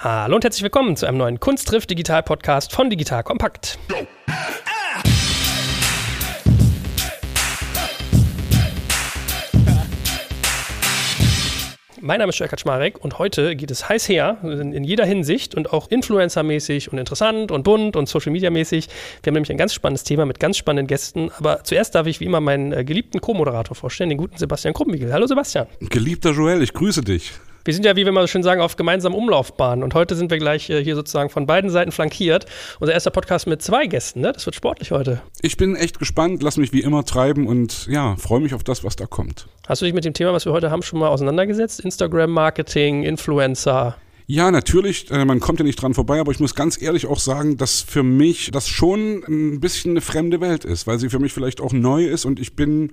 Hallo und herzlich willkommen zu einem neuen Kunsttriff Digital Podcast von Digital Kompakt. Mein Name ist Jörg Kaczmarek und heute geht es heiß her, in, in jeder Hinsicht und auch Influencer-mäßig und interessant und bunt und Social-Media-mäßig. Wir haben nämlich ein ganz spannendes Thema mit ganz spannenden Gästen. Aber zuerst darf ich wie immer meinen äh, geliebten Co-Moderator vorstellen, den guten Sebastian Krumbiegel. Hallo Sebastian. Geliebter Joel, ich grüße dich. Wir sind ja, wie wir mal so schön sagen, auf gemeinsamen Umlaufbahnen. Und heute sind wir gleich äh, hier sozusagen von beiden Seiten flankiert. Unser erster Podcast mit zwei Gästen, ne? Das wird sportlich heute. Ich bin echt gespannt, lass mich wie immer treiben und ja, freue mich auf das, was da kommt. Hast du dich mit dem Thema, was wir heute haben, schon mal auseinandergesetzt? Instagram-Marketing, Influencer? Ja, natürlich, äh, man kommt ja nicht dran vorbei, aber ich muss ganz ehrlich auch sagen, dass für mich das schon ein bisschen eine fremde Welt ist, weil sie für mich vielleicht auch neu ist und ich bin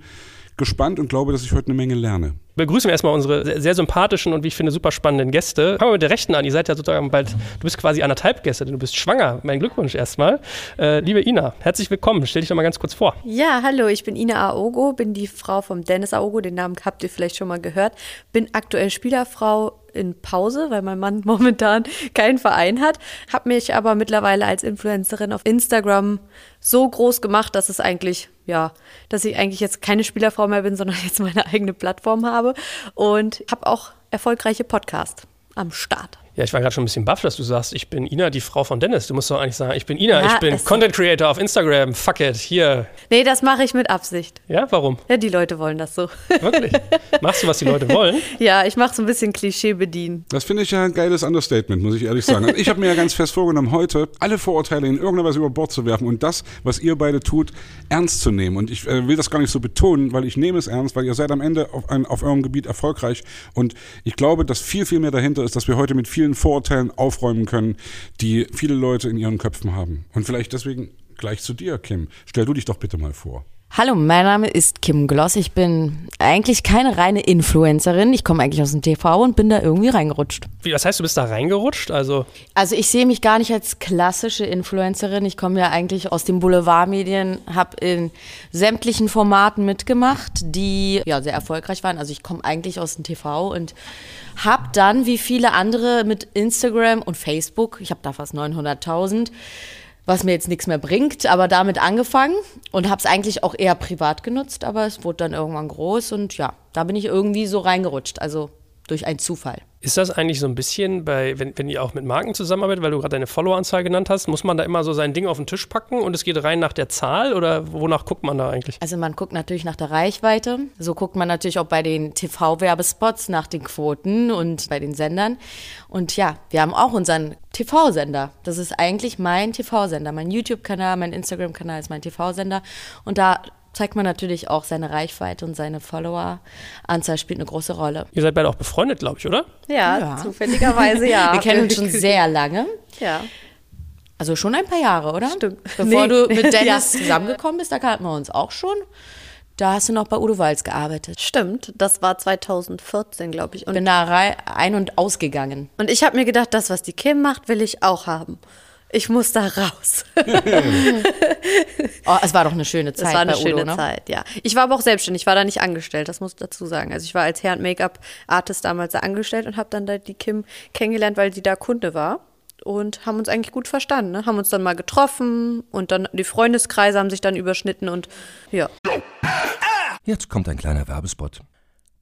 gespannt und glaube, dass ich heute eine Menge lerne. Begrüßen wir erstmal unsere sehr, sehr sympathischen und wie ich finde super spannenden Gäste. Fangen wir mit der Rechten an. Ihr seid ja sozusagen bald, du bist quasi anderthalb Gäste, denn du bist schwanger. Mein Glückwunsch erstmal. Äh, liebe Ina, herzlich willkommen. Stell dich doch mal ganz kurz vor. Ja, hallo, ich bin Ina Aogo, bin die Frau vom Dennis Aogo, den Namen habt ihr vielleicht schon mal gehört. Bin aktuell Spielerfrau in Pause, weil mein Mann momentan keinen Verein hat. Habe mich aber mittlerweile als Influencerin auf Instagram so groß gemacht, dass es eigentlich, ja, dass ich eigentlich jetzt keine Spielerfrau mehr bin, sondern jetzt meine eigene Plattform habe und habe auch erfolgreiche Podcasts am Start. Ja, ich war gerade schon ein bisschen baff, dass du sagst, ich bin Ina, die Frau von Dennis. Du musst doch eigentlich sagen, ich bin Ina, ja, ich bin Content Creator auf Instagram. Fuck it, hier. Nee, das mache ich mit Absicht. Ja, warum? Ja, die Leute wollen das so. Wirklich? Machst du, was die Leute wollen? ja, ich mache so ein bisschen Klischee bedienen. Das finde ich ja ein geiles Understatement, muss ich ehrlich sagen. Also ich habe mir ja ganz fest vorgenommen, heute alle Vorurteile in irgendeiner Weise über Bord zu werfen und das, was ihr beide tut, ernst zu nehmen. Und ich äh, will das gar nicht so betonen, weil ich nehme es ernst, weil ihr seid am Ende auf, ein, auf eurem Gebiet erfolgreich. Und ich glaube, dass viel, viel mehr dahinter ist, dass wir heute mit vielen Vorurteilen aufräumen können, die viele Leute in ihren Köpfen haben. Und vielleicht deswegen gleich zu dir, Kim. Stell du dich doch bitte mal vor. Hallo, mein Name ist Kim Gloss. Ich bin eigentlich keine reine Influencerin. Ich komme eigentlich aus dem TV und bin da irgendwie reingerutscht. Wie, was heißt, du bist da reingerutscht? Also, also ich sehe mich gar nicht als klassische Influencerin. Ich komme ja eigentlich aus den Boulevardmedien, habe in sämtlichen Formaten mitgemacht, die ja sehr erfolgreich waren. Also ich komme eigentlich aus dem TV und habe dann, wie viele andere, mit Instagram und Facebook, ich habe da fast 900.000, was mir jetzt nichts mehr bringt, aber damit angefangen und habe es eigentlich auch eher privat genutzt, aber es wurde dann irgendwann groß und ja, da bin ich irgendwie so reingerutscht, also durch einen Zufall. Ist das eigentlich so ein bisschen bei, wenn, wenn ihr auch mit Marken zusammenarbeitet, weil du gerade deine Followeranzahl genannt hast, muss man da immer so sein Ding auf den Tisch packen und es geht rein nach der Zahl oder wonach guckt man da eigentlich? Also man guckt natürlich nach der Reichweite. So guckt man natürlich auch bei den TV-Werbespots nach den Quoten und bei den Sendern. Und ja, wir haben auch unseren TV-Sender. Das ist eigentlich mein TV-Sender. Mein YouTube-Kanal, mein Instagram-Kanal ist mein TV-Sender. Und da zeigt man natürlich auch seine Reichweite und seine Follower-Anzahl spielt eine große Rolle. Ihr seid beide auch befreundet, glaube ich, oder? Ja, ja. zufälligerweise ja. Wir kennen uns schon sehr lange. Ja. Also schon ein paar Jahre, oder? Stimmt. Bevor nee. du mit Dennis ja. zusammengekommen bist, da kannten wir uns auch schon. Da hast du noch bei Udo Walz gearbeitet. Stimmt, das war 2014, glaube ich. Und bin da ein- und ausgegangen. Und ich habe mir gedacht, das, was die Kim macht, will ich auch haben ich muss da raus. oh, es war doch eine schöne Zeit. Es war eine bei schöne Udo, ne? Zeit, ja. Ich war aber auch selbstständig, ich war da nicht angestellt, das muss ich dazu sagen. Also ich war als Hair- und Make-up-Artist damals da angestellt und habe dann da die Kim kennengelernt, weil sie da Kunde war. Und haben uns eigentlich gut verstanden, ne? haben uns dann mal getroffen und dann die Freundeskreise haben sich dann überschnitten und ja. Jetzt kommt ein kleiner Werbespot.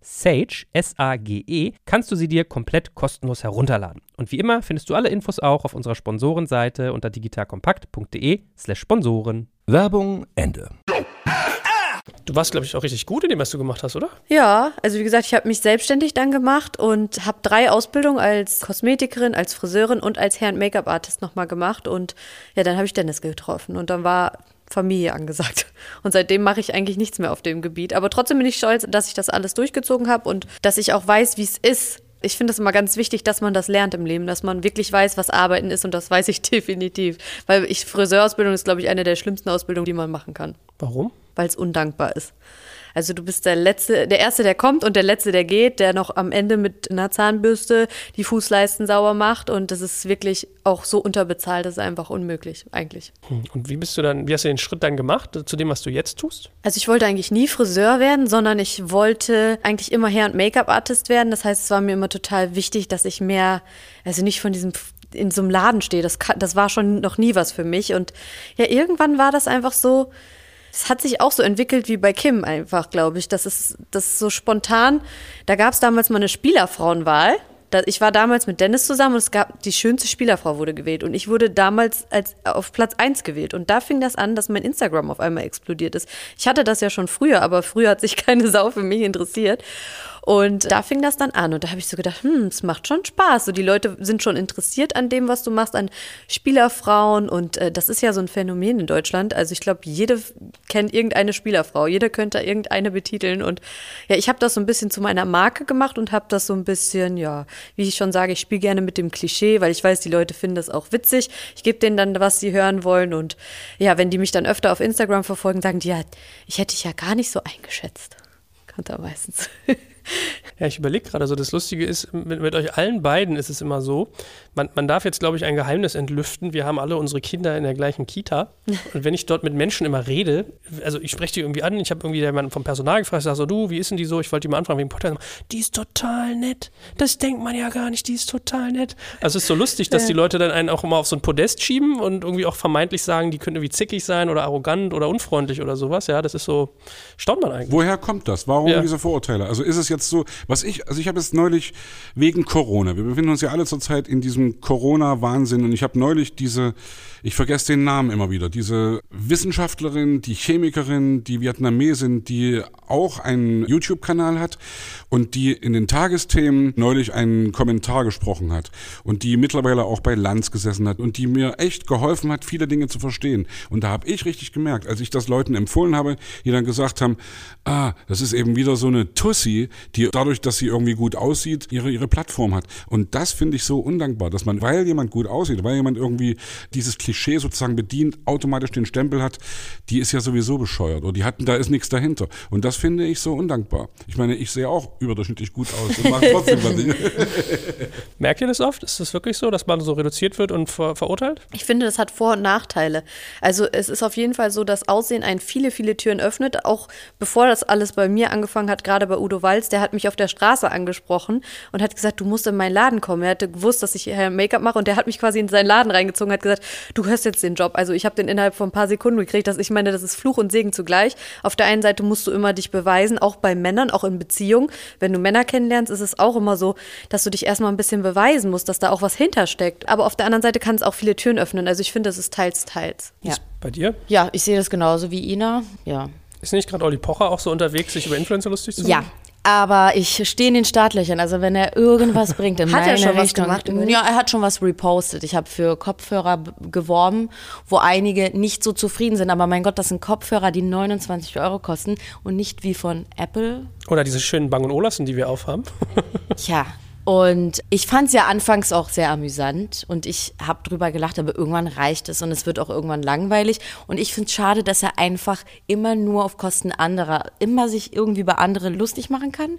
Sage, S-A-G-E, kannst du sie dir komplett kostenlos herunterladen. Und wie immer findest du alle Infos auch auf unserer Sponsorenseite unter digitalkompakt.de slash Sponsoren. Werbung Ende. Du warst, glaube ich, auch richtig gut in dem, was du gemacht hast, oder? Ja, also wie gesagt, ich habe mich selbstständig dann gemacht und habe drei Ausbildungen als Kosmetikerin, als Friseurin und als Hair- und Make-up-Artist nochmal gemacht. Und ja, dann habe ich Dennis getroffen und dann war Familie angesagt. Und seitdem mache ich eigentlich nichts mehr auf dem Gebiet. Aber trotzdem bin ich stolz, dass ich das alles durchgezogen habe und dass ich auch weiß, wie es ist. Ich finde es immer ganz wichtig, dass man das lernt im Leben, dass man wirklich weiß, was Arbeiten ist und das weiß ich definitiv. Weil ich Friseurausbildung ist, glaube ich, eine der schlimmsten Ausbildungen, die man machen kann, Warum? weil es undankbar ist. Also du bist der letzte, der erste, der kommt und der letzte, der geht, der noch am Ende mit einer Zahnbürste die Fußleisten sauber macht und das ist wirklich auch so unterbezahlt, das ist einfach unmöglich eigentlich. Hm. Und wie bist du dann, wie hast du den Schritt dann gemacht zu dem, was du jetzt tust? Also ich wollte eigentlich nie Friseur werden, sondern ich wollte eigentlich immer Hair- und Make-up-Artist werden. Das heißt, es war mir immer total wichtig, dass ich mehr, also nicht von diesem in so einem Laden stehe. Das, kann, das war schon noch nie was für mich. Und ja, irgendwann war das einfach so, es hat sich auch so entwickelt wie bei Kim einfach, glaube ich. Das ist, das ist so spontan. Da gab es damals mal eine Spielerfrauenwahl. Ich war damals mit Dennis zusammen und es gab die schönste Spielerfrau wurde gewählt und ich wurde damals als auf Platz 1 gewählt und da fing das an, dass mein Instagram auf einmal explodiert ist. Ich hatte das ja schon früher, aber früher hat sich keine Sau für mich interessiert und da fing das dann an und da habe ich so gedacht, hm, es macht schon Spaß. So die Leute sind schon interessiert an dem, was du machst, an Spielerfrauen und äh, das ist ja so ein Phänomen in Deutschland. Also ich glaube, jede kennt irgendeine Spielerfrau, jeder könnte irgendeine betiteln und ja, ich habe das so ein bisschen zu meiner Marke gemacht und habe das so ein bisschen, ja, wie ich schon sage, ich spiele gerne mit dem Klischee, weil ich weiß, die Leute finden das auch witzig. Ich gebe denen dann, was sie hören wollen und ja, wenn die mich dann öfter auf Instagram verfolgen, sagen die ja, ich hätte dich ja gar nicht so eingeschätzt. Kommt da meistens. Ja, ich überlege gerade so, das Lustige ist, mit, mit, euch allen beiden ist es immer so, man, man darf jetzt, glaube ich, ein Geheimnis entlüften. Wir haben alle unsere Kinder in der gleichen Kita. Und wenn ich dort mit Menschen immer rede, also ich spreche die irgendwie an, ich habe irgendwie jemanden vom Personal gefragt, sage so, du, wie ist denn die so? Ich wollte die mal anfragen wegen Podcast. Die ist total nett. Das denkt man ja gar nicht, die ist total nett. Also es ist so lustig, dass die Leute dann einen auch immer auf so ein Podest schieben und irgendwie auch vermeintlich sagen, die könnte irgendwie zickig sein oder arrogant oder unfreundlich oder sowas. Ja, das ist so, staunt man eigentlich. Woher kommt das? Warum Ja. diese Vorurteile? Also ist es jetzt so, was ich, also ich habe jetzt neulich wegen Corona, wir befinden uns ja alle zurzeit in diesem Corona-Wahnsinn. Und ich habe neulich diese, ich vergesse den Namen immer wieder, diese Wissenschaftlerin, die Chemikerin, die Vietnamesin, die auch einen YouTube-Kanal hat und die in den Tagesthemen neulich einen Kommentar gesprochen hat und die mittlerweile auch bei Lanz gesessen hat und die mir echt geholfen hat, viele Dinge zu verstehen. Und da habe ich richtig gemerkt, als ich das Leuten empfohlen habe, die dann gesagt haben, ah, das ist eben wieder so eine Tussi, die dadurch, dass sie irgendwie gut aussieht, ihre, ihre Plattform hat. Und das finde ich so undankbar, dass man, weil jemand gut aussieht, weil jemand irgendwie dieses Klischee sozusagen bedient, automatisch den Stempel hat, die ist ja sowieso bescheuert oder die hatten, da ist nichts dahinter. Und das finde ich so undankbar. Ich meine, ich sehe auch überdurchschnittlich gut aus und mache trotzdem was ich. Merkt ihr das oft? Ist das wirklich so, dass man so reduziert wird und ver verurteilt? Ich finde, das hat Vor- und Nachteile. Also es ist auf jeden Fall so, dass Aussehen einen viele, viele Türen öffnet. Auch bevor das alles bei mir angefangen hat, gerade bei Udo Walz, der hat mich auf der Straße angesprochen und hat gesagt, du musst in meinen Laden kommen. Er hatte gewusst, dass ich hier Make-up mache und der hat mich quasi in seinen Laden reingezogen und hat gesagt, du hörst jetzt den Job. Also ich habe den innerhalb von ein paar Sekunden gekriegt. Dass ich meine, das ist Fluch und Segen zugleich. Auf der einen Seite musst du immer dich beweisen, auch bei Männern, auch in Beziehungen. Wenn du Männer kennenlernst, ist es auch immer so, dass du dich erstmal ein bisschen beweisen musst, dass da auch was hintersteckt. Aber auf der anderen Seite kann es auch viele Türen öffnen. Also ich finde, das ist teils, teils. Ja. Bei dir? Ja, ich sehe das genauso wie Ina. Ja. Ist nicht gerade Olli Pocher auch so unterwegs, sich über Influencer lustig zu Ja. Aber ich stehe in den Startlöchern. Also wenn er irgendwas bringt in Hat er meine schon was Richtung. gemacht über dich? ja, er hat schon was repostet. Ich habe für Kopfhörer geworben, wo einige nicht so zufrieden sind. Aber mein Gott, das sind Kopfhörer, die 29 Euro kosten und nicht wie von Apple. Oder diese schönen Bang Olufsen, die wir aufhaben. Tja. Und ich fand es ja anfangs auch sehr amüsant und ich habe drüber gelacht, aber irgendwann reicht es und es wird auch irgendwann langweilig. Und ich finde es schade, dass er einfach immer nur auf Kosten anderer, immer sich irgendwie über andere lustig machen kann.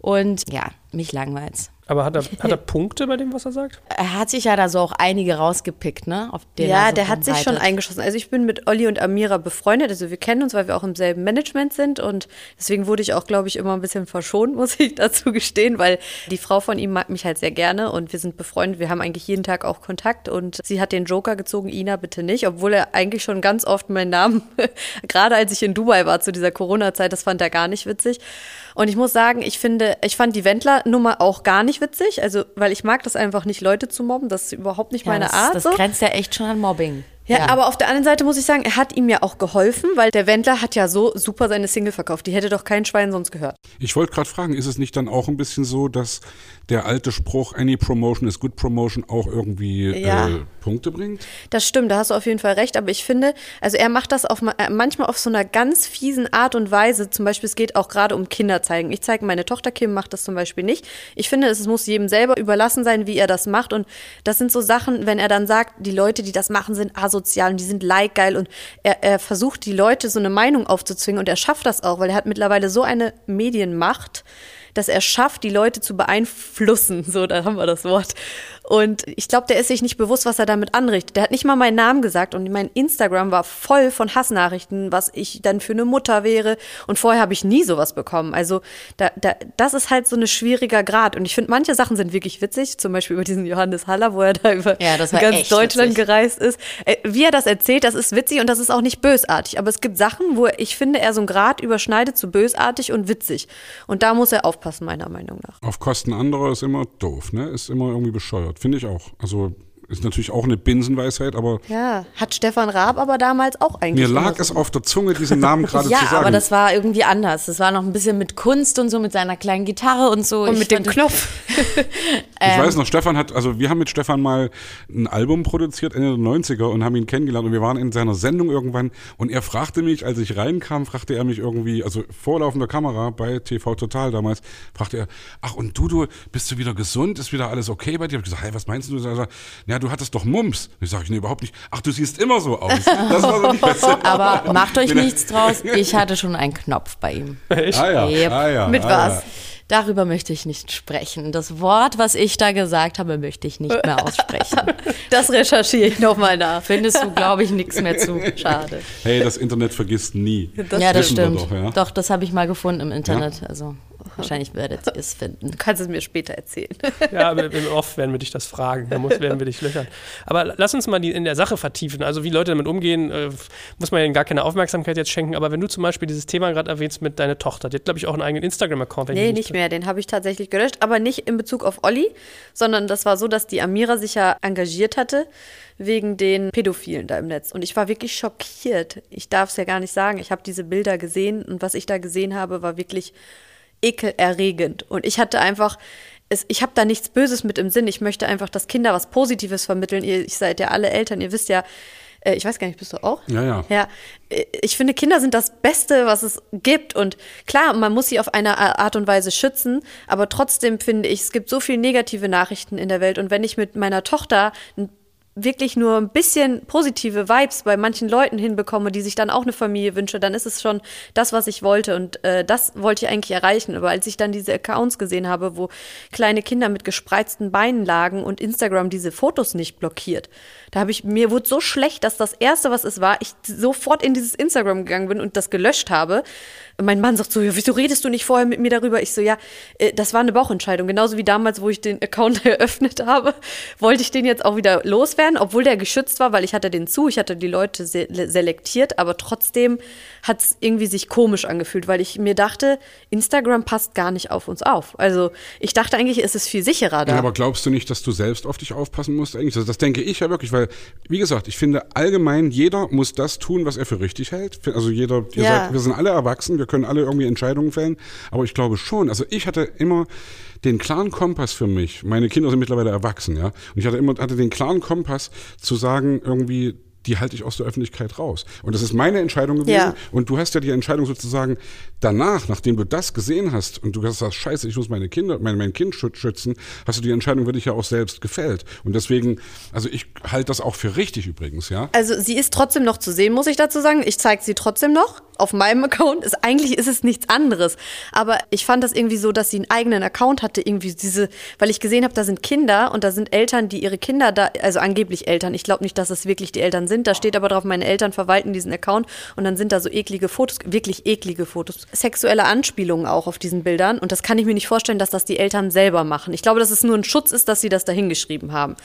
Und ja, mich langweilt's. Aber hat er, hat er Punkte bei dem, was er sagt? Er hat sich ja da so auch einige rausgepickt, ne? Ja, so der hat sich schon eingeschossen. Also ich bin mit Olli und Amira befreundet. Also wir kennen uns, weil wir auch im selben Management sind. Und deswegen wurde ich auch, glaube ich, immer ein bisschen verschont, muss ich dazu gestehen, weil die Frau von ihm mag mich halt sehr gerne und wir sind befreundet. Wir haben eigentlich jeden Tag auch Kontakt und sie hat den Joker gezogen, Ina bitte nicht, obwohl er eigentlich schon ganz oft meinen Namen, gerade als ich in Dubai war zu dieser Corona-Zeit, das fand er gar nicht witzig. Und ich muss sagen, ich finde, ich fand die Wendler-Nummer auch gar nicht witzig, also weil ich mag das einfach nicht, Leute zu mobben. Das ist überhaupt nicht ja, meine das, Art. Das so. grenzt ja echt schon an Mobbing. Ja, aber auf der anderen Seite muss ich sagen, er hat ihm ja auch geholfen, weil der Wendler hat ja so super seine Single verkauft. Die hätte doch kein Schwein sonst gehört. Ich wollte gerade fragen, ist es nicht dann auch ein bisschen so, dass der alte Spruch, any promotion is good promotion, auch irgendwie Ja. äh, Punkte bringt? Das stimmt, da hast du auf jeden Fall recht. Aber ich finde, also er macht das auf, äh, manchmal auf so einer ganz fiesen Art und Weise. Zum Beispiel, es geht auch gerade um Kinder zeigen. Ich zeige meine Tochter Kim macht das zum Beispiel nicht. Ich finde, es muss jedem selber überlassen sein, wie er das macht. Und das sind so Sachen, wenn er dann sagt, die Leute, die das machen, sind asozial und die sind like-geil. Und er, er versucht, die Leute so eine Meinung aufzuzwingen. Und er schafft das auch, weil er hat mittlerweile so eine Medienmacht, dass er schafft, die Leute zu beeinflussen. So, da haben wir das Wort. Und ich glaube, der ist sich nicht bewusst, was er damit anrichtet. Der hat nicht mal meinen Namen gesagt und mein Instagram war voll von Hassnachrichten, was ich dann für eine Mutter wäre. Und vorher habe ich nie sowas bekommen. Also da, da, das ist halt so ein schwieriger Grad. Und ich finde, manche Sachen sind wirklich witzig. Zum Beispiel über diesen Johannes Haller, wo er da über Ja, ganz Deutschland witzig. gereist ist. Äh, Wie er das erzählt, das ist witzig und das ist auch nicht bösartig. Aber es gibt Sachen, wo ich finde, er so einen Grad überschneidet zu bösartig und witzig. Und da muss er aufpassen, meiner Meinung nach. Auf Kosten anderer ist immer doof, ne? Ist immer irgendwie bescheuert. Finde ich auch. Also ist natürlich auch eine Binsenweisheit, aber Ja, hat Stefan Raab aber damals auch eigentlich. mir lag immer es so. auf der Zunge, diesen Namen gerade ja, zu sagen. aber das war irgendwie anders. Das war noch ein bisschen mit Kunst und so, mit seiner kleinen Gitarre und so. Und Ich mit dem Knopf. Ich weiß noch, Stefan hat, also wir haben mit Stefan mal ein Album produziert Ende der 90er und haben ihn kennengelernt und wir waren in seiner Sendung irgendwann und er fragte mich, als ich reinkam, fragte er mich irgendwie, also vor laufender Kamera bei TV Total damals, fragte er, ach und du, du, bist du wieder gesund? Ist wieder alles okay bei dir? Ich gesagt, hey, was meinst du? Er sagt, ja, du hattest doch Mumps. Ich sage, nee, überhaupt nicht. Ach, du siehst immer so aus. Das war so die beste. Aber macht euch nichts draus. Ich hatte schon einen Knopf bei ihm. Ah ja, Yep. ah ja, Mit ah was? Ja. Darüber möchte ich nicht sprechen. Das Wort, was ich da gesagt habe, möchte ich nicht mehr aussprechen. Das recherchiere ich nochmal nach. Findest du, glaube ich, nichts mehr zu. Schade. Hey, das Internet vergisst nie. ja, das wissen wir stimmt. doch, ja. Doch, das habe ich mal gefunden im Internet. Also wahrscheinlich werdet ihr es finden. Du kannst es mir später erzählen. Ja, im Off werden wir dich das fragen. Da muss, werden wir dich löchern. Aber lass uns mal die, in der Sache vertiefen. Also wie Leute damit umgehen, äh, muss man ja gar keine Aufmerksamkeit jetzt schenken. Aber wenn du zum Beispiel dieses Thema gerade erwähnst mit deiner Tochter, die hat, glaube ich, auch einen eigenen Instagram-Account. wenn ich Nee, mich nicht mehr. Den habe ich tatsächlich gelöscht. Aber nicht in Bezug auf Olli, sondern das war so, dass die Amira sich ja engagiert hatte wegen den Pädophilen da im Netz. Und ich war wirklich schockiert. Ich darf es ja gar nicht sagen. Ich habe diese Bilder gesehen und was ich da gesehen habe, war wirklich ekelerregend. Und ich hatte einfach, es, ich habe da nichts Böses mit im Sinn. Ich möchte einfach, dass Kinder was Positives vermitteln. Ihr, ich seid ja alle Eltern, ihr wisst ja, äh, ich weiß gar nicht, bist du auch? Ja, ja. Ja, äh, ich finde, Kinder sind das Beste, was es gibt. Und klar, man muss sie auf eine Art und Weise schützen, aber trotzdem finde ich, es gibt so viele negative Nachrichten in der Welt. Und wenn ich mit meiner Tochter ein wirklich nur ein bisschen positive Vibes bei manchen Leuten hinbekomme, die sich dann auch eine Familie wünsche, dann ist es schon das, was ich wollte. Und äh, das wollte ich eigentlich erreichen. Aber als ich dann diese Accounts gesehen habe, wo kleine Kinder mit gespreizten Beinen lagen und Instagram diese Fotos nicht blockiert, da habe ich, mir wurde so schlecht, dass das Erste, was es war, ich sofort in dieses Instagram gegangen bin und das gelöscht habe. Mein Mann sagt so, ja, wieso redest du nicht vorher mit mir darüber? Ich so, ja, äh, das war eine Bauchentscheidung. Genauso wie damals, wo ich den Account eröffnet habe, wollte ich den jetzt auch wieder loswerden, obwohl der geschützt war, weil ich hatte den zu, ich hatte die Leute se selektiert, aber trotzdem hat es irgendwie sich komisch angefühlt, weil ich mir dachte, Instagram passt gar nicht auf uns auf. Also ich dachte eigentlich, ist es viel sicherer da. Ja, aber glaubst du nicht, dass du selbst auf dich aufpassen musst eigentlich? Das, das denke ich ja wirklich, weil, wie gesagt, ich finde allgemein, jeder muss das tun, was er für richtig hält. Also jeder, ihr Ja. seid, wir sind alle erwachsen, wir können alle irgendwie Entscheidungen fällen, aber ich glaube schon, also ich hatte immer den klaren Kompass für mich. Meine Kinder sind mittlerweile erwachsen, ja. Und ich hatte immer, hatte den klaren Kompass zu sagen, irgendwie, die halte ich aus der Öffentlichkeit raus. Und das ist meine Entscheidung gewesen. Ja. Und du hast ja die Entscheidung sozusagen danach, nachdem du das gesehen hast und du hast gesagt, scheiße, ich muss meine Kinder, mein, mein Kind schü- schützen, hast du die Entscheidung für dich ja auch selbst gefällt. Und deswegen, also ich halte das auch für richtig übrigens, ja. Also sie ist trotzdem noch zu sehen, muss ich dazu sagen. Ich zeige sie trotzdem noch auf meinem Account. Ist, eigentlich ist es nichts anderes. Aber ich fand das irgendwie so, dass sie einen eigenen Account hatte, irgendwie diese, weil ich gesehen habe, da sind Kinder und da sind Eltern, die ihre Kinder da, also angeblich Eltern. Ich glaube nicht, dass es wirklich die Eltern sind. Da steht aber drauf, meine Eltern verwalten diesen Account und dann sind da so eklige Fotos, wirklich eklige Fotos. Sexuelle Anspielungen auch auf diesen Bildern. Und das kann ich mir nicht vorstellen, dass das die Eltern selber machen. Ich glaube, dass es nur ein Schutz ist, dass sie das da hingeschrieben haben.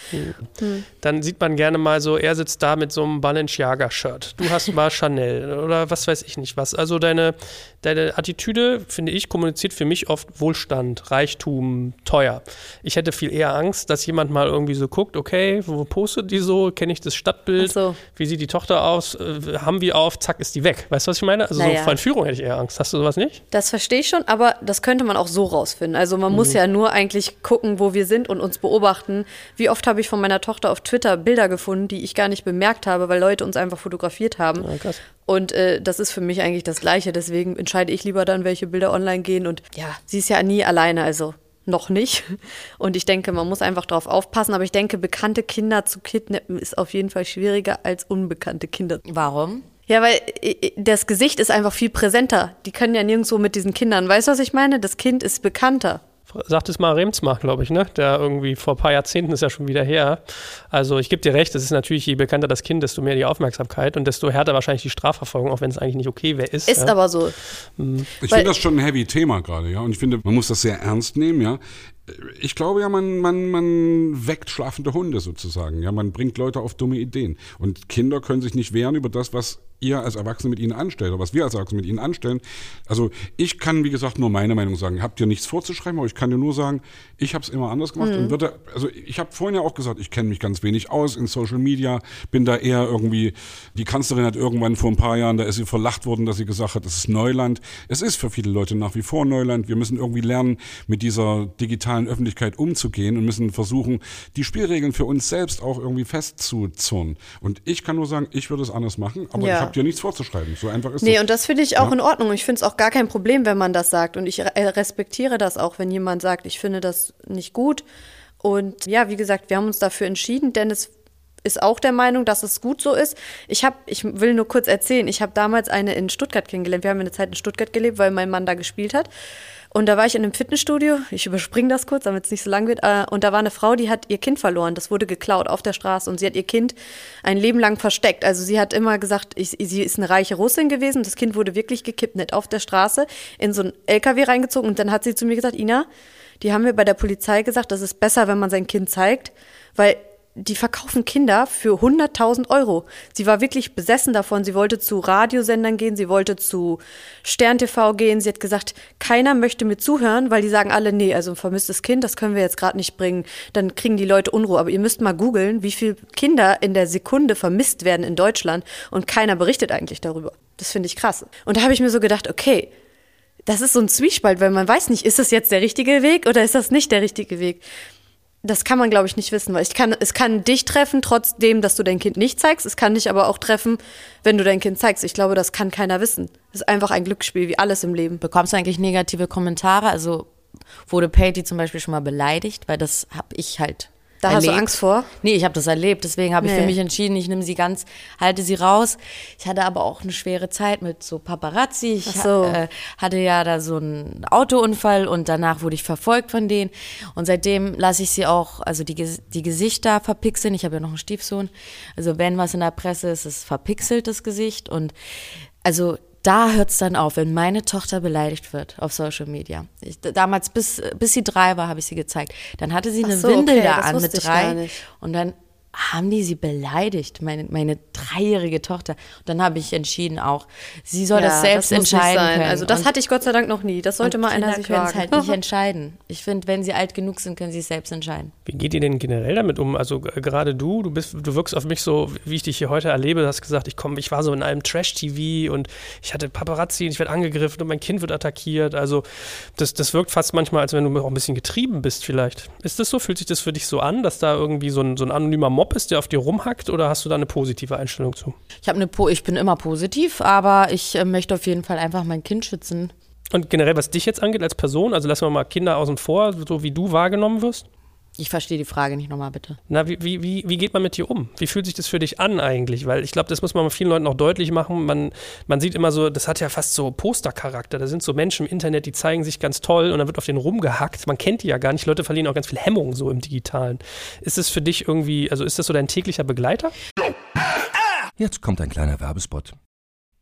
Dann sieht man gerne mal so, er sitzt da mit so einem Balenciaga-Shirt. Du hast mal Chanel oder was weiß ich nicht was. Also deine, deine Attitüde, finde ich, kommuniziert für mich oft Wohlstand, Reichtum, teuer. Ich hätte viel eher Angst, dass jemand mal irgendwie so guckt, okay, wo postet die so? Kenne ich das Stadtbild? So. Wie sieht die Tochter aus? Äh, haben wir auf? Zack, ist die weg. Weißt du, was ich meine? Also Naja. so vor Entführung hätte ich eher Angst. Hast du sowas nicht? Das verstehe ich schon, aber das könnte man auch so rausfinden. Also man muss ja nur eigentlich gucken, wo wir sind und uns beobachten. Wie oft habe ich von meiner Tochter auf Twitter Bilder gefunden, die ich gar nicht bemerkt habe, weil Leute uns einfach fotografiert haben. Ja, krass. Und äh, das ist für mich eigentlich das Gleiche. Deswegen entscheide ich lieber dann, welche Bilder online gehen. Und ja, sie ist ja nie alleine, also noch nicht. Und ich denke, man muss einfach drauf aufpassen. Aber ich denke, bekannte Kinder zu kidnappen ist auf jeden Fall schwieriger als unbekannte Kinder. Warum? Ja, weil äh, das Gesicht ist einfach viel präsenter. Die können ja nirgendwo mit diesen Kindern. Weißt du, was ich meine? Das Kind ist bekannter. Sagt es mal Remsmach, glaube ich, ne? Der irgendwie vor ein paar Jahrzehnten ist ja schon wieder her. Also ich gebe dir recht, es ist natürlich, je bekannter das Kind, desto mehr die Aufmerksamkeit und desto härter wahrscheinlich die Strafverfolgung, auch wenn es eigentlich nicht okay wäre, ist. Ist ja. aber so. Ich Weil- finde das schon ein heavy Thema gerade, ja. Und ich finde, man muss das sehr ernst nehmen, ja. Ich glaube ja, man, man, man weckt schlafende Hunde sozusagen, ja. Man bringt Leute auf dumme Ideen. Und Kinder können sich nicht wehren über das, was ihr als Erwachsene mit ihnen anstellt oder was wir als Erwachsene mit ihnen anstellen. Also ich kann, wie gesagt, nur meine Meinung sagen. Habt ihr nichts vorzuschreiben, aber ich kann dir nur sagen, ich habe es immer anders gemacht und würde, also ich habe vorhin ja auch gesagt, ich kenne mich ganz wenig aus in Social Media, bin da eher irgendwie, die Kanzlerin hat irgendwann vor ein paar Jahren, da ist sie verlacht worden, dass sie gesagt hat, das ist Neuland. Es ist für viele Leute nach wie vor Neuland. Wir müssen irgendwie lernen, mit dieser digitalen Öffentlichkeit umzugehen und müssen versuchen, die Spielregeln für uns selbst auch irgendwie festzuzurren. Und ich kann nur sagen, ich würde es anders machen, aber Ja. ich habe dir nichts vorzuschreiben. So einfach ist Nee, das. und das finde ich auch Ja. in Ordnung. Ich finde es auch gar kein Problem, wenn man das sagt. Und ich äh, respektiere das auch, wenn jemand sagt, ich finde das nicht gut. Und ja, wie gesagt, wir haben uns dafür entschieden. Dennis ist auch der Meinung, dass es gut so ist. Ich habe, ich will nur kurz erzählen, ich habe damals eine in Stuttgart kennengelernt. Wir haben eine Zeit in Stuttgart gelebt, weil mein Mann da gespielt hat. Und da war ich in einem Fitnessstudio. Ich überspringe das kurz, damit es nicht so lang wird. Äh, Und da war eine Frau, die hat ihr Kind verloren. Das wurde geklaut auf der Straße. Und sie hat ihr Kind ein Leben lang versteckt. Also sie hat immer gesagt, ich, sie ist eine reiche Russin gewesen. Das Kind wurde wirklich gekidnappt auf der Straße, in so einen LKW reingezogen. Und dann hat sie zu mir gesagt, Ina, die haben mir bei der Polizei gesagt, das ist besser, wenn man sein Kind zeigt, weil die verkaufen Kinder für 100.000 Euro. Sie war wirklich besessen davon. Sie wollte zu Radiosendern gehen, sie wollte zu Stern TV gehen. Sie hat gesagt, keiner möchte mir zuhören, weil die sagen alle, nee, also ein vermisstes Kind, das können wir jetzt gerade nicht bringen. Dann kriegen die Leute Unruhe. Aber ihr müsst mal googeln, wie viele Kinder in der Sekunde vermisst werden in Deutschland und keiner berichtet eigentlich darüber. Das finde ich krass. Und da habe ich mir so gedacht, okay, das ist so ein Zwiespalt, weil man weiß nicht, ist das jetzt der richtige Weg oder ist das nicht der richtige Weg? Das kann man, glaube ich, nicht wissen, weil ich kann, es kann dich treffen, trotzdem, dass du dein Kind nicht zeigst. Es kann dich aber auch treffen, wenn du dein Kind zeigst. Ich glaube, das kann keiner wissen. Das ist einfach ein Glücksspiel, wie alles im Leben. Bekommst du eigentlich negative Kommentare? Also wurde Patty zum Beispiel schon mal beleidigt? Weil das habe ich halt. Da hast du erlebt. Angst vor? Nee, ich habe das erlebt. Deswegen habe ich Nee. für mich entschieden, ich nehme sie ganz, halte sie raus. Ich hatte aber auch eine schwere Zeit mit so Paparazzi. Ich so. äh, hatte ja da so einen Autounfall und danach wurde ich verfolgt von denen. Und seitdem lasse ich sie auch, also die, die Gesichter verpixeln. Ich habe ja noch einen Stiefsohn. Also wenn was in der Presse ist, ist verpixelt das Gesicht. Und also da hört es dann auf, wenn meine Tochter beleidigt wird auf Social Media. Ich, damals, bis, bis sie drei war, habe ich sie gezeigt. Dann hatte sie Ach eine so, Windel okay, da an mit drei. Und dann haben die sie beleidigt, meine, meine dreijährige Tochter. Und dann habe ich entschieden auch, sie soll das selbst nicht entscheiden sein. können. Also das Und- hatte ich Gott sei Dank noch nie. Das sollte mal einer sich können es halt nicht entscheiden. Ich finde, wenn sie alt genug sind, können sie es selbst entscheiden. Wie geht ihr denn generell damit um? Also gerade du, du bist, du wirkst auf mich so, wie ich dich hier heute erlebe, du hast gesagt, ich komme, ich war so in einem Trash-TV und ich hatte Paparazzi und ich werde angegriffen und mein Kind wird attackiert. Also das, das wirkt fast manchmal, als wenn du auch ein bisschen getrieben bist vielleicht. Ist das so? Fühlt sich das für dich so an, dass da irgendwie so ein, so ein anonymer Mob Mob ist, der auf dir rumhackt oder hast du da eine positive Einstellung zu? Ich habe eine po ich bin immer positiv, aber ich äh, möchte auf jeden Fall einfach mein Kind schützen. Und generell, was dich jetzt angeht als Person, also lassen wir mal Kinder außen vor, so wie du wahrgenommen wirst. Ich verstehe die Frage nicht nochmal, bitte. Na, wie, wie, wie, wie geht man mit dir um? Wie fühlt sich das für dich an eigentlich? Weil ich glaube, das muss man vielen Leuten auch deutlich machen. Man, man sieht immer so, das hat ja fast so Postercharakter. Da sind so Menschen im Internet, die zeigen sich ganz toll und dann wird auf den rumgehackt. Man kennt die ja gar nicht. Leute verlieren auch ganz viel Hemmung so im Digitalen. Ist es für dich irgendwie, also ist das so dein täglicher Begleiter? Jetzt kommt ein kleiner Werbespot.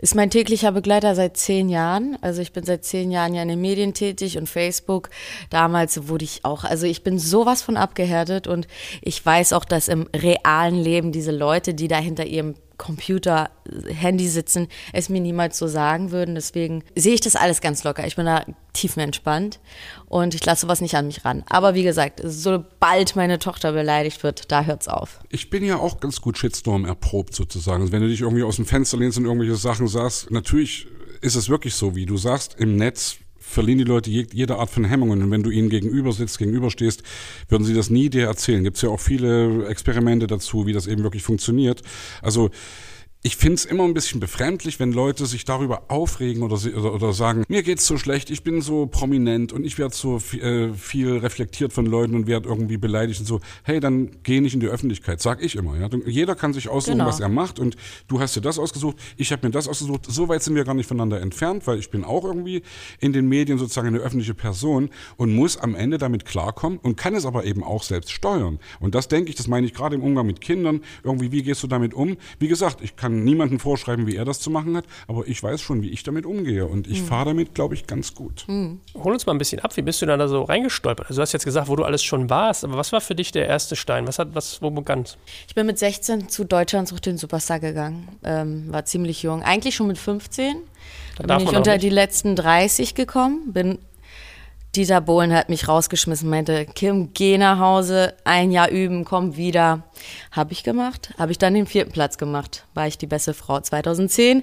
Ist mein täglicher Begleiter seit zehn Jahren. Also ich bin seit zehn Jahren ja in den Medien tätig und Facebook. Damals wurde ich auch, also ich bin sowas von abgehärtet und ich weiß auch, dass im realen Leben diese Leute, die da hinter ihrem Computer, Handy sitzen, es mir niemals so sagen würden. Deswegen sehe ich das alles ganz locker. Ich bin da tiefenentspannt und ich lasse sowas nicht an mich ran. Aber wie gesagt, sobald meine Tochter beleidigt wird, da hört's auf. Ich bin ja auch ganz gut Shitstorm erprobt sozusagen. Also wenn du dich irgendwie aus dem Fenster lehnst und irgendwelche Sachen sagst, natürlich ist es wirklich so, wie du sagst, im Netz verlieren die Leute jede Art von Hemmungen. Und wenn du ihnen gegenüber sitzt, gegenüber stehst, würden sie das nie dir erzählen. Gibt es ja auch viele Experimente dazu, wie das eben wirklich funktioniert. Also ich finde es immer ein bisschen befremdlich, wenn Leute sich darüber aufregen oder, oder, oder sagen, mir geht's so schlecht, ich bin so prominent und ich werde so äh, viel reflektiert von Leuten und werde irgendwie beleidigt und so. Hey, dann geh nicht in die Öffentlichkeit, sag ich immer. Ja? Jeder kann sich aussuchen, genau. was er macht und du hast dir das ausgesucht, ich habe mir das ausgesucht. So weit sind wir gar nicht voneinander entfernt, weil ich bin auch irgendwie in den Medien sozusagen eine öffentliche Person und muss am Ende damit klarkommen und kann es aber eben auch selbst steuern. Und das denke ich, das meine ich gerade im Umgang mit Kindern. Irgendwie, wie gehst du damit um? Wie gesagt, ich kann niemandem vorschreiben, wie er das zu machen hat, aber ich weiß schon, wie ich damit umgehe und ich mhm. fahre damit, glaube ich, ganz gut. Mhm. Hol uns mal ein bisschen ab, wie bist du da so reingestolpert? Also du hast jetzt gesagt, wo du alles schon warst, aber was war für dich der erste Stein? Was hat, was, wo begann Ich bin mit 16 zu Deutschland sucht den Superstar gegangen, ähm, war ziemlich jung, eigentlich schon mit 15. Da bin ich unter die letzten 30 gekommen, bin Dieter Bohlen hat mich rausgeschmissen, meinte, Kim, geh nach Hause, ein Jahr üben, komm wieder. Habe ich gemacht. Habe ich dann den vierten Platz gemacht. War ich die beste Frau 2010.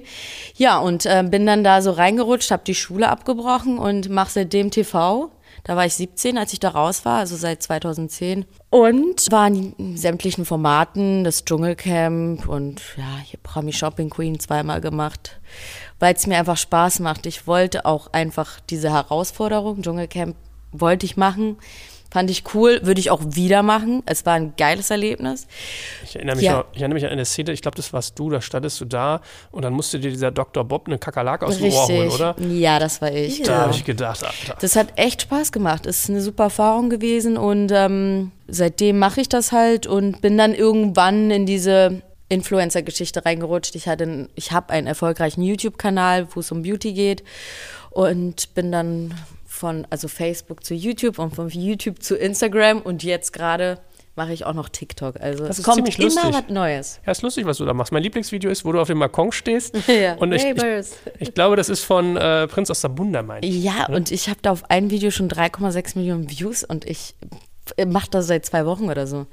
Ja, und äh, bin dann da so reingerutscht, habe die Schule abgebrochen und mache seitdem TV. Da war ich 17, als ich da raus war, also seit 2010. Und war in sämtlichen Formaten, das Dschungelcamp und ja, hier Promi Shopping Queen zweimal gemacht weil es mir einfach Spaß macht. Ich wollte auch einfach diese Herausforderung, Dschungelcamp wollte ich machen. Fand ich cool, würde ich auch wieder machen. Es war ein geiles Erlebnis. Ich erinnere mich, ja. noch, ich erinnere mich an eine Szene, ich glaube, das warst du, da standest du da und dann musste dir dieser Dr. Bob eine Kakerlake aus dem Ohr holen, oder? Ja, das war ich. Da habe ich gedacht, Alter. Das hat echt Spaß gemacht. Es ist eine super Erfahrung gewesen und ähm, seitdem mache ich das halt und bin dann irgendwann in diese Influencer-Geschichte reingerutscht. Ich hatte, ich habe einen erfolgreichen YouTube-Kanal, wo es um Beauty geht und bin dann von also Facebook zu YouTube und von YouTube zu Instagram und jetzt gerade mache ich auch noch TikTok. Also das es kommt immer lustig. was Neues. Ja, ist lustig, was du da machst. Mein Lieblingsvideo ist, wo du auf dem Balkon stehst. ja. Und ich, ich, ich, glaube, das ist von äh, Prinz aus der Bunda, meine ich. Ja, ne? und ich habe da auf ein Video schon 3,6 Millionen Views und ich mache das seit zwei Wochen oder so.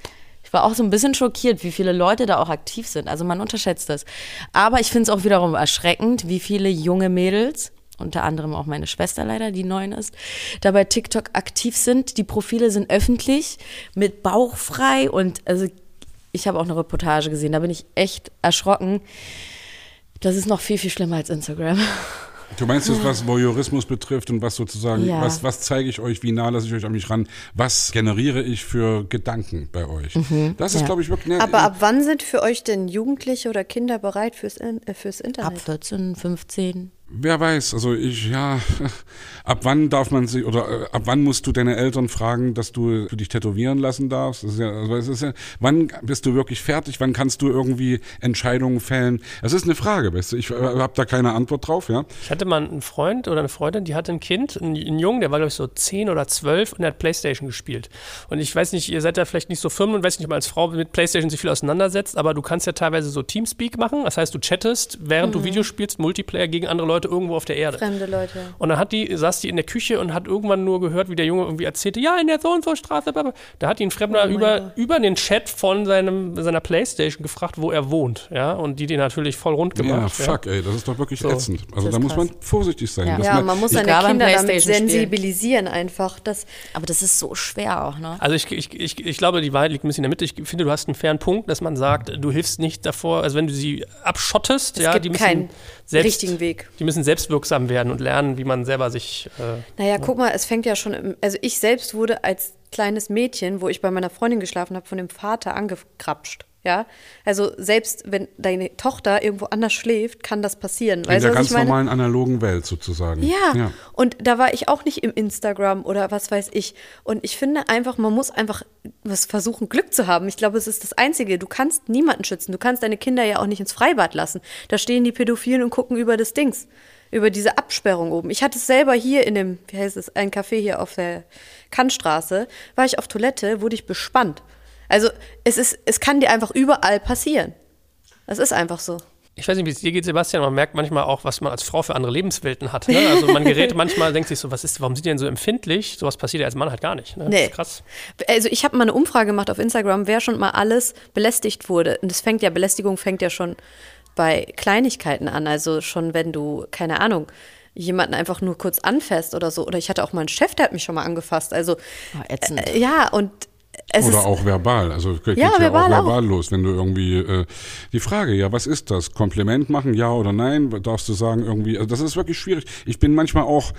Ich war auch so ein bisschen schockiert, wie viele Leute da auch aktiv sind. Also man unterschätzt das. Aber ich finde es auch wiederum erschreckend, wie viele junge Mädels unter anderem auch meine Schwester leider, die neun ist, da bei TikTok aktiv sind. Die Profile sind öffentlich mit Bauch frei und also ich habe auch eine Reportage gesehen, da bin ich echt erschrocken. Das ist noch viel, viel schlimmer als Instagram. Du meinst jetzt, was Voyeurismus betrifft und was sozusagen, Ja. was, was zeige ich euch, wie nah lasse ich euch an mich ran, was generiere ich für Gedanken bei euch? Das ist, ja. glaube ich, wirklich... ne, Aber ab wann sind für euch denn Jugendliche oder Kinder bereit fürs, äh, fürs Ab Internet? 14, 15. Wer weiß, also ich, ja, ab wann darf man sich, oder äh, ab wann musst du deine Eltern fragen, dass du, dich tätowieren lassen darfst? Das ist ja, also es ist ja, wann bist du wirklich fertig? Wann kannst du irgendwie Entscheidungen fällen? Das ist eine Frage, weißt du, ich äh, habe da keine Antwort drauf, ja. Ich hatte mal einen Freund oder eine Freundin, die hatte ein Kind, einen, einen Jungen, der war, glaube ich, so 10 oder 12 und der hat Playstation gespielt. Und ich weiß nicht, ihr seid da vielleicht nicht so firm und weiß nicht, ob man als Frau mit Playstation sich viel auseinandersetzt, aber du kannst ja teilweise so Teamspeak machen. Das heißt, du chattest, während du Videos spielst, Multiplayer gegen andere Leute irgendwo auf der Erde. Fremde Leute. Und dann hat die, saß die in der Küche und hat irgendwann nur gehört, wie der Junge irgendwie erzählte, ja, in der so und so Straße. bla, bla. Da hat ihn ein Fremder Oh über, Gott. über den Chat von seinem, seiner Playstation gefragt, wo er wohnt. Ja, und die den natürlich voll rund Ja, gemacht. fuck, ey, das ist doch wirklich So. ätzend. Also da ist muss man krass. vorsichtig sein. Ja. Ja, man muss seine Kinder damit sensibilisieren einfach. Das, Aber das ist so schwer auch, ne? Also ich, ich, ich, ich glaube, die Wahrheit liegt ein bisschen in der Mitte. Ich finde, du hast einen fairen Punkt, dass man sagt, du hilfst nicht davor, also wenn du sie abschottest, es ja, gibt die müssen keinen selbst, richtigen Weg. die müssen selbstwirksam werden und lernen, wie man selber sich äh, Naja, guck mal, es fängt ja schon, im, also ich selbst wurde als kleines Mädchen, wo ich bei meiner Freundin geschlafen habe, von dem Vater angekrapscht. Ja, also selbst wenn deine Tochter irgendwo anders schläft, kann das passieren. in Weißt der du, was ganz normalen analogen Welt sozusagen. Ja. ja. und da war ich auch nicht im Instagram oder was weiß ich. Und ich finde einfach, man muss einfach was versuchen, Glück zu haben. Ich glaube, es ist das Einzige. Du kannst niemanden schützen. Du kannst deine Kinder ja auch nicht ins Freibad lassen. Da stehen die Pädophilen und gucken über das Dings, über diese Absperrung oben. Ich hatte es selber hier in dem, wie heißt es, ein Café hier auf der Kannstraße, war ich auf Toilette, wurde ich bespannt. Also es ist, es kann dir einfach überall passieren. Es ist einfach so. Ich weiß nicht, wie es dir geht, Sebastian, man merkt manchmal auch, was man als Frau für andere Lebenswelten hat. Ne? Also man gerät manchmal, denkt sich so, was ist, warum sind die denn so empfindlich? Sowas passiert ja als Mann halt gar nicht. Ne? Das Nee. ist krass. Also ich habe mal eine Umfrage gemacht auf Instagram, wer schon mal alles belästigt wurde. Und das fängt ja, Belästigung fängt ja schon bei Kleinigkeiten an. Also schon, wenn du, keine Ahnung, jemanden einfach nur kurz anfasst oder so. Oder ich hatte auch mal einen Chef, der hat mich schon mal angefasst. Also Oh, ätzend. äh, ja, und es Oder auch verbal. Also geht Ja, ja, verbal auch auch. verbal los, wenn du irgendwie äh, die Frage, ja, was ist das? Kompliment machen, ja oder nein? Darfst du sagen irgendwie, also das ist wirklich schwierig. Ich bin manchmal auch,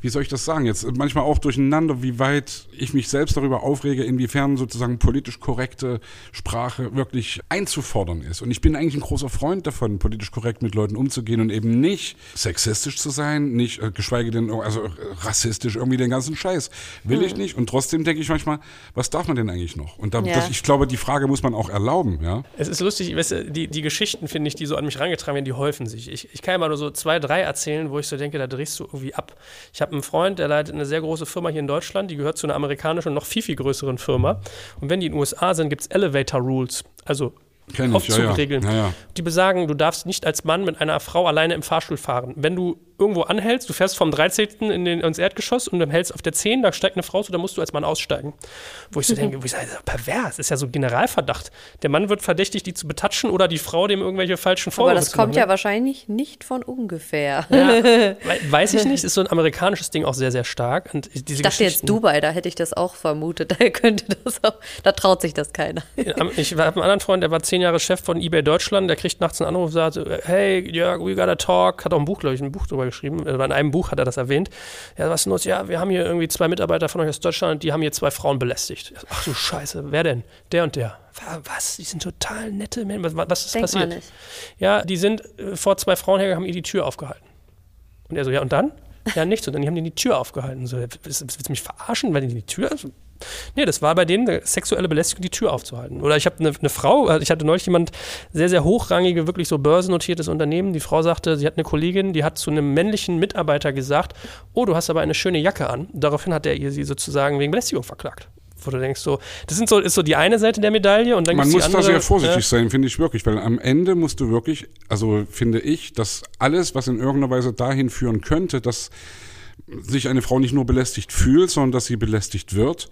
wie soll ich das sagen jetzt, manchmal auch durcheinander, wie weit ich mich selbst darüber aufrege, inwiefern sozusagen politisch korrekte Sprache wirklich einzufordern ist. Und ich bin eigentlich ein großer Freund davon, politisch korrekt mit Leuten umzugehen und eben nicht sexistisch zu sein, nicht äh, geschweige denn also äh, rassistisch irgendwie den ganzen Scheiß. Will ich nicht. Und trotzdem denke ich manchmal, was darf man denn eigentlich noch? Und da, Ja. das, ich glaube, die Frage muss man auch erlauben, ja. Es ist lustig, weißt du, die, die Geschichten, finde ich, die so an mich herangetragen werden, die häufen sich. Ich, ich kann ja mal nur so zwei, drei erzählen, wo ich so denke, da drehst du irgendwie ab. Ich habe einen Freund, der leitet eine sehr große Firma hier in Deutschland, die gehört zu einer amerikanischen und noch viel, viel größeren Firma. Und wenn die in den USA sind, gibt es Elevator Rules, also Kenn ich, ja. Aufzugregeln. Ja, ja. Die besagen, du darfst nicht als Mann mit einer Frau alleine im Fahrstuhl fahren. Wenn du irgendwo anhältst, du fährst vom 13. In den, ins Erdgeschoss und dann hältst auf der 10, da steigt eine Frau zu, dann musst du als Mann aussteigen. Wo ich so denke, wo ich sage, das ist pervers, ist ja so Generalverdacht. Der Mann wird verdächtig, die zu betatschen oder die Frau dem irgendwelche falschen aber Vorwürfe das zu kommt machen, ja wahrscheinlich nicht von ungefähr. Ja, we- weiß ich nicht, ist so ein amerikanisches Ding auch sehr, sehr stark. Und diese Ich dachte jetzt Dubai, da hätte ich das auch vermutet. Da könnte das auch, da traut sich das keiner. Ich habe einen anderen Freund, der war zehn Jahre Chef von eBay Deutschland, der kriegt nachts einen Anruf und sagt, hey, Jörg, we gotta talk, hat auch ein Buch, glaube ich, ein Buch drüber geschrieben, oder in einem Buch hat er das erwähnt. Ja, was ist denn los? Ja, wir haben hier irgendwie zwei Mitarbeiter von euch aus Deutschland, die haben hier zwei Frauen belästigt. Ach du Scheiße, wer denn? Der und der. Wa- Was? Die sind total nette Menschen. Was, was ist Denkt man passiert? nicht. Ja, die sind äh, vor zwei Frauen hergegangen, haben ihr die Tür aufgehalten. Und er so, ja, und dann? Ja, nichts. Und dann haben die die Tür aufgehalten. So, willst, willst du mich verarschen, weil die die Tür. Nee, das war bei denen eine sexuelle Belästigung, die Tür aufzuhalten. Oder ich habe eine, eine Frau, also ich hatte neulich jemand, sehr, sehr hochrangige, wirklich so börsennotiertes Unternehmen. Die Frau sagte, sie hat eine Kollegin, die hat zu einem männlichen Mitarbeiter gesagt, oh, du hast aber eine schöne Jacke an. Daraufhin hat er ihr sie sozusagen wegen Belästigung verklagt. Wo du denkst so, das sind so, ist so die eine Seite der Medaille und dann Man muss die da andere, sehr vorsichtig äh, sein, finde ich wirklich, weil am Ende musst du wirklich, also finde ich, dass alles, was in irgendeiner Weise dahin führen könnte, dass sich eine Frau nicht nur belästigt fühlt, sondern dass sie belästigt wird,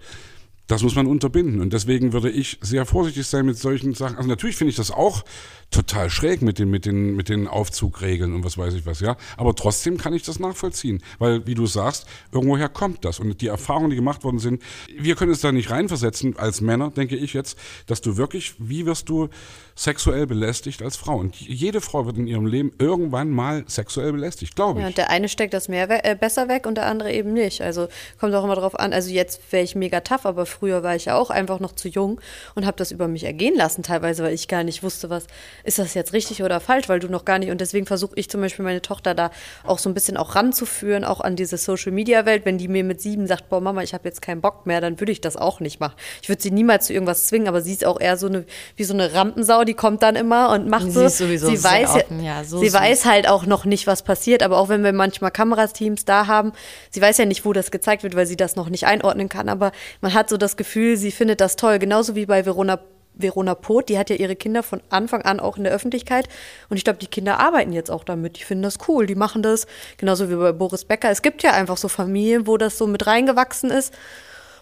Das muss man unterbinden. Und deswegen würde ich sehr vorsichtig sein mit solchen Sachen. Also natürlich finde ich das auch total schräg mit den, mit den, mit den Aufzugregeln und was weiß ich was, ja. Aber trotzdem kann ich das nachvollziehen. Weil, wie du sagst, irgendwoher kommt das. Und die Erfahrungen, die gemacht worden sind, wir können es da nicht reinversetzen als Männer, denke ich jetzt, dass du wirklich, wie wirst du sexuell belästigt als Frau? Und jede Frau wird in ihrem Leben irgendwann mal sexuell belästigt, glaube ich. Ja, und der eine steckt das mehr we äh, besser weg und der andere eben nicht. Also kommt auch immer drauf an. Also jetzt wäre ich mega tough, aber früher war ich ja auch einfach noch zu jung und habe das über mich ergehen lassen, teilweise, weil ich gar nicht wusste, was ist das jetzt richtig oder falsch, weil du noch gar nicht. Und deswegen versuche ich zum Beispiel meine Tochter da auch so ein bisschen auch ranzuführen, auch an diese Social Media Welt. Wenn die mir mit sieben sagt, boah, Mama, ich habe jetzt keinen Bock mehr, dann würde ich das auch nicht machen. Ich würde sie niemals zu irgendwas zwingen, aber sie ist auch eher so eine, wie so eine Rampensau, die kommt dann immer und macht Sie so. ist sowieso sie weiß, offen, ja, so sie süß. weiß halt auch noch nicht, was passiert. Aber auch wenn wir manchmal Kamerateams da haben, sie weiß ja nicht, wo das gezeigt wird, weil sie das noch nicht einordnen kann. Aber man hat so das Gefühl, sie findet das toll. Genauso wie bei Verona Verona Poth, die hat ja ihre Kinder von Anfang an auch in der Öffentlichkeit. Und ich glaube, die Kinder arbeiten jetzt auch damit. Die finden das cool, die machen das. Genauso wie bei Boris Becker. Es gibt ja einfach so Familien, wo das so mit reingewachsen ist.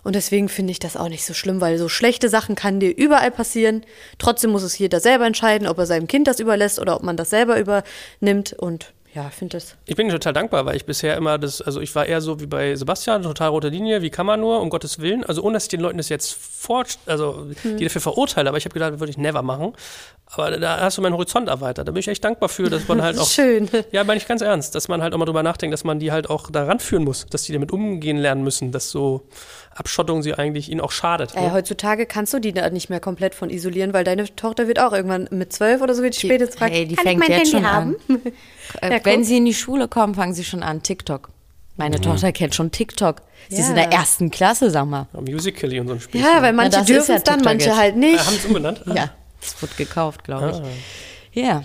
Und deswegen finde ich das auch nicht so schlimm, weil so schlechte Sachen kann dir überall passieren. Trotzdem muss es jeder selber entscheiden, ob er seinem Kind das überlässt oder ob man das selber übernimmt. Und ja, ich finde das. Ich bin total dankbar, weil ich bisher immer das, also ich war eher so wie bei Sebastian, total rote Linie, wie kann man nur, um Gottes Willen. Also ohne, dass ich den Leuten das jetzt vor, also die dafür verurteile, aber ich habe gedacht, das würde ich never machen. Aber da hast du meinen Horizont erweitert. Da bin ich echt dankbar für, dass man halt auch. Schön. Ja, meine ich ganz ernst, dass man halt auch mal drüber nachdenkt, dass man die halt auch da ranführen muss, dass die damit umgehen lernen müssen, dass so Abschottung sie eigentlich ihnen auch schadet. Äh, ne? heutzutage kannst du die da nicht mehr komplett von isolieren, weil deine Tochter wird auch irgendwann mit zwölf oder so wird die spätestens fragen, hey, die kann fängt ich mein jetzt Handy schon haben? an. Äh, Ja, Wenn guck. sie in die Schule kommen, fangen sie schon an, TikTok. Meine Tochter kennt schon TikTok. Sie ist in Ja. der ersten Klasse, sag mal. Ja, Musical.ly und so ein Spiel. Ja, weil manche dürfen ja es dann, TikTok manche jetzt. halt nicht. Haben sie umbenannt? Ja, das wird gekauft, glaube ich. Ah. Ja.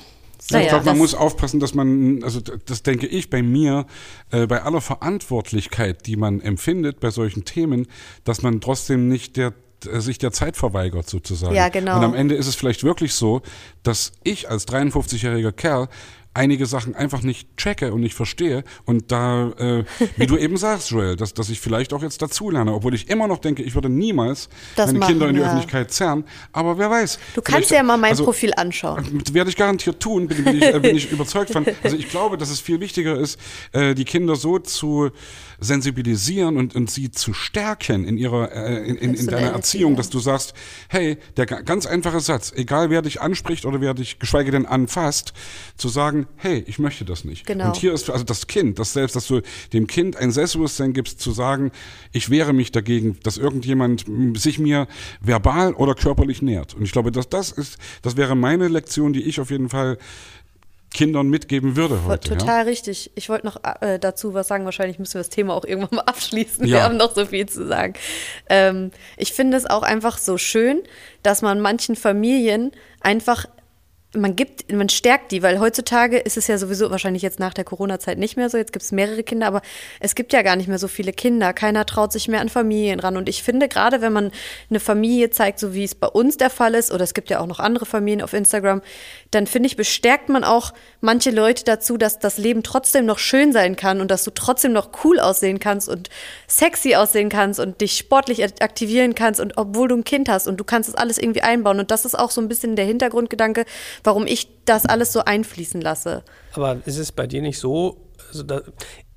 Ja, ich Naja, glaube, man muss aufpassen, dass man, also das denke ich bei mir, äh, bei aller Verantwortlichkeit, die man empfindet bei solchen Themen, dass man trotzdem nicht der äh, sich der Zeit verweigert sozusagen. Ja, genau. Und am Ende ist es vielleicht wirklich so, dass ich als 53-jähriger Kerl einige Sachen einfach nicht checke und nicht verstehe und da, äh, wie du eben sagst, Joel, dass, dass ich vielleicht auch jetzt dazulerne, obwohl ich immer noch denke, ich würde niemals Das meine machen, Kinder in die ja. Öffentlichkeit zerren, aber wer weiß. Du kannst ja mal mein also, Profil anschauen. werde ich garantiert tun, bin, bin, ich, äh, bin ich überzeugt von. Also ich glaube, dass es viel wichtiger ist, äh, die Kinder so zu sensibilisieren und, und sie zu stärken in ihrer äh, in, in, in deiner Erziehung, dass du sagst, hey, der ga- ganz einfache Satz, egal wer dich anspricht oder wer dich geschweige denn anfasst, zu sagen, hey, ich möchte das nicht. Genau. Und hier ist also das Kind, das selbst, dass du dem Kind ein Selbstbewusstsein gibst, zu sagen, ich wehre mich dagegen, dass irgendjemand sich mir verbal oder körperlich nähert. Und ich glaube, dass das ist, das wäre meine Lektion, die ich auf jeden Fall Kindern mitgeben würde heute. Total richtig. Ich wollte noch äh, dazu was sagen. Wahrscheinlich müssen wir das Thema auch irgendwann mal abschließen. Ja. Wir haben noch so viel zu sagen. Ähm, ich finde es auch einfach so schön, dass man manchen Familien einfach man gibt, man stärkt die, weil heutzutage ist es ja sowieso wahrscheinlich jetzt nach der Corona-Zeit nicht mehr so. Jetzt gibt es mehrere Kinder, aber es gibt ja gar nicht mehr so viele Kinder. Keiner traut sich mehr an Familien ran. Und ich finde, gerade wenn man eine Familie zeigt, so wie es bei uns der Fall ist, oder es gibt ja auch noch andere Familien auf Instagram, dann finde ich, bestärkt man auch manche Leute dazu, dass das Leben trotzdem noch schön sein kann und dass du trotzdem noch cool aussehen kannst und sexy aussehen kannst und dich sportlich aktivieren kannst und obwohl du ein Kind hast und du kannst das alles irgendwie einbauen. Und das ist auch so ein bisschen der Hintergrundgedanke, warum ich das alles so einfließen lasse. Aber ist es bei dir nicht so, also da,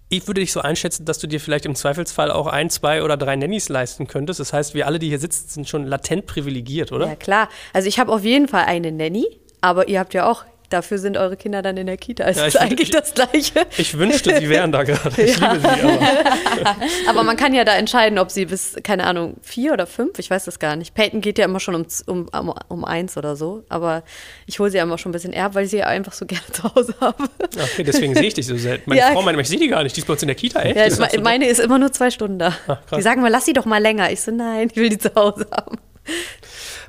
ich würde dich so einschätzen, dass du dir vielleicht im Zweifelsfall auch ein, zwei oder drei Nannies leisten könntest. Das heißt, wir alle, die hier sitzen, sind schon latent privilegiert, oder? Ja, klar. Also ich habe auf jeden Fall eine Nanny, aber ihr habt ja auch, dafür sind eure Kinder dann in der Kita. Es Ja, ist ich- eigentlich ich- das Gleiche. Ich wünschte, sie wären da gerade. Ich liebe sie, aber. Aber man kann ja da entscheiden, ob sie bis, keine Ahnung, vier oder fünf, ich weiß das gar nicht. Peyton geht ja immer schon um, um, um, um eins oder so, aber ich hole sie ja immer schon ein bisschen eher, weil ich sie ja einfach so gerne zu Hause habe. Okay, deswegen sehe ich dich so selten. Meine Ja. Frau meint, ich sehe die gar nicht. Die ist bei uns in der Kita, echt? Ja, ist absolut- meine ist immer nur zwei Stunden da. Krass. die sagen mal, lass sie doch mal länger. Ich so, nein, ich will die zu Hause haben.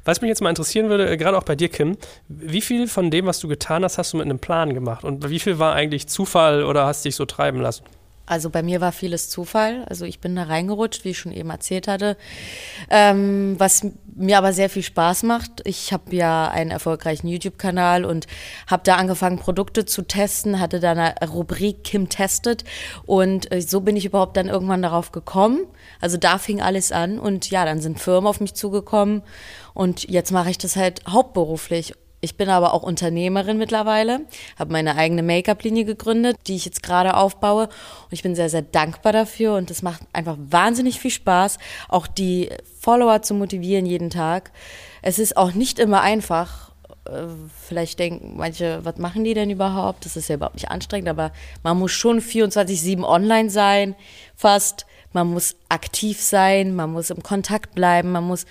Was mich jetzt mal interessieren würde, äh, gerade auch bei dir, Kim, wie viel von dem, was du getan hast, hast du mit einem Plan gemacht? Und wie viel war eigentlich Zufall oder hast dich so treiben lassen? Also bei mir war vieles Zufall. Also ich bin da reingerutscht, wie ich schon eben erzählt hatte. Ähm, was mir aber sehr viel Spaß macht. Ich habe ja einen erfolgreichen YouTube-Kanal und habe da angefangen, Produkte zu testen, hatte da eine Rubrik Kim testet und äh, so bin ich überhaupt dann irgendwann darauf gekommen. Also da fing alles an und ja, dann sind Firmen auf mich zugekommen und jetzt mache ich das halt hauptberuflich ich bin aber auch Unternehmerin mittlerweile, habe meine eigene Make-up-Linie gegründet, die ich jetzt gerade aufbaue. Und ich bin sehr, sehr dankbar dafür und es macht einfach wahnsinnig viel Spaß, auch die Follower zu motivieren jeden Tag. Es ist auch nicht immer einfach. Äh, vielleicht denken manche, was machen die denn überhaupt? Das ist ja überhaupt nicht anstrengend, aber man muss schon 24-7 online sein, fast. Man muss aktiv sein, man muss im Kontakt bleiben, man muss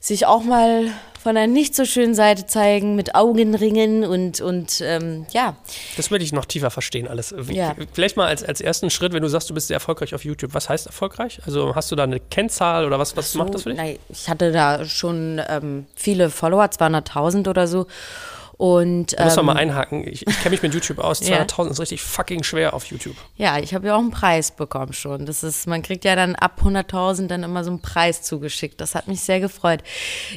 sich auch mal von einer nicht so schönen Seite zeigen, mit Augenringen und, und ähm, ja. Das würde ich noch tiefer verstehen, alles. Ja. Vielleicht mal als, als ersten Schritt, wenn du sagst, du bist sehr erfolgreich auf YouTube. Was heißt erfolgreich? Also hast du da eine Kennzahl oder was, was so, macht das für dich? Nein, ich hatte da schon ähm, viele Follower, 200.000 oder so. Und, da muss man ähm, mal einhaken. Ich, ich kenne mich mit YouTube aus. Ja. 200.000 ist richtig fucking schwer auf YouTube. Ja, ich habe ja auch einen Preis bekommen schon. Das ist, man kriegt ja dann ab 100.000 dann immer so einen Preis zugeschickt. Das hat mich sehr gefreut.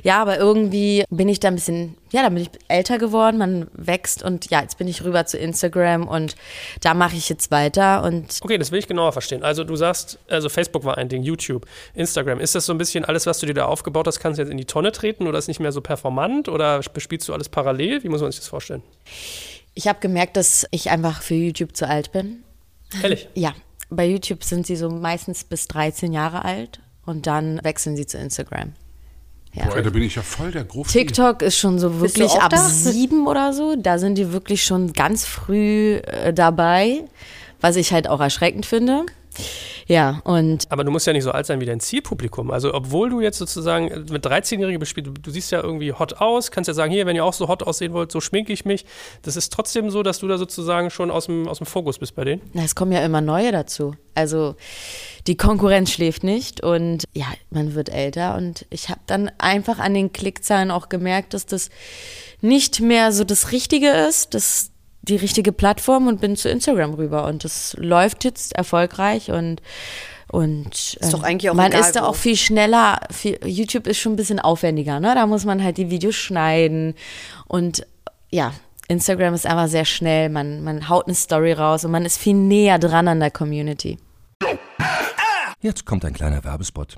Ja, aber irgendwie bin ich da ein bisschen, ja, da bin ich älter geworden, man wächst und ja, jetzt bin ich rüber zu Instagram und da mache ich jetzt weiter und Okay, das will ich genauer verstehen. Also du sagst, also Facebook war ein Ding, YouTube, Instagram. Ist das so ein bisschen alles, was du dir da aufgebaut hast, kannst du jetzt in die Tonne treten oder ist nicht mehr so performant oder bespielst du alles parallel? Wie muss man sich das vorstellen? ich habe gemerkt, dass ich einfach für YouTube zu alt bin. Ehrlich? Ja, bei YouTube sind sie so meistens bis 13 Jahre alt und dann wechseln sie zu Instagram. Ja. Boah, da bin ich ja voll der Große. TikTok ist schon so wirklich ab da? sieben oder so. Da sind die wirklich schon ganz früh äh, dabei, was ich halt auch erschreckend finde. Ja, und Aber du musst ja nicht so alt sein wie dein Zielpublikum. Also, obwohl du jetzt sozusagen mit 13-Jährigen bespielst, du, du siehst ja irgendwie hot aus, kannst ja sagen, hier, wenn ihr auch so hot aussehen wollt, so schminke ich mich. Das ist trotzdem so, dass du da sozusagen schon aus dem, aus dem Fokus bist bei denen. na, es kommen ja immer neue dazu. Also die Konkurrenz schläft nicht und ja, man wird älter und ich habe dann einfach an den Klickzahlen auch gemerkt, dass das nicht mehr so das Richtige ist, das die richtige Plattform und bin zu Instagram rüber und das läuft jetzt erfolgreich und und Ist doch ähm, eigentlich auch man egal, ist da wo. auch viel schneller. Viel, YouTube ist schon ein bisschen aufwendiger, ne? Da muss man halt die Videos schneiden und ja, Instagram ist einfach sehr schnell. Man man haut eine Story raus und man ist viel näher dran an der Community. Jetzt kommt ein kleiner Werbespot.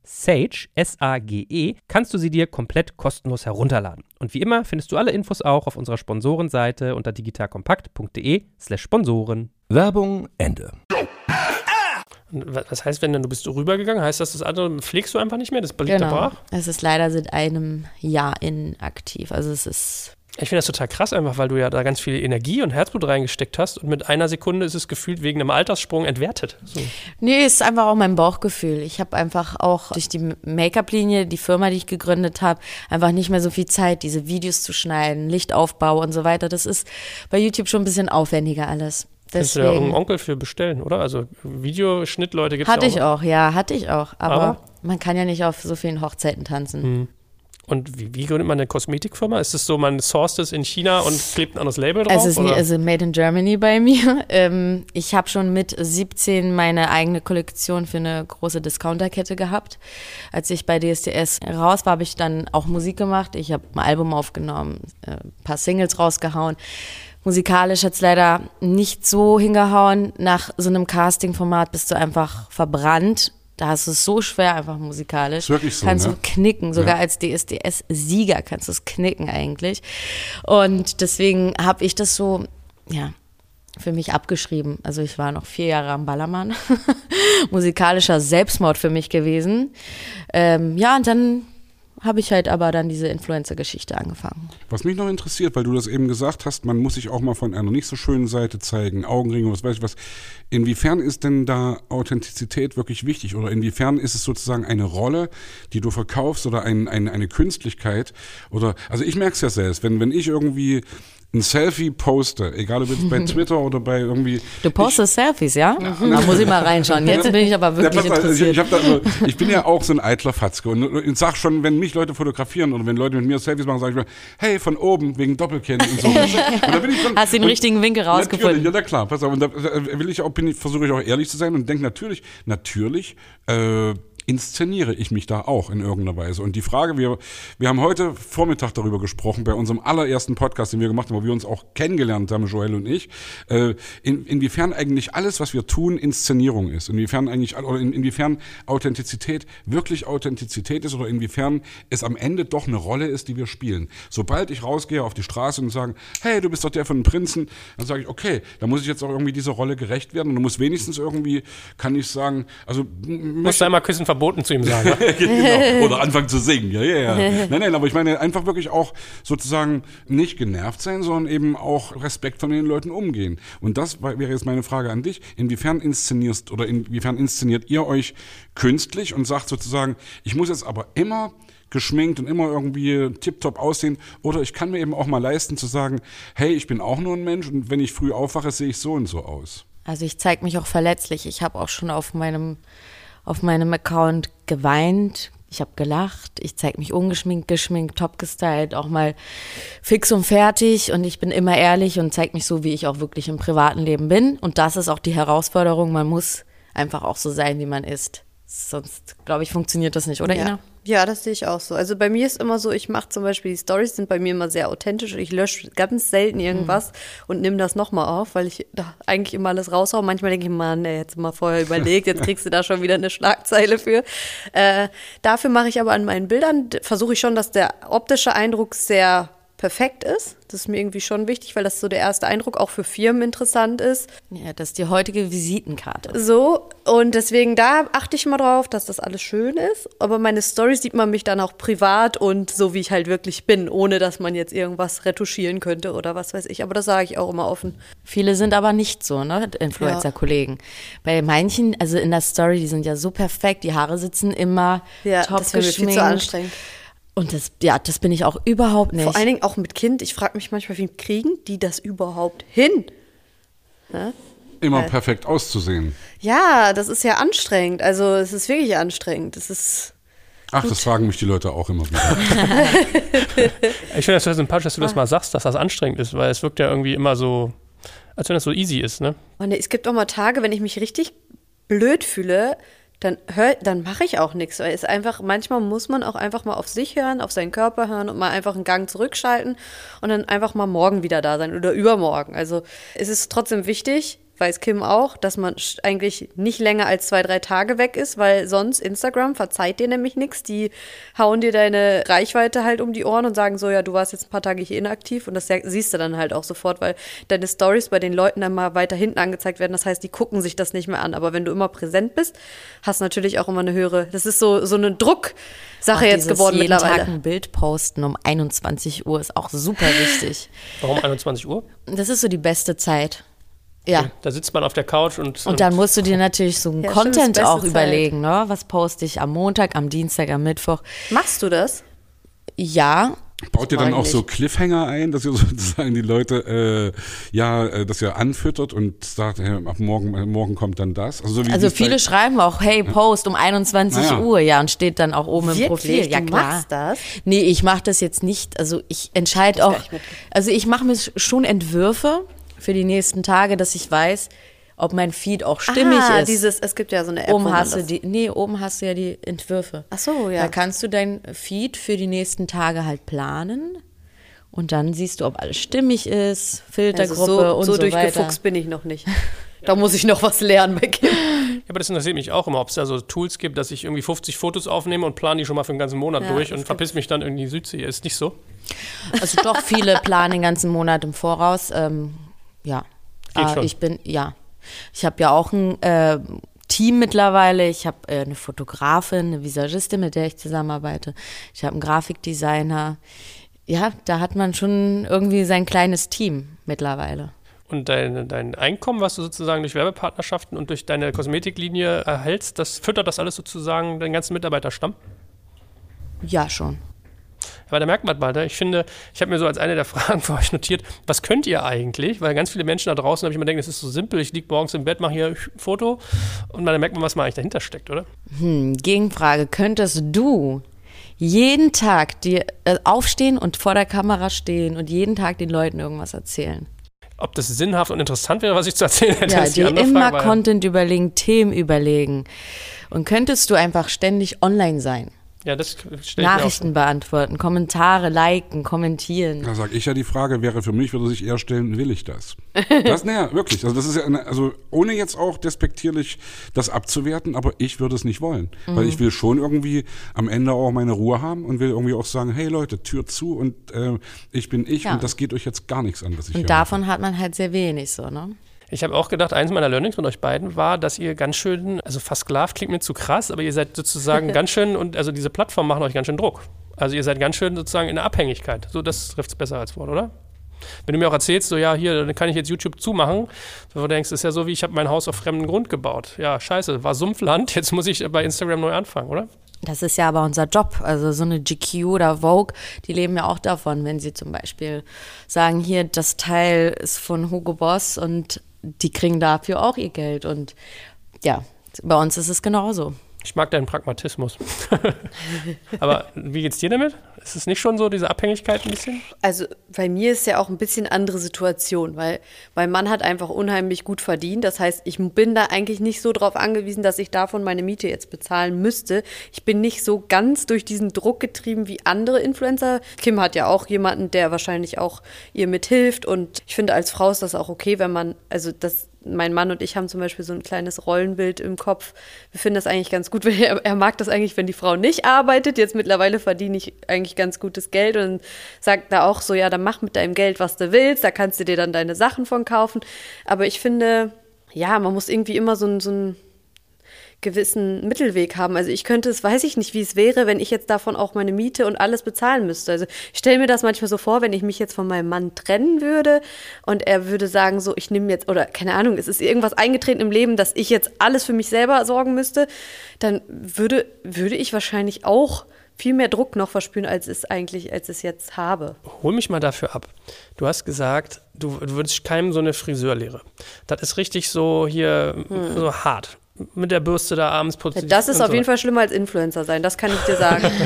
Sage, S-A-G-E, kannst du sie dir komplett kostenlos herunterladen. Und wie immer findest du alle Infos auch auf unserer Sponsorenseite unter digitalkompakt.de slash Sponsoren. Werbung Ende. Was heißt, wenn dann du bist rübergegangen? Heißt das, das andere pflegst du einfach nicht mehr? Das liegt da Genau. brach? Es ist leider seit einem Jahr inaktiv. Also es ist Ich finde das total krass einfach, weil du ja da ganz viel Energie und Herzblut reingesteckt hast und mit einer Sekunde ist es gefühlt wegen einem Alterssprung entwertet. So. Nee, ist einfach auch mein Bauchgefühl. Ich habe einfach auch durch die Make-up-Linie, die Firma, die ich gegründet habe, einfach nicht mehr so viel Zeit, diese Videos zu schneiden, Lichtaufbau und so weiter. Das ist bei YouTube schon ein bisschen aufwendiger alles. Kannst du da irgendeinen Onkel für bestellen, oder? Also Videoschnittleute gibt es hatte ja auch. ich auch, ja, hatte ich auch. Aber, Aber? man kann ja nicht auf so vielen Hochzeiten tanzen. Hm. Und wie, wie gründet man eine Kosmetikfirma? Ist es so, man sourced es in China und klebt ein anderes Label drauf? Es ist oder? also made in Germany bei mir. Ähm, ich habe schon mit 17 meine eigene Kollektion für eine große Discounterkette gehabt. Als ich bei DSDS raus war, habe ich dann auch Musik gemacht. Ich habe ein Album aufgenommen, äh, ein paar Singles rausgehauen. Musikalisch hat es leider nicht so hingehauen. Nach so einem Casting-Format bist du einfach verbrannt. Da hast du es so schwer, einfach musikalisch. Ist wirklich so, Kannst ne? du knicken, sogar Ja. als DSDS-Sieger kannst du es knicken eigentlich. Und deswegen habe ich das so, ja, für mich abgeschrieben. Also ich war noch vier Jahre am Ballermann. Musikalischer Selbstmord für mich gewesen. Ähm, ja, und dann habe ich halt aber dann diese Influencer-Geschichte angefangen. Was mich noch interessiert, weil du das eben gesagt hast, man muss sich auch mal von einer nicht so schönen Seite zeigen, Augenringe, was weiß ich was. Inwiefern ist denn da Authentizität wirklich wichtig? Oder inwiefern ist es sozusagen eine Rolle, die du verkaufst oder ein, ein, eine Künstlichkeit? Oder, also ich merke es ja selbst, wenn, wenn ich irgendwie ein Selfie poste, egal ob jetzt bei Twitter oder bei irgendwie. Du postest Selfies, ja? Da muss ich mal reinschauen. Jetzt bin ich aber Ja, wirklich auf, also ich, interessiert. ich, hab da, also, ich bin ja auch so ein eitler Fatzke und, und sag schon, wenn mich Leute fotografieren oder wenn Leute mit mir Selfies machen, sage ich mir, hey, von oben, wegen Doppelkinn und so. und da bin ich schon, Hast du den richtigen Winkel rausgefunden? Ja, na klar, pass auf. Und da will ich auch, bin ich, versuche ich auch ehrlich zu sein und denke natürlich, natürlich, äh, inszeniere ich mich da auch in irgendeiner Weise. Und die Frage, wir, wir haben heute Vormittag darüber gesprochen, bei unserem allerersten Podcast, den wir gemacht haben, wo wir uns auch kennengelernt haben, Joel und ich, äh, in, inwiefern eigentlich alles, was wir tun, Inszenierung ist. Inwiefern eigentlich, oder in, inwiefern Authentizität wirklich Authentizität ist oder inwiefern es am Ende doch eine Rolle ist, die wir spielen. Sobald ich rausgehe auf die Straße und sage, hey, du bist doch der von den Prinzen, dann sage ich, okay, da muss ich jetzt auch irgendwie dieser Rolle gerecht werden und du musst wenigstens irgendwie, kann ich sagen, also Musst einmal küssen verboten zu ihm sagen. genau. Oder anfangen zu singen. Ja, ja, ja. Nein, nein, aber ich meine einfach wirklich auch sozusagen nicht genervt sein, sondern eben auch Respekt von den Leuten umgehen. Und das wäre jetzt meine Frage an dich. Inwiefern inszenierst oder inwiefern inszeniert ihr euch künstlich und sagt sozusagen, ich muss jetzt aber immer geschminkt und immer irgendwie tiptop aussehen. Oder ich kann mir eben auch mal leisten zu sagen, hey, ich bin auch nur ein Mensch und wenn ich früh aufwache, sehe ich so und so aus. Also ich zeige mich auch verletzlich. Ich habe auch schon auf meinem, auf meinem Account geweint. Ich habe gelacht. Ich zeige mich ungeschminkt, geschminkt, top gestylt, auch mal fix und fertig. Und ich bin immer ehrlich und zeige mich so, wie ich auch wirklich im privaten Leben bin. Und das ist auch die Herausforderung. Man muss einfach auch so sein, wie man ist. Sonst, glaube ich, funktioniert das nicht, oder Ja. Ina? Ja, das sehe ich auch so. Also bei mir ist immer so, ich mache zum Beispiel, die Stories sind bei mir immer sehr authentisch. Ich lösche ganz selten irgendwas und nehme das nochmal auf, weil ich da eigentlich immer alles raushaue. Manchmal denke ich, Mann, ey, jetzt mal vorher überlegt, jetzt kriegst du da schon wieder eine Schlagzeile für. Äh, dafür mache ich aber an meinen Bildern, versuche ich schon, dass der optische Eindruck sehr perfekt ist. Das ist mir irgendwie schon wichtig, weil das so der erste Eindruck auch für Firmen interessant ist. Ja, das ist die heutige Visitenkarte. So, und deswegen da achte ich mal drauf, dass das alles schön ist. Aber meine Stories sieht man mich dann auch privat und so, wie ich halt wirklich bin, ohne dass man jetzt irgendwas retuschieren könnte oder was weiß ich. Aber das sage ich auch immer offen. Viele sind aber nicht so, ne? Influencer-Kollegen. Bei manchen, also in der Story, die sind ja so perfekt, die Haare sitzen immer Ja, top das mir viel geschminkt. zu anstrengend. Und das, ja, das bin ich auch überhaupt nicht. Vor allen Dingen auch mit Kind. Ich frage mich manchmal, wie kriegen die das überhaupt hin? Immer perfekt auszusehen. Ja, das ist ja anstrengend. Also es ist wirklich anstrengend. Es ist Ach, das fragen mich die Leute auch immer wieder. Ich finde das sehr sympathisch, dass du das mal sagst, dass das anstrengend ist, weil es wirkt ja irgendwie immer so, als wenn das so easy ist, ne? Und es gibt auch mal Tage, wenn ich mich richtig blöd fühle, dann hör, dann mache ich auch nichts. Weil es einfach, manchmal muss man auch einfach mal auf sich hören, auf seinen Körper hören und mal einfach einen Gang zurückschalten und dann einfach mal morgen wieder da sein oder übermorgen. Also es ist trotzdem wichtig, weiß Kim auch, dass man eigentlich nicht länger als zwei, drei Tage weg ist, weil sonst Instagram verzeiht dir nämlich nichts. Die hauen dir deine Reichweite halt um die Ohren und sagen so, ja, du warst jetzt ein paar Tage hier inaktiv und das siehst du dann halt auch sofort, weil deine Stories bei den Leuten dann mal weiter hinten angezeigt werden. Das heißt, die gucken sich das nicht mehr an. Aber wenn du immer präsent bist, hast du natürlich auch immer eine höhere, das ist so, so eine Drucksache jetzt geworden jeden Tag mittlerweile. ein Bild posten um 21 Uhr ist auch super wichtig. Warum 21 Uhr? Das ist so die beste Zeit. Ja. Da sitzt man auf der Couch und, Und dann musst du dir natürlich so einen Ja, Content auch Zeit. überlegen, ne? Was poste ich am Montag, am Dienstag, am Mittwoch? Machst du das? Ja, Baut ihr dann auch so. Cliffhanger ein, dass ihr sozusagen die Leute, äh, ja, äh, dass ihr anfüttert und sagt, hey, ab morgen, äh, morgen kommt dann das? Also, so wie Also viele Zeit- schreiben auch, hey, Post um 21 Naja. Uhr, ja, und steht dann auch oben im Profil. Wirklich? Ja, Du klar. machst das? Nee, ich mache das jetzt nicht. Also ich entscheide auch, also ich mache mir schon Entwürfe für die nächsten Tage, dass ich weiß, ob mein Feed auch stimmig ah, ist. dieses, es gibt ja so eine App, Oben hast du die, nee, oben hast du ja die Entwürfe. Ach so, ja. Da kannst du dein Feed für die nächsten Tage halt planen und dann siehst du, ob alles stimmig ist, Filtergruppe also so, und so so, durchgefuchst weiter. bin ich noch nicht. Da muss ich noch was lernen bei Kim. Ja, aber das interessiert mich auch immer, ob es da so Tools gibt, dass ich irgendwie 50 Fotos aufnehme und plane die schon mal für den ganzen Monat Ja, durch und verpiss mich dann irgendwie in die Südsee. Ist nicht so? Also doch viele planen den ganzen Monat im Voraus. Ähm, ja, Äh, ich bin ja, ich habe ja auch ein äh, Team mittlerweile. Ich habe äh, eine Fotografin, eine Visagistin, mit der ich zusammenarbeite. Ich habe einen Grafikdesigner. Ja, da hat man schon irgendwie sein kleines Team mittlerweile. Und dein, dein Einkommen, was du sozusagen durch Werbepartnerschaften und durch deine Kosmetiklinie erhältst, das füttert das alles sozusagen den ganzen Mitarbeiterstamm? Ja, schon. Weil da merkt man mal, ne? ich finde, ich habe mir so als eine der Fragen für euch notiert, was könnt ihr eigentlich? Weil ganz viele Menschen da draußen, habe ich immer denkt, es ist so simpel, ich liege morgens im Bett, mache hier ein Foto und dann merkt man, was man eigentlich dahinter steckt, oder? Hm, Gegenfrage, könntest du jeden Tag dir äh, aufstehen und vor der Kamera stehen und jeden Tag den Leuten irgendwas erzählen? Ob das sinnhaft und interessant wäre, was ich zu erzählen hätte, Ja, die dir andere immer Frage. Content überlegen, Themen überlegen. Und könntest du einfach ständig online sein? Ja, das Nachrichten beantworten, Kommentare liken, kommentieren. Da sage ich ja, die Frage wäre für mich, würde sich eher stellen, will ich das? Das, naja, wirklich. Also das ist ja, eine, also ohne jetzt auch despektierlich das abzuwerten, aber ich würde es nicht wollen. Weil Mhm. ich will schon irgendwie am Ende auch meine Ruhe haben und will irgendwie auch sagen, hey Leute, Tür zu und äh, ich bin ich Ja. und das geht euch jetzt gar nichts an, was ich Und davon hat man halt sehr wenig so, ne? Ich habe auch gedacht, eins meiner Learnings mit euch beiden war, dass ihr ganz schön, also versklavt klingt mir zu krass, aber ihr seid sozusagen ganz schön, und also diese Plattformen machen euch ganz schön Druck. Also ihr seid ganz schön sozusagen in der Abhängigkeit. So, das trifft es besser als Wort, oder? Wenn du mir auch erzählst, so ja, hier, dann kann ich jetzt YouTube zumachen, wo du denkst, ist ja so, wie ich habe mein Haus auf fremden Grund gebaut. Ja, scheiße, war Sumpfland, jetzt muss ich bei Instagram neu anfangen, oder? Das ist ja aber unser Job. Also so eine GQ oder Vogue, die leben ja auch davon, wenn sie zum Beispiel sagen, hier, das Teil ist von Hugo Boss und die kriegen dafür auch ihr Geld. Und ja, bei uns ist es genauso. Ich mag deinen Pragmatismus. aber wie geht's dir damit? Ist es nicht schon so, diese Abhängigkeit ein bisschen? Also bei mir ist ja auch ein bisschen andere Situation, weil mein Mann hat einfach unheimlich gut verdient. Das heißt, ich bin da eigentlich nicht so drauf angewiesen, dass ich davon meine Miete jetzt bezahlen müsste. Ich bin nicht so ganz durch diesen Druck getrieben wie andere Influencer. Kim hat ja auch jemanden, der wahrscheinlich auch ihr mithilft. Und ich finde, als Frau ist das auch okay, wenn man, also das mein Mann und ich haben zum Beispiel so ein kleines Rollenbild im Kopf. Wir finden das eigentlich ganz gut. Er, er mag das eigentlich, wenn die Frau nicht arbeitet. Jetzt mittlerweile verdiene ich eigentlich ganz gutes Geld und sagt da auch so, ja, dann mach mit deinem Geld, was du willst. Da kannst du dir dann deine Sachen von kaufen. Aber ich finde, ja, man muss irgendwie immer so ein, so ein gewissen Mittelweg haben. Also ich könnte es, weiß ich nicht, wie es wäre, wenn ich jetzt davon auch meine Miete und alles bezahlen müsste. Also ich stelle mir das manchmal so vor, wenn ich mich jetzt von meinem Mann trennen würde und er würde sagen, so, ich nehme jetzt, oder keine Ahnung, es ist irgendwas eingetreten im Leben, dass ich jetzt alles für mich selber sorgen müsste, dann würde, würde ich wahrscheinlich auch viel mehr Druck noch verspüren, als es eigentlich, als es jetzt habe. Hol mich mal dafür ab. Du hast gesagt, du, du würdest keinem so eine Friseurlehre. Das ist richtig so hier so hart. Mit der Bürste da abends putzen. Das ist auf so. jeden Fall schlimmer als Influencer sein, das kann ich dir sagen.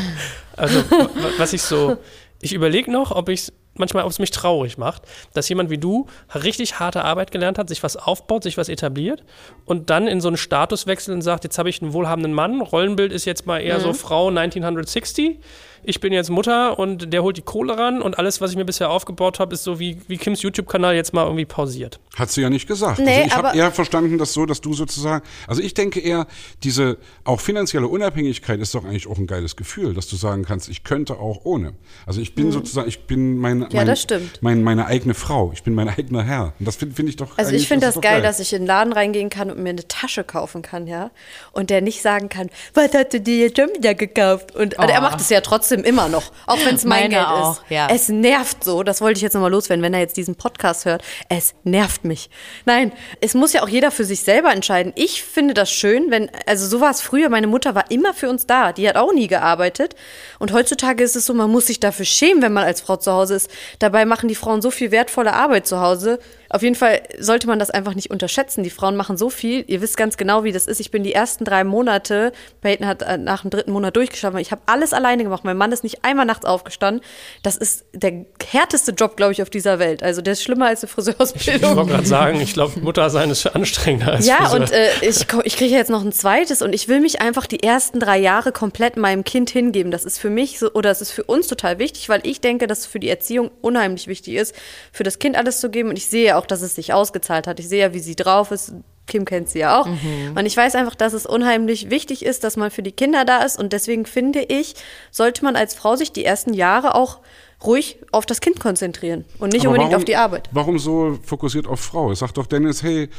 Also, wa- was ich so, ich überlege noch, ob ich manchmal, ob es mich traurig macht, dass jemand wie du richtig harte Arbeit gelernt hat, sich was aufbaut, sich was etabliert und dann in so einen Status wechselt und sagt, jetzt habe ich einen wohlhabenden Mann, Rollenbild ist jetzt mal eher so Frau 1960, ich bin jetzt Mutter und der holt die Kohle ran und alles, was ich mir bisher aufgebaut habe, ist so wie, wie Kims YouTube-Kanal jetzt mal irgendwie pausiert. Hat sie ja nicht gesagt. Nee, also ich habe eher verstanden, dass so, dass du sozusagen, also ich denke eher, diese auch finanzielle Unabhängigkeit ist doch eigentlich auch ein geiles Gefühl, dass du sagen kannst, ich könnte auch ohne. Also ich bin sozusagen, ich bin mein mein, Ja, das stimmt. Mein, meine eigene Frau. Ich bin mein eigener Herr. Und das finde find ich doch. Also ich finde ist das doch geil, dass ich in den Laden reingehen kann und mir eine Tasche kaufen kann, ja. Und der nicht sagen kann, was hast du dir jetzt schon wieder gekauft? Und also er Oh. macht es ja trotzdem immer noch, auch wenn es mein Meine Geld auch, ist. ja. Es nervt so, das wollte ich jetzt nochmal loswerden, wenn er jetzt diesen Podcast hört. Es nervt mich. Nein, es muss ja auch jeder für sich selber entscheiden. Ich finde das schön, wenn, also so war es früher, meine Mutter war immer für uns da. Die hat auch nie gearbeitet. Und heutzutage ist es so, man muss sich dafür schämen, wenn man als Frau zu Hause ist. Dabei machen die Frauen so viel wertvolle Arbeit zu Hause. Auf jeden Fall sollte man das einfach nicht unterschätzen. Die Frauen machen so viel. Ihr wisst ganz genau, wie das ist. Ich bin die ersten drei Monate, Peyton hat äh, nach dem dritten Monat durchgeschlafen. Ich habe alles alleine gemacht. Mein Mann ist nicht einmal nachts aufgestanden. Das ist der härteste Job, glaube ich, auf dieser Welt. Also der ist schlimmer als eine Ich wollte Friseurausbildung. gerade sagen, ich glaube, Mutter sein ist anstrengender als Ja, Friseur. und äh, ich, ich kriege jetzt noch ein zweites und ich will mich einfach die ersten drei Jahre komplett meinem Kind hingeben. Das ist für mich so, oder es ist für uns total wichtig, weil ich denke, dass es für die Erziehung unheimlich wichtig ist, für das Kind alles zu geben. Und ich sehe auch, dass es sich ausgezahlt hat. Ich sehe ja, wie sie drauf ist. Kim kennt sie ja auch. Und ich weiß einfach, dass es unheimlich wichtig ist, dass man für die Kinder da ist. Und deswegen finde ich, sollte man als Frau sich die ersten Jahre auch ruhig auf das Kind konzentrieren und nicht Aber unbedingt warum- auf die Arbeit. Warum so fokussiert auf Frau? Sagt doch Dennis, hey,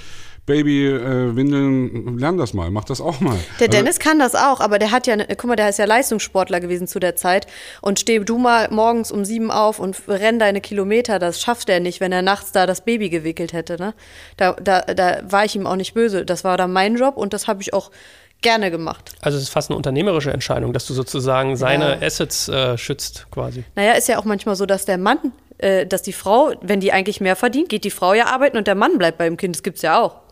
Baby, äh, Windeln, lern das mal, mach das auch mal. Der Also, Dennis kann das auch, aber der hat ja, eine, guck mal, der ist ja Leistungssportler gewesen zu der Zeit und steh du mal morgens um sieben auf und renn deine Kilometer, das schafft er nicht, wenn er nachts da das Baby gewickelt hätte, ne? Da, da, da war ich ihm auch nicht böse. Das war dann mein Job und das habe ich auch gerne gemacht. also es ist fast eine unternehmerische Entscheidung, dass du sozusagen seine Assets äh, schützt quasi. Naja, ist ja auch manchmal so, dass der Mann, äh, dass die Frau, wenn die eigentlich mehr verdient, geht die Frau ja arbeiten und der Mann bleibt beim Kind. Das gibt's ja auch.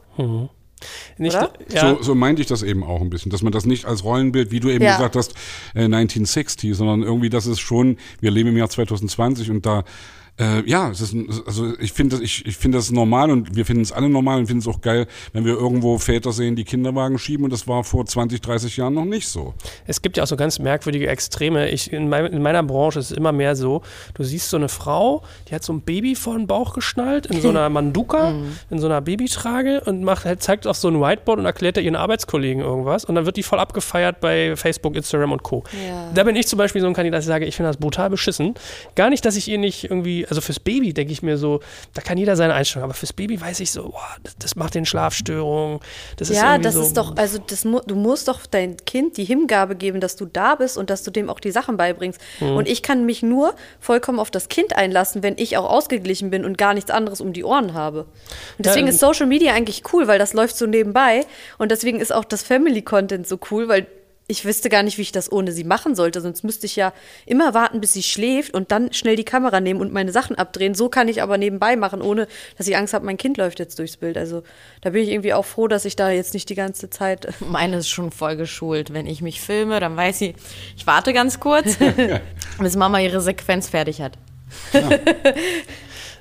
Nicht, Oder? Ja, So, so meinte ich das eben auch ein bisschen, dass man das nicht als Rollenbild, wie du eben Ja. gesagt hast, äh, 1960, sondern irgendwie, das ist schon, wir leben im Jahr 2020 und da, äh, ja, es ist, ein- also ich finde das, ich, ich finde das normal und wir finden es alle normal und finden es auch geil, wenn wir irgendwo Väter sehen, die Kinderwagen schieben und das war vor 20, 30 Jahren noch nicht so. Es gibt ja auch so ganz merkwürdige Extreme. Ich, in, mein, in meiner Branche ist es immer mehr so, du siehst so eine Frau, die hat so ein Baby vor den Bauch geschnallt, in so einer Manduka, in so einer Babytrage und macht, halt, zeigt auf so ein Whiteboard und erklärt da ihren Arbeitskollegen irgendwas und dann wird die voll abgefeiert bei Facebook, Instagram und Co. Ja. Da bin ich zum Beispiel so ein Kandidat, ich sage, ich finde das brutal beschissen. Gar nicht, dass ich ihr nicht irgendwie, also fürs Baby denke ich mir so, da kann jeder seine Einstellung, aber fürs Baby weiß ich so, boah, das, das macht den Schlafstörungen. Das ist Ja, irgendwie das so, ist doch, also das du musst doch dein Kind die Hingabe geben, dass du da bist und dass du dem auch die Sachen beibringst. Mhm. Und ich kann mich nur vollkommen auf das Kind einlassen, wenn ich auch ausgeglichen bin und gar nichts anderes um die Ohren habe. Und deswegen Ja, ist Social Media eigentlich cool, weil das läuft so nebenbei. Und deswegen ist auch das Family Content so cool, weil ich wüsste gar nicht, wie ich das ohne sie machen sollte. Sonst müsste ich ja immer warten, bis sie schläft und dann schnell die Kamera nehmen und meine Sachen abdrehen. So kann ich aber nebenbei machen, ohne dass ich Angst habe, mein Kind läuft jetzt durchs Bild. Also da bin ich irgendwie auch froh, dass ich da jetzt nicht die ganze Zeit. Meine ist schon voll geschult. Wenn ich mich filme, dann weiß sie, ich warte ganz kurz, bis Mama ihre Sequenz fertig hat. Ja,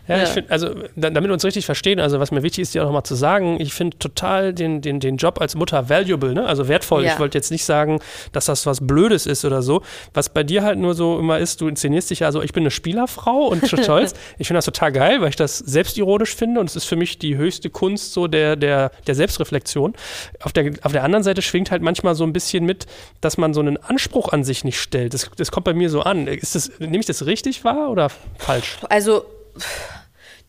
ich Ja. finde, also da, damit wir uns richtig verstehen, also was mir wichtig ist, dir auch nochmal zu sagen, ich finde total den, den, den Job als Mutter valuable, ne? also wertvoll. Ja. Ich wollte jetzt nicht sagen, dass das was Blödes ist oder so. Was bei dir halt nur so immer ist, du inszenierst dich ja so, ich bin eine Spielerfrau und stolz. ich finde das total geil, weil ich das selbstironisch finde und es ist für mich die höchste Kunst so der, der, der Selbstreflexion. Auf der, auf der anderen Seite schwingt halt manchmal so ein bisschen mit, dass man so einen Anspruch an sich nicht stellt. Das, das kommt bei mir so an. Ist das, nehme ich das richtig wahr oder falsch? Also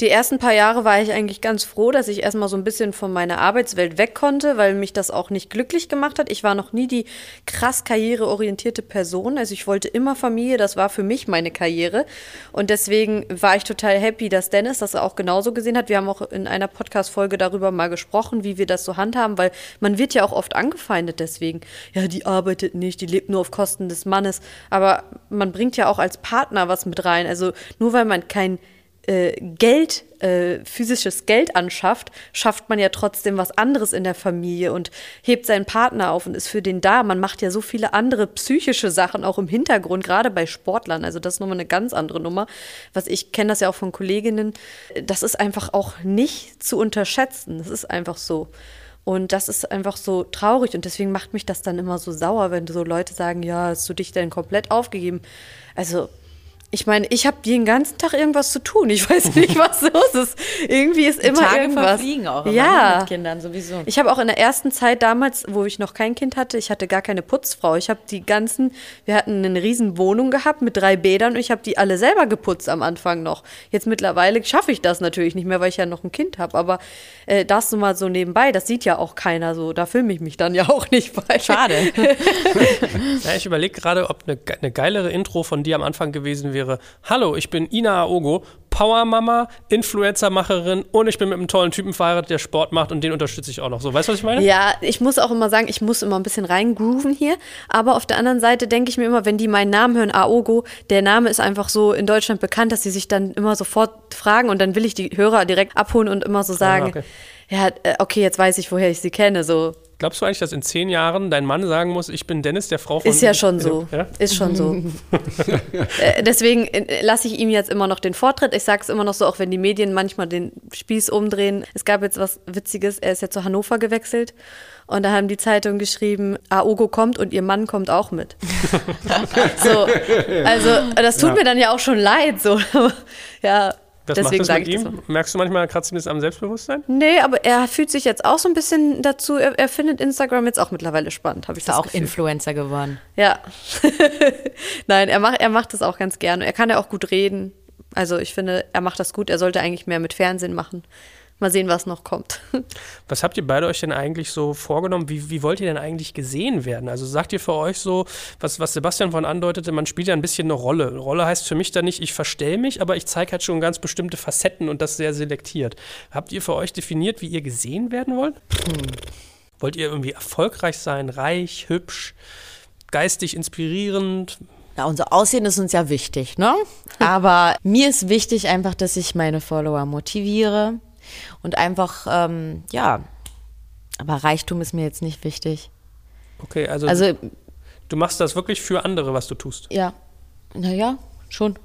die ersten paar Jahre war ich eigentlich ganz froh, dass ich erstmal so ein bisschen von meiner Arbeitswelt weg konnte, weil mich das auch nicht glücklich gemacht hat. Ich war noch nie die krass karriereorientierte Person. Also ich wollte immer Familie, das war für mich meine Karriere. Und deswegen war ich total happy, dass Dennis das auch genauso gesehen hat. Wir haben auch in einer Podcast-Folge darüber mal gesprochen, wie wir das so handhaben, weil man wird ja auch oft angefeindet deswegen. Ja, die arbeitet nicht, die lebt nur auf Kosten des Mannes. Aber man bringt ja auch als Partner was mit rein. Also nur weil man kein Geld, äh, physisches Geld anschafft, schafft man ja trotzdem was anderes in der Familie und hebt seinen Partner auf und ist für den da. Man macht ja so viele andere psychische Sachen auch im Hintergrund, gerade bei Sportlern. Also das ist nochmal eine ganz andere Nummer. Was ich kenne das ja auch von Kolleginnen. Das ist einfach auch nicht zu unterschätzen. Das ist einfach so. Und das ist einfach so traurig und deswegen macht mich das dann immer so sauer, wenn so Leute sagen, ja, hast du dich denn komplett aufgegeben? Also Ich meine, ich habe den ganzen Tag irgendwas zu tun. Ich weiß nicht, was los ist. Irgendwie ist immer Tage irgendwas. verfliegen auch immer ne, ja. mit Kindern sowieso. Ich habe auch in der ersten Zeit damals, wo ich noch kein Kind hatte, ich hatte gar keine Putzfrau. Ich habe die ganzen, wir hatten eine riesen Wohnung gehabt mit drei Bädern und ich habe die alle selber geputzt am Anfang noch. Jetzt mittlerweile schaffe ich das natürlich nicht mehr, weil ich ja noch ein Kind habe. Aber äh, das so mal so nebenbei, das sieht ja auch keiner so. Da filme ich mich dann ja auch nicht bei. Schade. Ja, ich überlege gerade, ob eine, eine geilere Intro von dir am Anfang gewesen wäre. Hallo, ich bin Ina Aogo, Powermama, Influencermacherin und ich bin mit einem tollen Typen verheiratet, der Sport macht und den unterstütze ich auch noch. So, weißt du, was ich meine? Ja, ich muss auch immer sagen, ich muss immer ein bisschen reingrooven hier. Aber auf der anderen Seite denke ich mir immer, wenn die meinen Namen hören, Aogo, der Name ist einfach so in Deutschland bekannt, dass sie sich dann immer sofort fragen und dann will ich die Hörer direkt abholen und immer so sagen, okay. ja, äh, okay, jetzt weiß ich, woher ich sie kenne. So Glaubst du eigentlich, dass in zehn Jahren dein Mann sagen muss, ich bin Dennis, der Frau von. ist ja schon so, Ja? ist schon so. äh, deswegen äh, lasse ich ihm jetzt immer noch den Vortritt. Ich sage es immer noch so, auch wenn die Medien manchmal den Spieß umdrehen. Es gab jetzt was Witziges. Er ist ja zu Hannover gewechselt. Und da haben die Zeitungen geschrieben, Aogo kommt und ihr Mann kommt auch mit. so, also das tut Ja. mir dann ja auch schon leid. So. ja, Was deswegen macht das mit das ihm? so. Merkst du manchmal, kratzt ihm das am Selbstbewusstsein? Nee, aber er fühlt sich jetzt auch so ein bisschen dazu, er, er findet Instagram jetzt auch mittlerweile spannend, habe ich Ist das auch Gefühl. Influencer geworden. Ja. Nein, er macht, er macht das auch ganz gerne. Er kann ja auch gut reden. Also ich finde, er macht das gut. Er sollte eigentlich mehr mit Fernsehen machen. Mal sehen, was noch kommt. Was habt ihr beide euch denn eigentlich so vorgenommen? Wie, wie wollt ihr denn eigentlich gesehen werden? Also sagt ihr für euch so, was, was Sebastian vorhin andeutete, man spielt ja ein bisschen eine Rolle. Eine Rolle heißt für mich da nicht, ich verstell mich, aber ich zeige halt schon ganz bestimmte Facetten und das sehr selektiert. Habt ihr für euch definiert, wie ihr gesehen werden wollt? Wollt ihr irgendwie erfolgreich sein, reich, hübsch, geistig inspirierend? Ja, unser Aussehen ist uns ja wichtig, ne? Aber mir ist wichtig einfach, dass ich meine Follower motiviere und einfach, ähm, ja, aber Reichtum ist mir jetzt nicht wichtig. Okay, also, Also, du machst das wirklich für andere, was du tust. ja, naja, schon.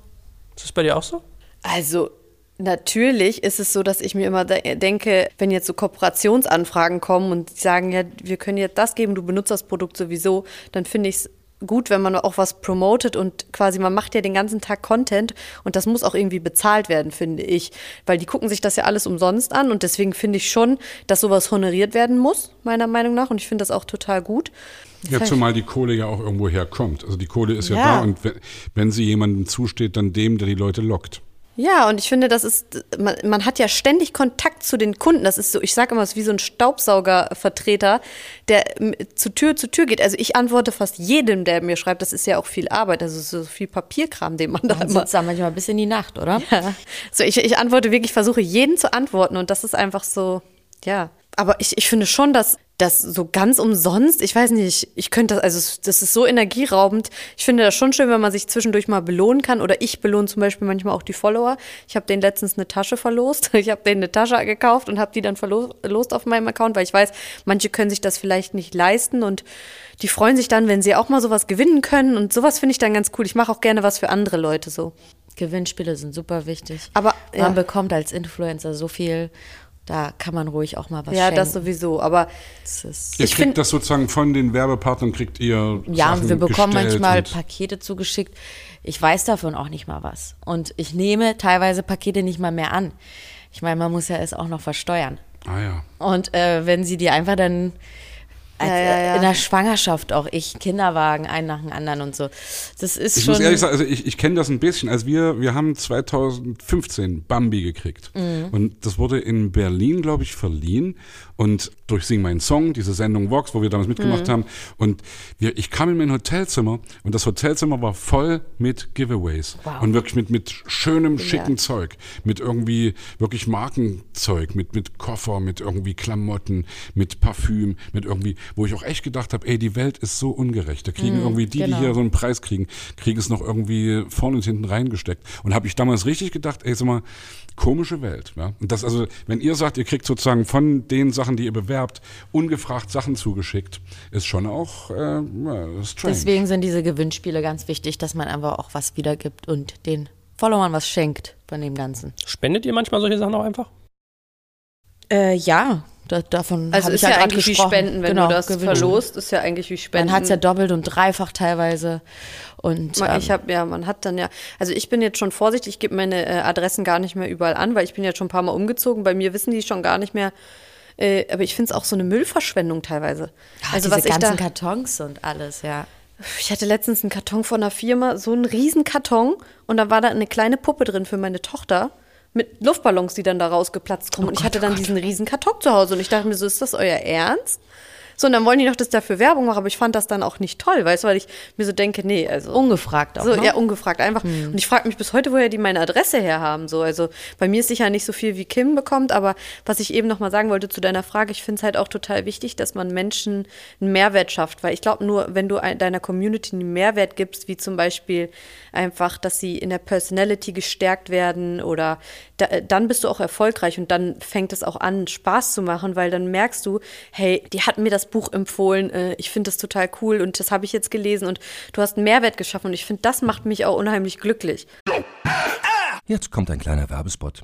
Ist das bei dir auch so? Also natürlich ist es so, dass ich mir immer de denke, wenn jetzt so Kooperationsanfragen kommen und die sagen, ja, wir können jetzt das geben, du benutzt das Produkt sowieso, dann finde ich es gut, wenn man auch was promotet und quasi man macht ja den ganzen Tag Content und das muss auch irgendwie bezahlt werden, finde ich, weil die gucken sich das ja alles umsonst an und deswegen finde ich schon, dass sowas honoriert werden muss, meiner Meinung nach und ich finde das auch total gut. Ja, zumal die Kohle ja auch irgendwo herkommt. Also die Kohle ist ja, Ja. da und wenn, wenn sie jemandem zusteht, dann dem, der die Leute lockt. Ja, und ich finde, das ist, man, man hat ja ständig Kontakt zu den Kunden. Das ist so, ich sage immer, es ist wie so ein Staubsaugervertreter, der zu Tür zu Tür geht. Also ich antworte fast jedem, der mir schreibt, das ist ja auch viel Arbeit, also so viel Papierkram, den man da Man immer. sitzt da manchmal bis in die Nacht, oder? Ja. So, ich, ich antworte wirklich, versuche jeden zu antworten und das ist einfach so, ja. Aber ich, ich finde schon, dass das so ganz umsonst, ich weiß nicht, ich könnte das, also das ist so energieraubend. Ich finde das schon schön, wenn man sich zwischendurch mal belohnen kann. Oder ich belohne zum Beispiel manchmal auch die Follower. Ich habe denen letztens eine Tasche verlost. Ich habe denen eine Tasche gekauft und habe die dann verlost auf meinem Account, weil ich weiß, manche können sich das vielleicht nicht leisten und die freuen sich dann, wenn sie auch mal sowas gewinnen können. Und sowas finde ich dann ganz cool. Ich mache auch gerne was für andere Leute so. Gewinnspiele sind super wichtig. Aber, man ja. bekommt als Influencer so viel, da kann man ruhig auch mal was ja, schenken. das sowieso. Aber Das ist Ihr Ich kriegt find- das sozusagen von den Werbepartnern, kriegt ihr Ja, Sachen wir bekommen manchmal Pakete zugeschickt. Ich weiß davon auch nicht mal was. Und ich nehme teilweise Pakete nicht mal mehr an. Ich meine, man muss ja es auch noch versteuern. Ah ja. Und äh, wenn sie die einfach dann als, Ja, ja, ja. äh, in der Schwangerschaft auch ich Kinderwagen einen nach dem anderen und so. Das ist Ich schon muss ehrlich sagen, also ich, ich kenne das ein bisschen. Also wir, wir haben 2015 Bambi gekriegt. Mhm. Und das wurde in Berlin, glaube ich, verliehen. Und durch Sing Mein Song, diese Sendung Vox, wo wir damals mitgemacht Mhm. haben. Und wir, ich kam in mein Hotelzimmer und das Hotelzimmer war voll mit Giveaways. Und wirklich mit, mit schönem, schicken Zeug. Mit irgendwie wirklich Markenzeug, mit, mit Koffer, mit irgendwie Klamotten, mit Parfüm, mit irgendwie, wo ich auch echt gedacht habe, ey, die Welt ist so ungerecht. Da kriegen irgendwie die, genau. die hier so einen Preis kriegen, kriegen es noch irgendwie vorne und hinten reingesteckt. Und habe ich damals richtig gedacht, ey, sag mal, komische Welt. Ja? Und das also, wenn ihr sagt, ihr kriegt sozusagen von den Sachen, die ihr bewerbt, ungefragt Sachen zugeschickt, ist schon auch äh, strange. Deswegen sind diese Gewinnspiele ganz wichtig, dass man einfach auch was wiedergibt und den Followern was schenkt von dem Ganzen. Spendet ihr manchmal solche Sachen auch einfach? Äh, ja, Da, davon Also habe ist ich ja, ja, eigentlich wie gesprochen. Spenden, wenn genau, du das Gewinn. verlost, ist ja eigentlich wie Spenden. Man hat es ja doppelt und dreifach teilweise. Und Ma- ähm, Ich habe ja, man hat dann ja, also ich bin jetzt schon vorsichtig, ich gebe meine äh, Adressen gar nicht mehr überall an, weil ich bin jetzt schon ein paar Mal umgezogen. Bei mir wissen die schon gar nicht mehr. Äh, aber ich finde es auch so eine Müllverschwendung teilweise. ja, also diese was ich ganzen da, Kartons und alles, ja. ich hatte letztens einen Karton von einer Firma, so einen riesen Karton und da war da eine kleine Puppe drin für meine Tochter mit Luftballons, die dann da rausgeplatzt kommen. und ich hatte dann diesen riesen Karton zu Hause und ich dachte mir so, ist das euer Ernst? So, und dann wollen die noch, dass ich dafür Werbung mache, aber ich fand das dann auch nicht toll, weißt du, weil ich mir so denke, nee, also. Ungefragt auch. So, ne? ja, ungefragt einfach. Und ich frage mich bis heute, woher die meine Adresse her haben. So, also bei mir ist sicher nicht so viel wie Kim bekommt, aber was ich eben noch mal sagen wollte zu deiner Frage, ich finde es halt auch total wichtig, dass man Menschen einen Mehrwert schafft, weil ich glaube nur, wenn du ein, deiner Community einen Mehrwert gibst, wie zum Beispiel einfach, dass sie in der Personality gestärkt werden oder da, dann bist du auch erfolgreich und dann fängt es auch an, Spaß zu machen, weil dann merkst du, hey, die hat mir das Buch empfohlen, äh, ich finde das total cool und das habe ich jetzt gelesen und du hast einen Mehrwert geschaffen und ich finde, das macht mich auch unheimlich glücklich. Jetzt kommt ein kleiner Werbespot.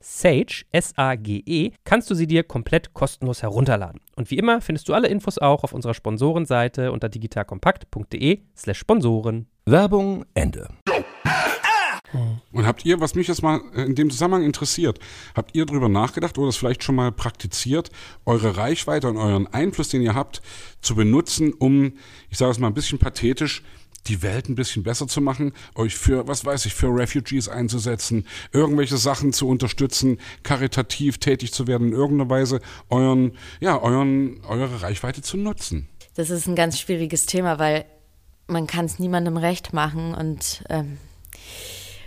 Sage, S-A-G-E, kannst du sie dir komplett kostenlos herunterladen. Und wie immer findest du alle Infos auch auf unserer Sponsorenseite unter digitalkompakt.de slash Sponsoren. Werbung Ende. Und habt ihr, was mich jetzt mal in dem Zusammenhang interessiert, habt ihr darüber nachgedacht oder das vielleicht schon mal praktiziert, eure Reichweite und euren Einfluss, den ihr habt, zu benutzen, um, ich sage es mal ein bisschen pathetisch, die Welt ein bisschen besser zu machen, euch für, was weiß ich, für Refugees einzusetzen, irgendwelche Sachen zu unterstützen, karitativ tätig zu werden, in irgendeiner Weise euren, ja, euren, eure Reichweite zu nutzen. Das ist ein ganz schwieriges Thema, weil man kann es niemandem recht machen und ähm,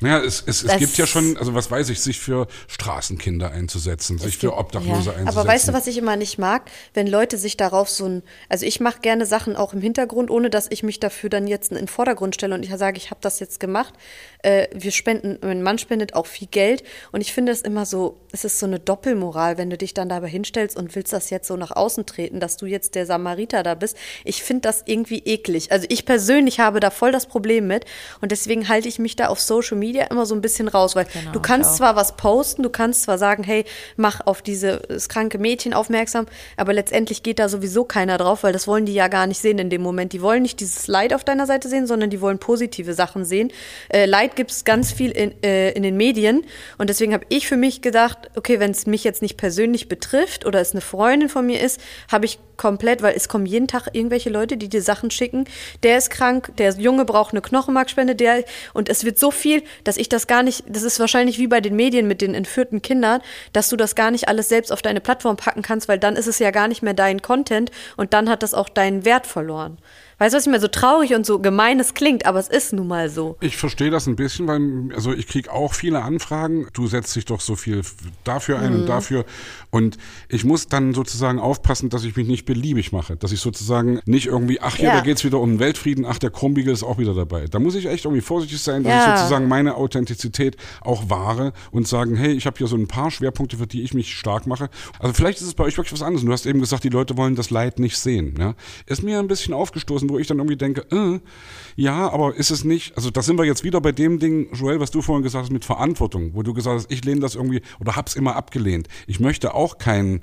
Naja, es, es, es gibt ja schon, also was weiß ich, sich für Straßenkinder einzusetzen, sich für gibt- Obdachlose ja. einzusetzen. Aber weißt du, was ich immer nicht mag? Wenn Leute sich darauf so ein, also ich mache gerne Sachen auch im Hintergrund, ohne dass ich mich dafür dann jetzt in den Vordergrund stelle und ich sage, ich habe das jetzt gemacht. Äh, wir spenden, mein Mann spendet auch viel Geld und ich finde es immer so, es ist so eine Doppelmoral, wenn du dich dann dabei hinstellst und willst das jetzt so nach außen treten, dass du jetzt der Samariter da bist. Ich finde das irgendwie eklig. Also ich persönlich habe da voll das Problem mit und deswegen halte ich mich da auf Social Media immer so ein bisschen raus, weil Genau, du kannst zwar was posten, du kannst zwar sagen, hey, mach auf dieses kranke Mädchen aufmerksam, aber letztendlich geht da sowieso keiner drauf, weil das wollen die ja gar nicht sehen in dem Moment. Die wollen nicht dieses Leid auf deiner Seite sehen, sondern die wollen positive Sachen sehen. Äh, Leid gibt es ganz viel in, äh, in den Medien und deswegen habe ich für mich gedacht, okay, wenn es mich jetzt nicht persönlich betrifft oder es eine Freundin von mir ist, habe ich komplett, weil es kommen jeden Tag irgendwelche Leute, die dir Sachen schicken. Der ist krank, der Junge braucht eine Knochenmarkspende, der und es wird so viel, dass ich das gar nicht, das ist wahrscheinlich wie bei den Medien mit den entführten Kindern, dass du das gar nicht alles selbst auf deine Plattform packen kannst, weil dann ist es ja gar nicht mehr dein Content und dann hat das auch deinen Wert verloren. Weißt du, was ich mir so traurig und so gemein es klingt, aber es ist nun mal so. Ich verstehe das ein bisschen, weil also ich kriege auch viele Anfragen. Du setzt dich doch so viel dafür ein Mhm. und dafür. Und ich muss dann sozusagen aufpassen, dass ich mich nicht beliebig mache. Dass ich sozusagen nicht irgendwie, ach hier, Ja. da geht's wieder um den Weltfrieden, ach, der Krummbiegel ist auch wieder dabei. Da muss ich echt irgendwie vorsichtig sein, dass Ja. ich sozusagen meine Authentizität auch wahre und sagen, hey, ich habe hier so ein paar Schwerpunkte, für die ich mich stark mache. Also vielleicht ist es bei euch wirklich was anderes. Du hast eben gesagt, die Leute wollen das Leid nicht sehen. Ja? Ist mir ein bisschen aufgestoßen, wo ich dann irgendwie denke, äh, ja, aber ist es nicht, also da sind wir jetzt wieder bei dem Ding, Joel, was du vorhin gesagt hast, mit Verantwortung, wo du gesagt hast, ich lehne das irgendwie oder hab's immer abgelehnt. Ich möchte auch kein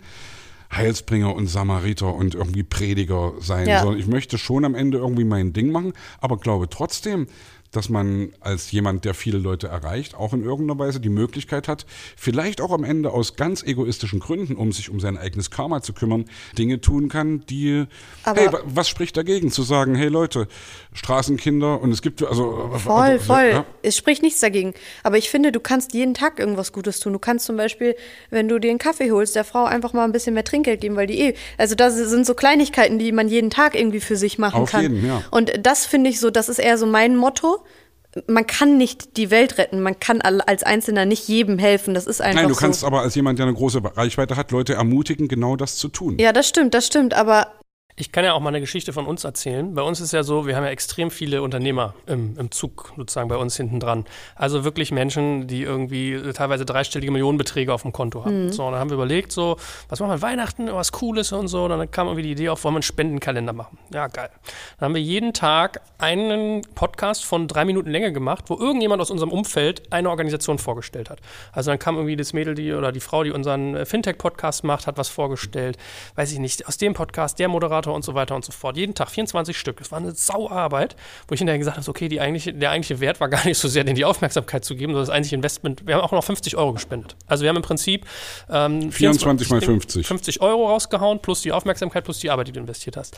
Heilsbringer und Samariter und irgendwie Prediger sein, Ja. sondern ich möchte schon am Ende irgendwie mein Ding machen, aber glaube trotzdem, dass man als jemand, der viele Leute erreicht, auch in irgendeiner Weise die Möglichkeit hat, vielleicht auch am Ende aus ganz egoistischen Gründen, um sich um sein eigenes Karma zu kümmern, Dinge tun kann, die, Aber- hey, wa- was spricht dagegen, zu sagen, hey Leute, Straßenkinder und es gibt, also, Voll, also, voll. ja. Es spricht nichts dagegen. Aber ich finde, du kannst jeden Tag irgendwas Gutes tun. Du kannst zum Beispiel, wenn du dir einen Kaffee holst, der Frau einfach mal ein bisschen mehr Trinkgeld geben, weil die eh. Also das sind so Kleinigkeiten, die man jeden Tag irgendwie für sich machen Auf kann. jeden, ja. Und das finde ich so, das ist eher so mein Motto. Man kann nicht die Welt retten. Man kann al- als Einzelner nicht jedem helfen. Das ist einfach Nein, du so. kannst aber als jemand, der eine große Reichweite hat, Leute ermutigen, genau das zu tun. Ja, das stimmt, das stimmt. Aber Ich kann ja auch mal eine Geschichte von uns erzählen. Bei uns ist ja so, wir haben ja extrem viele Unternehmer im, im Zug sozusagen bei uns hinten dran. Also wirklich Menschen, die irgendwie teilweise dreistellige Millionenbeträge auf dem Konto haben. So, und dann haben wir überlegt, so, was machen wir Weihnachten, was Cooles und so. Und dann kam irgendwie die Idee auf, wollen wir einen Spendenkalender machen. Ja, geil. Dann haben wir jeden Tag einen Podcast von drei Minuten Länge gemacht, wo irgendjemand aus unserem Umfeld eine Organisation vorgestellt hat. Also dann kam irgendwie das Mädel, die oder die Frau, die unseren Fintech-Podcast macht, hat was vorgestellt. Weiß ich nicht, aus dem Podcast, der Moderator und so weiter und so fort. Jeden Tag 24 Stück. Das war eine Sauarbeit, wo ich hinterher gesagt habe, okay, die eigentliche, der eigentliche Wert war gar nicht so sehr, denen die Aufmerksamkeit zu geben, sondern das eigentliche Investment. Wir haben auch noch 50 Euro gespendet. Also wir haben im Prinzip ähm, 24 mal 50. 50 Euro rausgehauen, plus die Aufmerksamkeit, plus die Arbeit, die du investiert hast.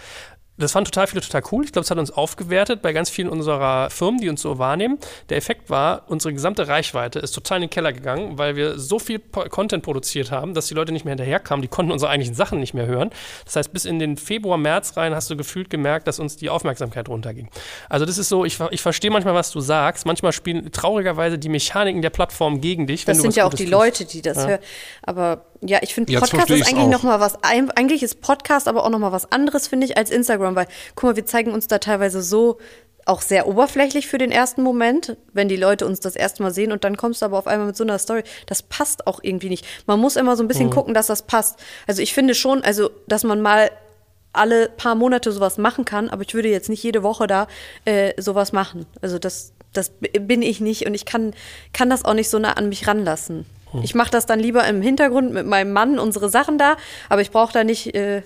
Das fanden total viele total cool. Ich glaube, es hat uns aufgewertet bei ganz vielen unserer Firmen, die uns so wahrnehmen. Der Effekt war, unsere gesamte Reichweite ist total in den Keller gegangen, weil wir so viel Content produziert haben, dass die Leute nicht mehr hinterherkamen. Die konnten unsere eigentlichen Sachen nicht mehr hören. Das heißt, bis in den Februar, März rein hast du gefühlt gemerkt, dass uns die Aufmerksamkeit runterging. Also das ist so, ich, ich verstehe manchmal, was du sagst. Manchmal spielen traurigerweise die Mechaniken der Plattform gegen dich. das sind ja auch Gutes die tust. Leute, die das Ja. hören. Aber ja, ich finde, Podcast ist eigentlich noch mal was. Eigentlich ist Podcast aber auch noch mal was anderes, finde ich, als Instagram. Weil, guck mal, wir zeigen uns da teilweise so auch sehr oberflächlich für den ersten Moment, wenn die Leute uns das erste Mal sehen und dann kommst du aber auf einmal mit so einer Story. Das passt auch irgendwie nicht. Man muss immer so ein bisschen gucken, dass das passt. Also ich finde schon, also dass man mal alle paar Monate sowas machen kann, aber ich würde jetzt nicht jede Woche da äh, sowas machen. Also das, das bin ich nicht und ich kann, kann das auch nicht so nah an mich ranlassen. Ich mache das dann lieber im Hintergrund mit meinem Mann, unsere Sachen da, aber ich brauche da nicht, äh,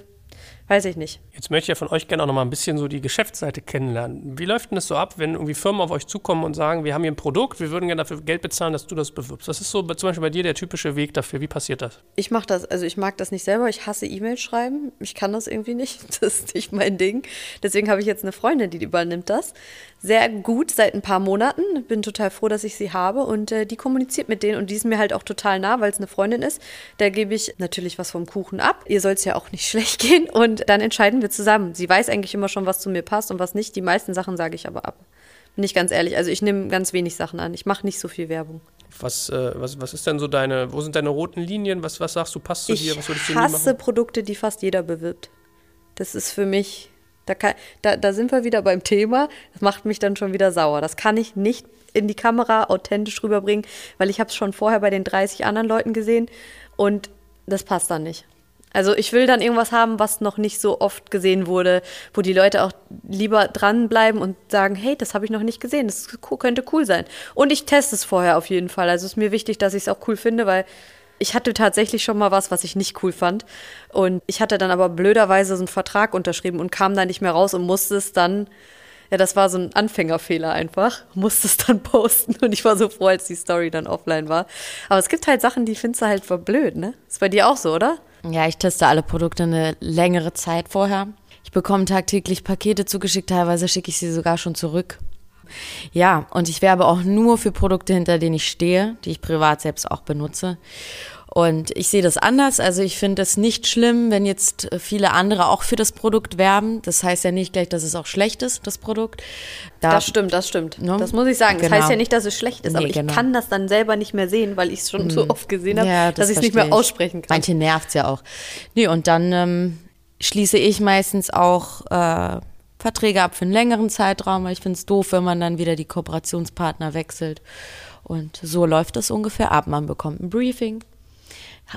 weiß ich nicht. Jetzt möchte ich ja von euch gerne auch noch mal ein bisschen so die Geschäftsseite kennenlernen. Wie läuft denn das so ab, wenn irgendwie Firmen auf euch zukommen und sagen, wir haben hier ein Produkt, wir würden gerne dafür Geld bezahlen, dass du das bewirbst? Was ist so zum Beispiel bei dir der typische Weg dafür? Wie passiert das? Ich mache das, also ich mag das nicht selber. Ich hasse E-Mails schreiben. Ich kann das irgendwie nicht. Das ist nicht mein Ding. Deswegen habe ich jetzt eine Freundin, die übernimmt das. Sehr gut seit ein paar Monaten. Bin total froh, dass ich sie habe und äh, die kommuniziert mit denen und die ist mir halt auch total nah, weil es eine Freundin ist. Da gebe ich natürlich was vom Kuchen ab. Ihr soll es ja auch nicht schlecht gehen und dann entscheiden wir zusammen. Sie weiß eigentlich immer schon, was zu mir passt und was nicht. Die meisten Sachen sage ich aber ab. Bin ich ganz ehrlich. Also ich nehme ganz wenig Sachen an. Ich mache nicht so viel Werbung. Was, äh, was, was ist denn so deine, wo sind deine roten Linien? Was, was sagst du, passt zu Ich dir? Was würdest du nie hasse? Produkte, die fast jeder bewirbt. Das ist für mich, da, kann, da, da sind wir wieder beim Thema. Das macht mich dann schon wieder sauer. Das kann ich nicht in die Kamera authentisch rüberbringen, weil ich habe es schon vorher bei den 30 anderen Leuten gesehen und das passt dann nicht. Also ich will dann irgendwas haben, was noch nicht so oft gesehen wurde, wo die Leute auch lieber dranbleiben und sagen, hey, das habe ich noch nicht gesehen, das könnte cool sein. Und ich teste es vorher auf jeden Fall. Also es ist mir wichtig, dass ich es auch cool finde, weil ich hatte tatsächlich schon mal was, was ich nicht cool fand. Und ich hatte dann aber blöderweise so einen Vertrag unterschrieben und kam da nicht mehr raus und musste es dann, ja, das war so ein Anfängerfehler einfach, musste es dann posten und ich war so froh, als die Story dann offline war. Aber es gibt halt Sachen, die findest du halt verblöd, ne? Ist bei dir auch so, oder? Ja, ich teste alle Produkte eine längere Zeit vorher. Ich bekomme tagtäglich Pakete zugeschickt, teilweise schicke ich sie sogar schon zurück. Ja, und ich werbe auch nur für Produkte, hinter denen ich stehe, die ich privat selbst auch benutze. Und ich sehe das anders. Also ich finde es nicht schlimm, wenn jetzt viele andere auch für das Produkt werben. Das heißt ja nicht gleich, dass es auch schlecht ist, das Produkt. Da, Das stimmt, das stimmt. Ne? Das muss ich sagen. Das Genau. heißt ja nicht, dass es schlecht ist, aber Nee, ich genau. kann das dann selber nicht mehr sehen, weil ich es schon so oft gesehen habe, Ja, dass das ich es nicht mehr aussprechen kann. Manche nervt's ja auch. Nee, und dann ähm, schließe ich meistens auch äh, Verträge ab für einen längeren Zeitraum, weil ich finde es doof, wenn man dann wieder die Kooperationspartner wechselt. Und so läuft das ungefähr ab. Man bekommt ein Briefing.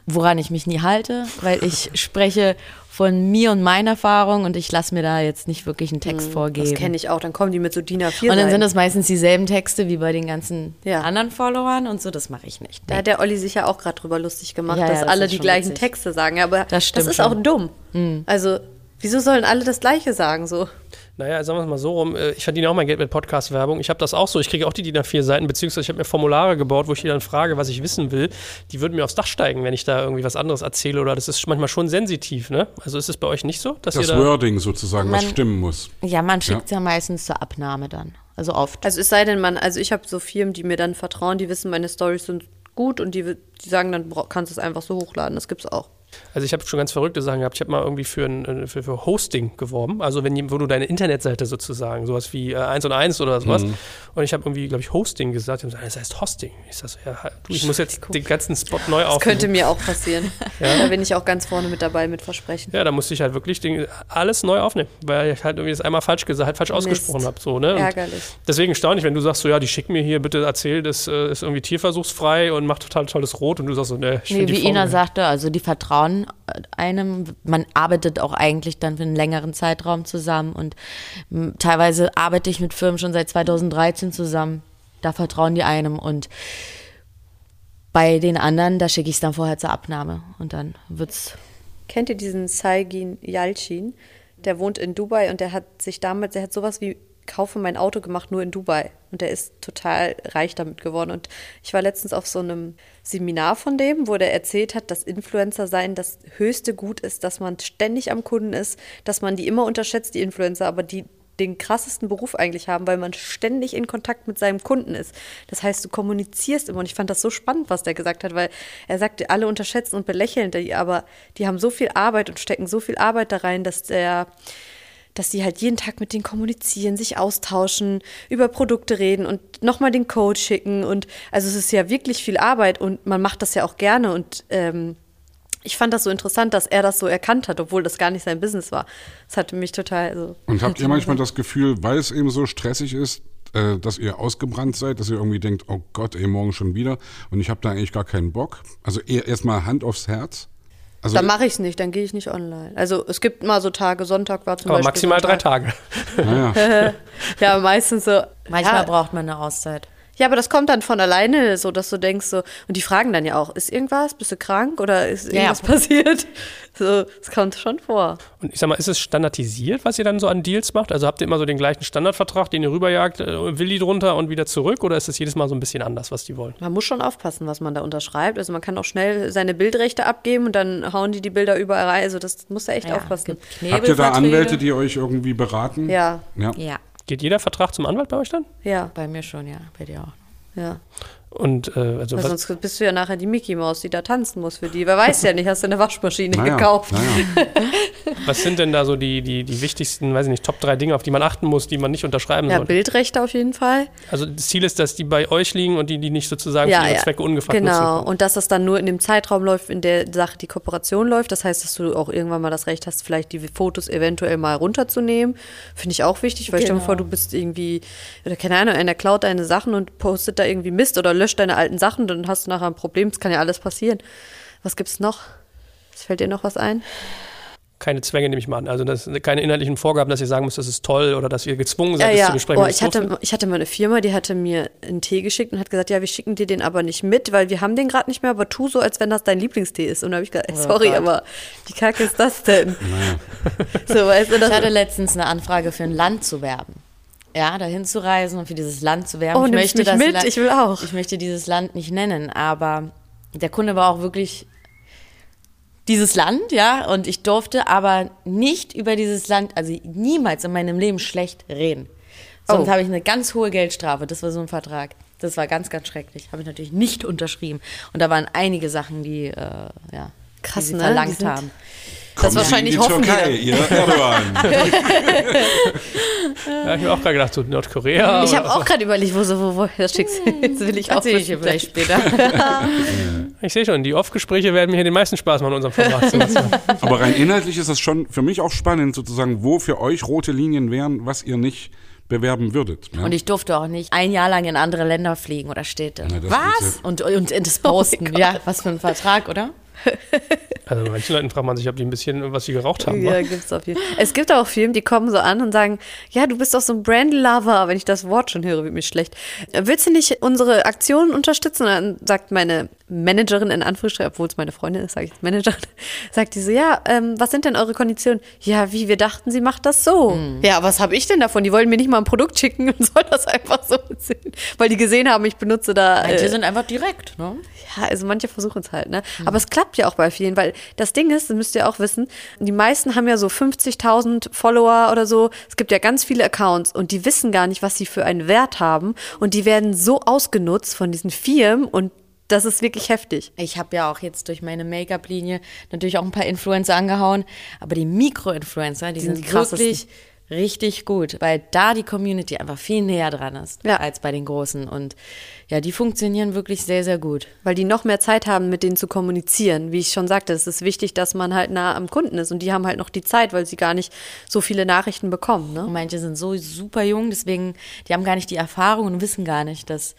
Woran ich mich nie halte, weil ich spreche von mir und meiner Erfahrung und ich lasse mir da jetzt nicht wirklich einen Text vorgeben. Das kenne ich auch. Dann kommen die mit so DIN A4 Und dann sind das meistens dieselben Texte wie bei den ganzen Ja. anderen Followern und so, das mache ich nicht. Da Nee. hat der Olli sich ja auch gerade drüber lustig gemacht, Ja, ja, dass das alle die gleichen witzig. Texte sagen. Aber Das das, ist schon. auch dumm. Also, wieso sollen alle das Gleiche sagen? So. Naja, sagen wir es mal so rum, äh, ich verdiene auch mein Geld mit Podcast-Werbung. Ich habe das auch so, ich kriege auch die DIN A4 Seiten, beziehungsweise ich habe mir Formulare gebaut, wo ich die dann frage, was ich wissen will. Die würden mir aufs Dach steigen, wenn ich da irgendwie was anderes erzähle oder das ist manchmal schon sensitiv, ne? Also ist es bei euch nicht so, dass Das ihr da... Wording sozusagen, was Man- stimmen muss. Ja, man schickt es ja. meistens zur Abnahme dann. Also oft. Also es sei denn, man, also ich habe so Firmen, die mir dann vertrauen, die wissen, meine Stories sind gut und die, die sagen, dann kannst du es einfach so hochladen. Das gibt's auch. Also ich habe schon ganz verrückte Sachen gehabt. Ich habe mal irgendwie für, ein, äh, für, für Hosting geworben. Also wenn wo du deine Internetseite sozusagen, sowas wie äh, 1 und 1 oder sowas. Mhm. Und ich habe irgendwie, glaube ich, Hosting gesagt. Die haben gesagt, das heißt Hosting. Ich sag so, ja, du, ich muss jetzt den ganzen Spot neu Das aufnehmen. könnte mir auch passieren. Da bin ich auch ganz vorne mit dabei mit Versprechen. Ja, da musste ich halt wirklich den, alles neu aufnehmen, weil ich halt irgendwie das einmal falsch gesagt, halt falsch Mist. ausgesprochen habe. So, ne? Und Ärgerlich. Deswegen staune ich, wenn du sagst, so ja, die schicken mir hier, bitte erzähl, das äh, ist irgendwie tierversuchsfrei und macht total tolles Rot und du sagst so, ne, ich Nee, wie Ina sagte, also die vertrauen äh, einem. Man arbeitet auch eigentlich dann für einen längeren Zeitraum zusammen und teilweise arbeite ich mit Firmen schon seit 2013 zusammen. Da vertrauen die einem und bei den anderen, da schicke ich es dann vorher zur Abnahme und dann wird's. Kennt ihr diesen Saigin Yalcin? Der wohnt in Dubai und der hat sich damals, der hat sowas wie Kaufe mein Auto gemacht, nur in Dubai. Und der ist total reich damit geworden. Und ich war letztens auf so einem Seminar von dem, wo der erzählt hat, dass Influencer sein das höchste Gut ist, dass man ständig am Kunden ist, dass man die immer unterschätzt, die Influencer, aber die den krassesten Beruf eigentlich haben, weil man ständig in Kontakt mit seinem Kunden ist. Das heißt, du kommunizierst immer und ich fand das so spannend, was der gesagt hat, weil er sagte, alle unterschätzen und belächeln die, aber die haben so viel Arbeit und stecken so viel Arbeit da rein, dass der dass die halt jeden Tag mit denen kommunizieren, sich austauschen, über Produkte reden und nochmal den Code schicken. Und also es ist ja wirklich viel Arbeit und man macht das ja auch gerne. Und ähm, ich fand das so interessant, dass er das so erkannt hat, obwohl das gar nicht sein Business war. Das hatte mich total so. Und habt ihr manchmal das Gefühl, weil es eben so stressig ist, äh, dass ihr ausgebrannt seid, dass ihr irgendwie denkt, oh Gott, ey, morgen schon wieder und ich habe da eigentlich gar keinen Bock? Also eher erstmal Hand aufs Herz. Also Dann mache ich es nicht, dann gehe ich nicht online. Also es gibt mal so Tage, Sonntag war zum Aber Beispiel. maximal drei. Tage. Ja, meistens so. Manchmal ja, braucht man eine Auszeit. Ja, aber das kommt dann von alleine, so dass du denkst so, und die fragen dann ja auch, ist irgendwas, bist du krank oder ist Ja, ja. irgendwas passiert? So, das kommt schon vor. Und ich sag mal, ist es standardisiert, was ihr dann so an Deals macht? Also habt ihr immer so den gleichen Standardvertrag, den ihr rüberjagt, äh, Willi drunter und wieder zurück? Oder ist es jedes Mal so ein bisschen anders, was die wollen? Man muss schon aufpassen, was man da unterschreibt. Also man kann auch schnell seine Bildrechte abgeben und dann hauen die die Bilder überall rein. Also das muss da echt Ja, aufpassen. habt ihr da. Anwälte, die euch irgendwie beraten? Ja, ja. Ja, Geht jeder Vertrag zum Anwalt bei euch dann? ja, bei mir schon, ja, bei dir auch. ja. Und äh, also Weil was, sonst bist du ja nachher die Mickey Maus, die da tanzen muss für die. Wer weiß ja nicht, hast du eine Waschmaschine Naja, gekauft. naja. was sind denn da so die, die, die wichtigsten, weiß ich nicht, Top 3 Dinge, auf die man achten muss, die man nicht unterschreiben Ja, soll? Bildrechte auf jeden Fall. Also das Ziel ist, dass die bei euch liegen und die die nicht sozusagen ja, für ihre ja. Zwecke ungefragt Genau. Und dass das dann nur in dem Zeitraum läuft, in der Sache die Kooperation läuft. Das heißt, dass du auch irgendwann mal das Recht hast, vielleicht die Fotos eventuell mal runterzunehmen. Finde ich auch wichtig, weil stell dir Genau. vor, du bist irgendwie, oder keine Ahnung, einer klaut deine Sachen und postet da irgendwie Mist oder löscht deine alten Sachen, dann hast du nachher ein Problem. Das kann ja alles passieren. Was gibt's noch? Es fällt dir noch was ein? Keine Zwänge nehme ich mal an. Also das keine inhaltlichen Vorgaben, dass ihr sagen müsst, das ist toll oder dass ihr gezwungen Ja, seid, das ja. zu besprechen. Oh, ich, es hatte, ich hatte mal eine Firma, die hatte mir einen Tee geschickt und hat gesagt, ja, wir schicken dir den aber nicht mit, weil wir haben den gerade nicht mehr, aber tu so, als wenn das dein Lieblingstee ist. Und da habe ich gesagt, ey, sorry, Gott. aber wie kacke ist das denn? so, weißt du, das Ich hatte letztens eine Anfrage für ein Land zu werben. Ja, dahin zu reisen und für dieses Land zu werben. Oh, ich möchte mich das mit? Land, Ich will auch. Ich möchte dieses Land nicht nennen, aber der Kunde war auch wirklich dieses Land, ja, und ich durfte aber nicht über dieses Land, also niemals in meinem Leben schlecht reden. Sonst Oh. habe ich eine ganz hohe Geldstrafe. Das war so ein Vertrag. Das war ganz, ganz schrecklich. Habe ich natürlich nicht unterschrieben. Und da waren einige Sachen, die, äh, ja, Krass, die sie ne? verlangt Die haben. Kommen Das wahrscheinlich Sie in die hoffen die Türkei, ihr Erdogan. Ja, ich habe auch gerade gedacht, so Nordkorea. Ich habe auch gerade überlegt, wo so, wo, wo das schickst. Jetzt will ich auch ich vielleicht später. Ich sehe schon, die Off-Gespräche werden mir hier den meisten Spaß machen in unserem Format. Aber rein inhaltlich ist das schon für mich auch spannend, sozusagen, wo für euch rote Linien wären, was ihr nicht bewerben würdet. Ja? Und ich durfte auch nicht ein Jahr lang in andere Länder fliegen oder Städte. Na, das was? geht Und, und das posten. ja, was für ein Vertrag, oder? Also bei manchen Leuten fragt man sich, ob die ein bisschen, was sie geraucht haben. Ja, wa? gibt's auf jeden Fall. Es gibt auch Firmen, die kommen so an und sagen, ja, du bist doch so ein Brand-Lover. Wenn ich das Wort schon höre, wird mir schlecht. Willst du nicht unsere Aktionen unterstützen? Und dann sagt meine Managerin in Anführungsstrichen, obwohl es meine Freundin ist, sage ich jetzt Managerin, sagt die so, ja, ähm, was sind denn eure Konditionen? Ja, wie, wir dachten, sie macht das so. Ja, was habe ich denn davon? Die wollen mir nicht mal ein Produkt schicken und soll das einfach so sehen. Weil die gesehen haben, ich benutze da Manche äh, sind einfach direkt, ne? ja, also manche versuchen es halt, ne? Aber es klappt ja auch bei vielen, weil das Ding ist, das müsst ihr auch wissen, die meisten haben ja so 50.000 Follower oder so. Es gibt ja ganz viele Accounts und die wissen gar nicht, was sie für einen Wert haben und die werden so ausgenutzt von diesen Firmen und das ist wirklich heftig. Ich habe ja auch jetzt durch meine Make-up-Linie natürlich auch ein paar Influencer angehauen, aber die Mikro-Influencer, die, sind sind, die krassesten. wirklich richtig gut, weil da die Community einfach viel näher dran ist Ja. als bei den Großen. Und ja, die funktionieren wirklich sehr, sehr gut. Weil die noch mehr Zeit haben, mit denen zu kommunizieren. Wie ich schon sagte, es ist wichtig, dass man halt nah am Kunden ist. Und die haben halt noch die Zeit, weil sie gar nicht so viele Nachrichten bekommen. Ne? Und manche sind so super jung, deswegen, die haben gar nicht die Erfahrung und wissen gar nicht, dass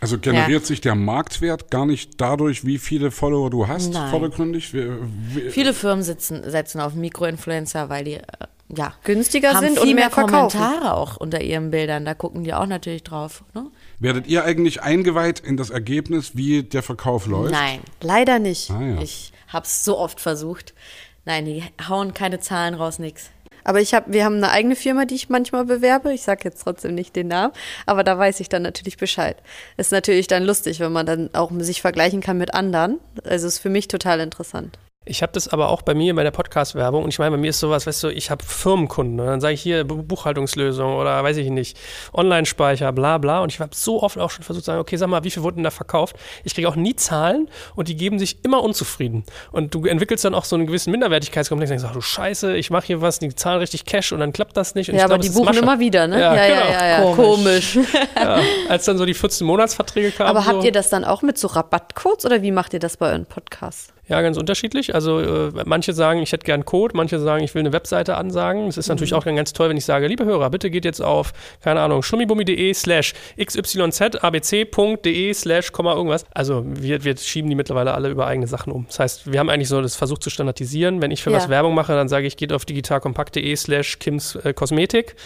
Also generiert sich der Marktwert gar nicht dadurch, wie viele Follower du hast, Nein. vordergründig? Wie, wie, viele Firmen sitzen, setzen auf Mikroinfluencer, weil die äh, ja, Günstiger haben sind viel und mehr mehr verkaufen. Kommentare auch unter ihren Bildern. Da gucken die auch natürlich drauf. Ne? werdet ihr eigentlich eingeweiht in das Ergebnis, wie der Verkauf läuft? Nein, Leider nicht. Ah, ja. Ich hab's so oft versucht. Nein, die hauen keine Zahlen raus, nix. Aber ich habe, wir haben eine eigene Firma, die ich manchmal bewerbe. Ich sage jetzt trotzdem nicht den Namen, aber da weiß ich dann natürlich Bescheid. Ist natürlich dann lustig, wenn man dann auch sich vergleichen kann mit anderen. Also ist für mich total interessant. Ich habe das aber auch bei mir bei der Podcast-Werbung und ich meine, bei mir ist sowas, weißt du, ich habe Firmenkunden und dann sage ich hier Bu- Buchhaltungslösung oder weiß ich nicht, Online-Speicher, bla bla und ich habe so oft auch schon versucht zu sagen, okay, sag mal, wie viel wurden da verkauft? Ich kriege auch nie Zahlen und die geben sich immer unzufrieden und du entwickelst dann auch so einen gewissen Minderwertigkeitskomplex und denkst, ach du Scheiße, ich mache hier was, die zahlen richtig Cash und dann klappt das nicht. Ja, aber glaub, die buchen immer wieder, ne? Ja, ja, genau. ja, ja. Komisch. Komisch. Ja, als dann so die 14 Monatsverträge kamen. Aber so, habt ihr das dann auch mit so Rabattcodes oder wie macht ihr das bei euren Podcasts? Ja, ganz unterschiedlich. Also äh, manche sagen, ich hätte gern Code, manche sagen, ich will eine Webseite ansagen. Es ist natürlich Mhm. auch dann ganz toll, wenn ich sage, liebe Hörer, bitte geht jetzt auf, keine Ahnung, schummibummi.de slash xyzabc.de slash Komma irgendwas. Also wir, wir schieben die mittlerweile alle über eigene Sachen um. Das heißt, wir haben eigentlich so das versucht zu standardisieren. Wenn ich für Ja. was Werbung mache, dann sage ich, geht auf digitalkompakt.de slash Kims äh, Kosmetik.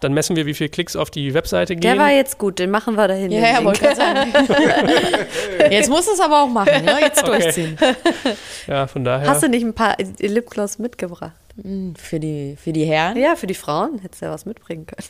Dann messen wir, wie viele Klicks auf die Webseite gehen. Der war jetzt gut, den machen wir dahin. Ja, ja, wollte gerade sagen. Jetzt musst du es aber auch machen, ne? Jetzt Okay. durchziehen. ja, von daher. Hast du nicht ein paar Lipgloss mitgebracht? Für die, für die Herren. Ja, für die Frauen hättest du ja was mitbringen können.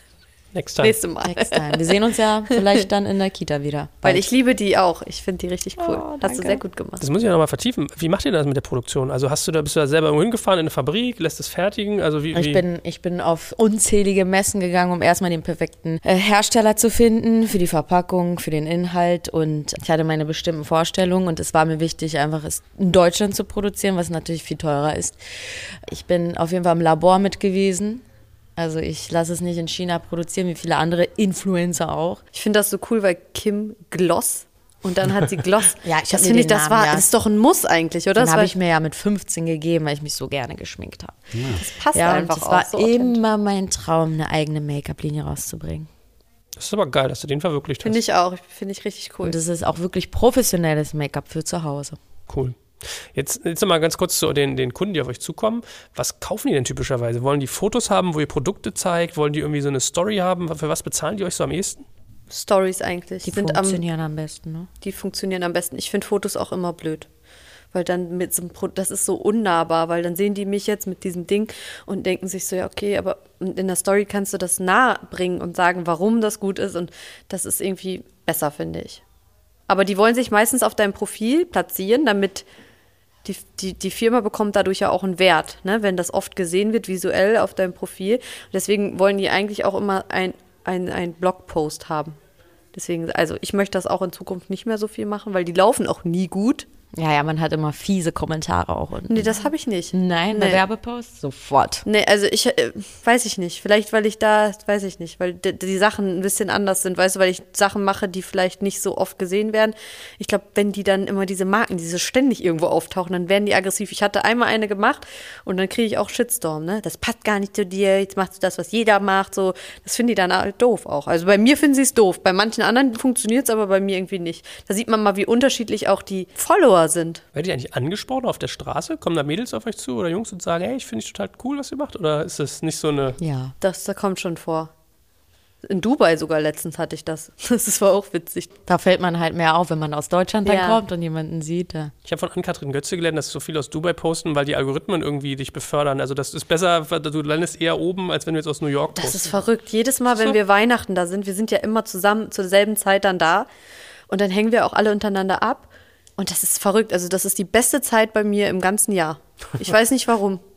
Next time. Nächste Mal. Next time. Wir sehen uns ja vielleicht dann in der Kita wieder. Weil Bald. ich liebe die auch. Ich finde die richtig cool. Oh, Hast du sehr gut gemacht. Das muss ich ja nochmal vertiefen. Wie macht ihr das mit der Produktion? Also hast du da, bist du da selber irgendwo hingefahren in eine Fabrik, lässt es fertigen? Also wie, Ich wie? bin, ich bin auf unzählige Messen gegangen, um erstmal den perfekten äh, Hersteller zu finden für die Verpackung, für den Inhalt und ich hatte meine bestimmten Vorstellungen und es war mir wichtig, einfach es in Deutschland zu produzieren, was natürlich viel teurer ist. Ich bin auf jeden Fall im Labor mit gewesen. Also ich lasse es nicht in China produzieren, wie viele andere Influencer auch. Ich finde das so cool, weil Kim Gloss und dann hat sie Gloss. Ja, ich das finde ich, das Namen, war, ja. das ist doch ein Muss eigentlich, oder? Den Das habe ich mir ja mit 15 gegeben, weil ich mich so gerne geschminkt habe. das passt Ja, und einfach es auch war so immer mein Traum, eine eigene Make-up-Linie rauszubringen. Das ist aber geil, dass du den verwirklicht hast. Finde ich auch. Finde ich richtig cool. Und es ist auch wirklich professionelles Make-up für zu Hause. Cool. Jetzt, jetzt noch mal ganz kurz zu den, den Kunden, die auf euch zukommen. Was kaufen die denn typischerweise? Wollen die Fotos haben, wo ihr Produkte zeigt? Wollen die irgendwie so eine Story haben? Für was bezahlen die euch so am ehesten? Stories eigentlich. Die sind am, funktionieren am besten, ne? die funktionieren am besten. Ich finde Fotos auch immer blöd. Weil dann mit so einem Pro das ist so unnahbar, weil dann sehen die mich jetzt mit diesem Ding und denken sich so, ja, okay, aber in der Story kannst du das nahe bringen und sagen, warum das gut ist und das ist irgendwie besser, finde ich. Aber die wollen sich meistens auf deinem Profil platzieren, damit die, die, die Firma bekommt dadurch ja auch einen Wert, ne? wenn das oft gesehen wird, visuell auf deinem Profil. Deswegen wollen die eigentlich auch immer ein, ein, ein Blogpost haben. Deswegen, also ich möchte das auch in Zukunft nicht mehr so viel machen, weil die laufen auch nie gut. Ja, ja, man hat immer fiese Kommentare auch unten. Nee, das habe ich nicht. Nein, nee. eine Werbepost? Sofort. Nee, also ich äh, weiß ich nicht. Vielleicht, weil ich da, weiß ich nicht, weil die, die Sachen ein bisschen anders sind, weißt du, weil ich Sachen mache, die vielleicht nicht so oft gesehen werden. Ich glaube, wenn die dann immer diese Marken, diese ständig irgendwo auftauchen, dann werden die aggressiv. Ich hatte einmal eine gemacht und dann kriege ich auch Shitstorm, ne? Das passt gar nicht zu dir, jetzt machst du das, was jeder macht, so. Das finden die dann halt doof auch. Also bei mir finden sie es doof. Bei manchen anderen funktioniert es, aber bei mir irgendwie nicht. Da sieht man mal, wie unterschiedlich auch die Follower Follower sind. Werdet ihr eigentlich angesprochen auf der Straße? Kommen da Mädels auf euch zu oder Jungs und sagen, hey, ich finde es total cool, was ihr macht? Oder ist das nicht so eine. Ja. Das, das kommt schon vor. In Dubai sogar letztens hatte ich das. Das war auch witzig. Da fällt man halt mehr auf, wenn man aus Deutschland dann Ja. kommt und jemanden sieht. Ja. Ich habe von Ann-Kathrin Götze gelernt, dass so viele aus Dubai posten, weil die Algorithmen irgendwie dich befördern. Also das ist besser, du landest eher oben, als wenn du jetzt aus New York Das postest. ist verrückt. Jedes Mal, wenn So. wir Weihnachten da sind, wir sind ja immer zusammen zur selben Zeit dann da. Und dann hängen wir auch alle untereinander ab. Und das ist verrückt. Also, das ist die beste Zeit bei mir im ganzen Jahr. Ich weiß nicht warum.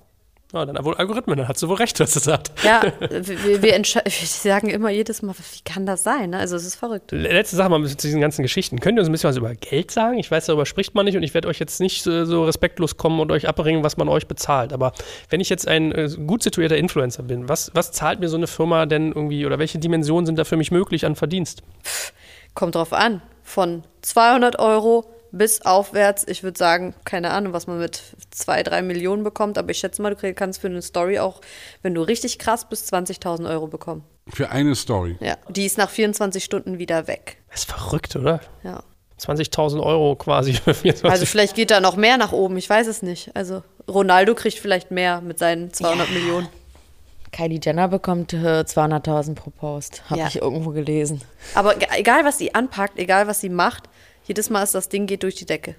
Ja, dann wohl Algorithmen, dann hat sie wohl recht, was sie sagt. Ja, wir, wir, wir sagen immer jedes Mal, wie kann das sein? ne? Also, es ist verrückt. Letzte Sache mal zu diesen ganzen Geschichten. Könnt ihr uns ein bisschen was über Geld sagen? Ich weiß, darüber spricht man nicht und ich werde euch jetzt nicht so, so respektlos kommen und euch abbringen, was man euch bezahlt. Aber wenn ich jetzt ein äh, gut situierter Influencer bin, was, was zahlt mir so eine Firma denn irgendwie oder welche Dimensionen sind da für mich möglich an Verdienst? Kommt drauf an. Von 200 Euro bis aufwärts, ich würde sagen, keine Ahnung, was man mit zwei, drei Millionen bekommt, aber ich schätze mal, du kannst für eine Story auch, wenn du richtig krass bist, 20.000 Euro bekommen. Für eine Story. Ja, die ist nach 24 Stunden wieder weg. Das ist verrückt, oder? Ja. 20.000 Euro quasi für 24 Also vielleicht geht da noch mehr nach oben, ich weiß es nicht. Also Ronaldo kriegt vielleicht mehr mit seinen 200 Millionen. Kylie Jenner bekommt äh, 200.000 pro Post. Habe Ja. ich irgendwo gelesen. Aber egal, was sie anpackt, egal, was sie macht, jedes Mal ist das Ding geht durch die Decke.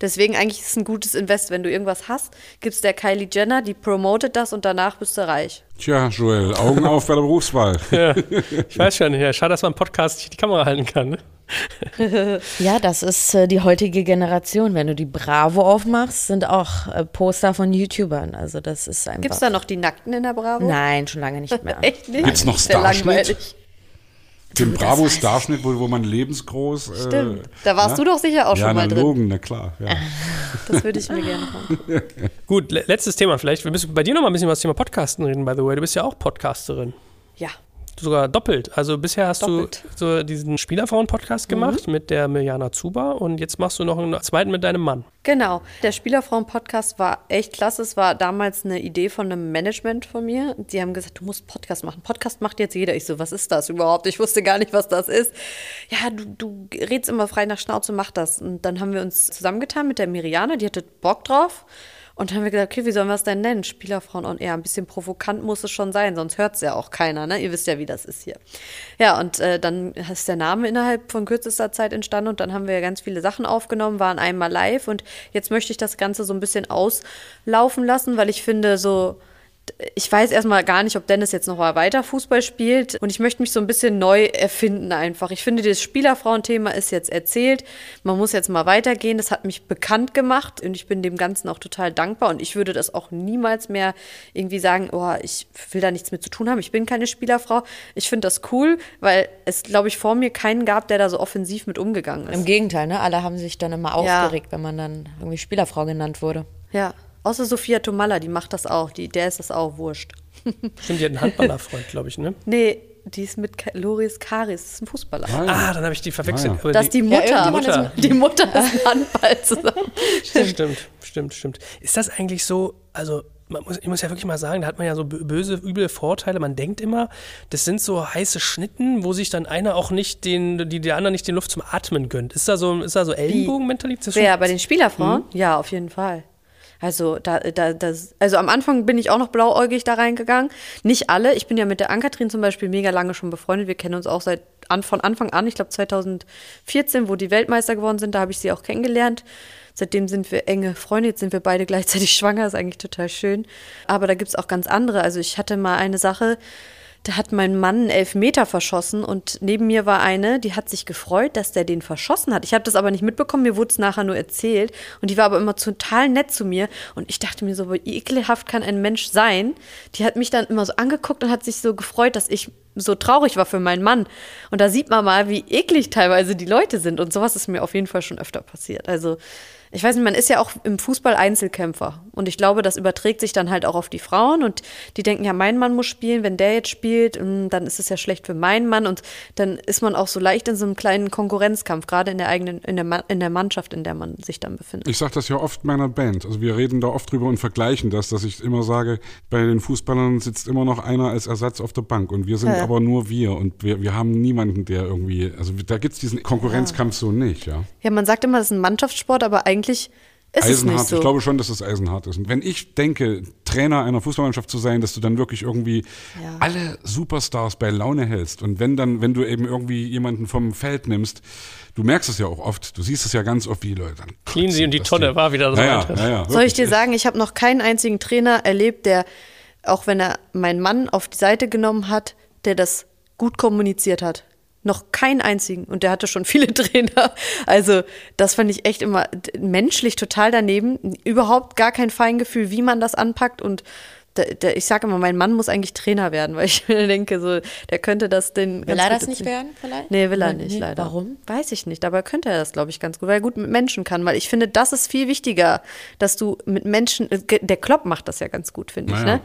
Deswegen eigentlich ist es ein gutes Invest. Wenn du irgendwas hast, gibst der Kylie Jenner, die promotet das und danach bist du reich. Tja, Joel, Augen auf bei der Berufswahl. Ich weiß schon, ja, schade, dass man im Podcast nicht die Kamera halten kann. Ne? Ja, das ist äh, die heutige Generation. Wenn du die Bravo aufmachst, sind auch äh, Poster von YouTubern. Also das ist einfach. Gibt es da noch die Nackten in der Bravo? Nein, schon lange nicht mehr. Echt nicht? Gibt's noch Das Starschnitt? langweilig. Den Bravo-Starschnitt, wo, wo man lebensgroß. Äh, Stimmt. Da warst du doch sicher auch ja, schon mal na, drin. Logen, na klar. Ja. Das würde ich mir gerne machen. Gut, le letztes Thema vielleicht. Wir müssen bei dir noch mal ein bisschen was zum Thema Podcasten reden, by the way. Du bist ja auch Podcasterin. Sogar doppelt. Also bisher hast Doppelt. du so diesen Spielerfrauen-Podcast gemacht mit der Mirjana Zuba und jetzt machst du noch einen zweiten mit deinem Mann. Genau. Der Spielerfrauen-Podcast war echt klasse. Es war damals eine Idee von einem Management von mir. Die haben gesagt, du musst Podcast machen. Podcast macht jetzt jeder. Ich so, was ist das überhaupt? Ich wusste gar nicht, was das ist. Ja, du, du redst immer frei nach Schnauze, mach das. Und dann haben wir uns zusammengetan mit der Miriane, die hatte Bock drauf. Und dann haben wir gesagt, okay, wie sollen wir es denn nennen? Spielerfrauen on Air. Ein bisschen provokant muss es schon sein, sonst hört es ja auch keiner, ne? Ihr wisst ja, wie das ist hier. Ja, und äh, dann ist der Name innerhalb von kürzester Zeit entstanden und dann haben wir ja ganz viele Sachen aufgenommen, waren einmal live und jetzt möchte ich das Ganze so ein bisschen auslaufen lassen, weil ich finde, so ich weiß erstmal gar nicht, ob Dennis jetzt noch mal weiter Fußball spielt. Und ich möchte mich so ein bisschen neu erfinden einfach. Ich finde, das Spielerfrauenthema ist jetzt erzählt. Man muss jetzt mal weitergehen. Das hat mich bekannt gemacht und ich bin dem Ganzen auch total dankbar. Und ich würde das auch niemals mehr irgendwie sagen, oh, ich will da nichts mit zu tun haben. Ich bin keine Spielerfrau. Ich finde das cool, weil es, glaube ich, vor mir keinen gab, der da so offensiv mit umgegangen ist. Im Gegenteil, ne? Alle haben sich dann immer Ja. aufgeregt, wenn man dann irgendwie Spielerfrau genannt wurde. Ja. Außer Sophia Tomalla, die macht das auch. Die, der ist das auch wurscht. Stimmt, die hat einen Handballerfreund, glaube ich, ne? Nee, die ist mit Ka- Loris Karis, das ist ein Fußballer. Ah, dann habe ich die verwechselt. Ah, ja. Das ist die Mutter. irgendjemand ist mit- die Mutter ist ein Handball zusammen. Stimmt, stimmt, stimmt. Ist das eigentlich so, also man muss, ich muss ja wirklich mal sagen, da hat man ja so bö- böse, üble Vorteile. Man denkt immer, das sind so heiße Schnitten, wo sich dann einer auch nicht den, die der andere nicht den Luft zum Atmen gönnt. Ist da so, ist da so Ellenbogenmentalität? Wer, bei den Spielerfrauen? Ja, auf jeden Fall. Also, da, da, das, also am Anfang bin ich auch noch blauäugig da reingegangen. Nicht alle. Ich bin ja mit der Ankatrin zum Beispiel mega lange schon befreundet. Wir kennen uns auch seit an, von Anfang an. Ich glaube 2014, wo die Weltmeister geworden sind, da habe ich sie auch kennengelernt. Seitdem sind wir enge Freunde. Jetzt sind wir beide gleichzeitig schwanger. Ist eigentlich total schön. Aber da gibt es auch ganz andere. Also ich hatte mal eine Sache, da hat mein Mann einen Elfmeter verschossen und neben mir war eine, die hat sich gefreut, dass der den verschossen hat. Ich habe das aber nicht mitbekommen, mir wurde es nachher nur erzählt und die war aber immer total nett zu mir und ich dachte mir so, wie ekelhaft kann ein Mensch sein? Die hat mich dann immer so angeguckt und hat sich so gefreut, dass ich so traurig war für meinen Mann. Und da sieht man mal, wie eklig teilweise die Leute sind und sowas ist mir auf jeden Fall schon öfter passiert. Also ich weiß nicht, man ist ja auch im Fußball Einzelkämpfer. Und ich glaube, das überträgt sich dann halt auch auf die Frauen. Und die denken, ja, mein Mann muss spielen. Wenn der jetzt spielt, mm, dann ist es ja schlecht für meinen Mann. Und dann ist man auch so leicht in so einem kleinen Konkurrenzkampf, gerade in der eigenen, in der, Ma- in der Mannschaft, in der man sich dann befindet. Ich sage das ja oft meiner Band. Also wir reden da oft drüber und vergleichen das, dass ich immer sage, bei den Fußballern sitzt immer noch einer als Ersatz auf der Bank. Und wir sind aber nur wir und wir, wir haben niemanden, der irgendwie, also da gibt es diesen Konkurrenzkampf so nicht, ja. Ja, man sagt immer, das ist ein Mannschaftssport, aber eigentlich ist es Eisenhart, nicht so. ich glaube schon, dass es eisenhart ist. Und wenn ich denke, Trainer einer Fußballmannschaft zu sein, dass du dann wirklich irgendwie Ja. alle Superstars bei Laune hältst und wenn dann, wenn du eben irgendwie jemanden vom Feld nimmst, du merkst es ja auch oft, du siehst es ja ganz oft, wie die Leute dann Clean sie und die Tonne war wieder so Naja, naja, Soll ich dir sagen, ich habe noch keinen einzigen Trainer erlebt, der, auch wenn er meinen Mann auf die Seite genommen hat, der das gut kommuniziert hat. Noch keinen einzigen. Und der hatte schon viele Trainer. Also, das fand ich echt immer menschlich total daneben. Überhaupt gar kein Feingefühl, wie man das anpackt. Und da, da, ich sage immer, mein Mann muss eigentlich Trainer werden, weil ich mir denke, so, der könnte das den. Will ganz er das nicht werden vielleicht? Nee, will er Nee, nicht, leider. Warum? Weiß ich nicht, aber könnte er das, glaube ich, ganz gut, weil er gut mit Menschen kann, weil ich finde, das ist viel wichtiger, dass du mit Menschen, äh, der Klopp macht das ja ganz gut, finde ich, Naja. ne?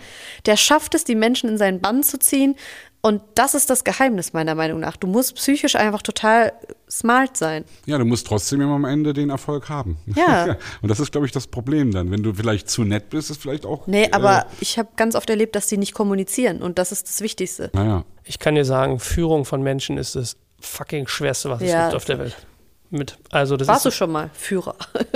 Der schafft es, die Menschen in seinen Bann zu ziehen und das ist das Geheimnis meiner Meinung nach. Du musst psychisch einfach total smart sein. Ja, du musst trotzdem immer am Ende den Erfolg haben. Ja. Und das ist, glaube ich, das Problem dann. Wenn du vielleicht zu nett bist, ist vielleicht auch. Nee, äh, aber ich habe ganz oft erlebt, dass die nicht kommunizieren und das ist das Wichtigste. Naja. Ich kann dir sagen, Führung von Menschen ist das fucking schwerste, was es Ja. gibt auf der Welt. Mit, also das Warst du ist, schon mal Führer?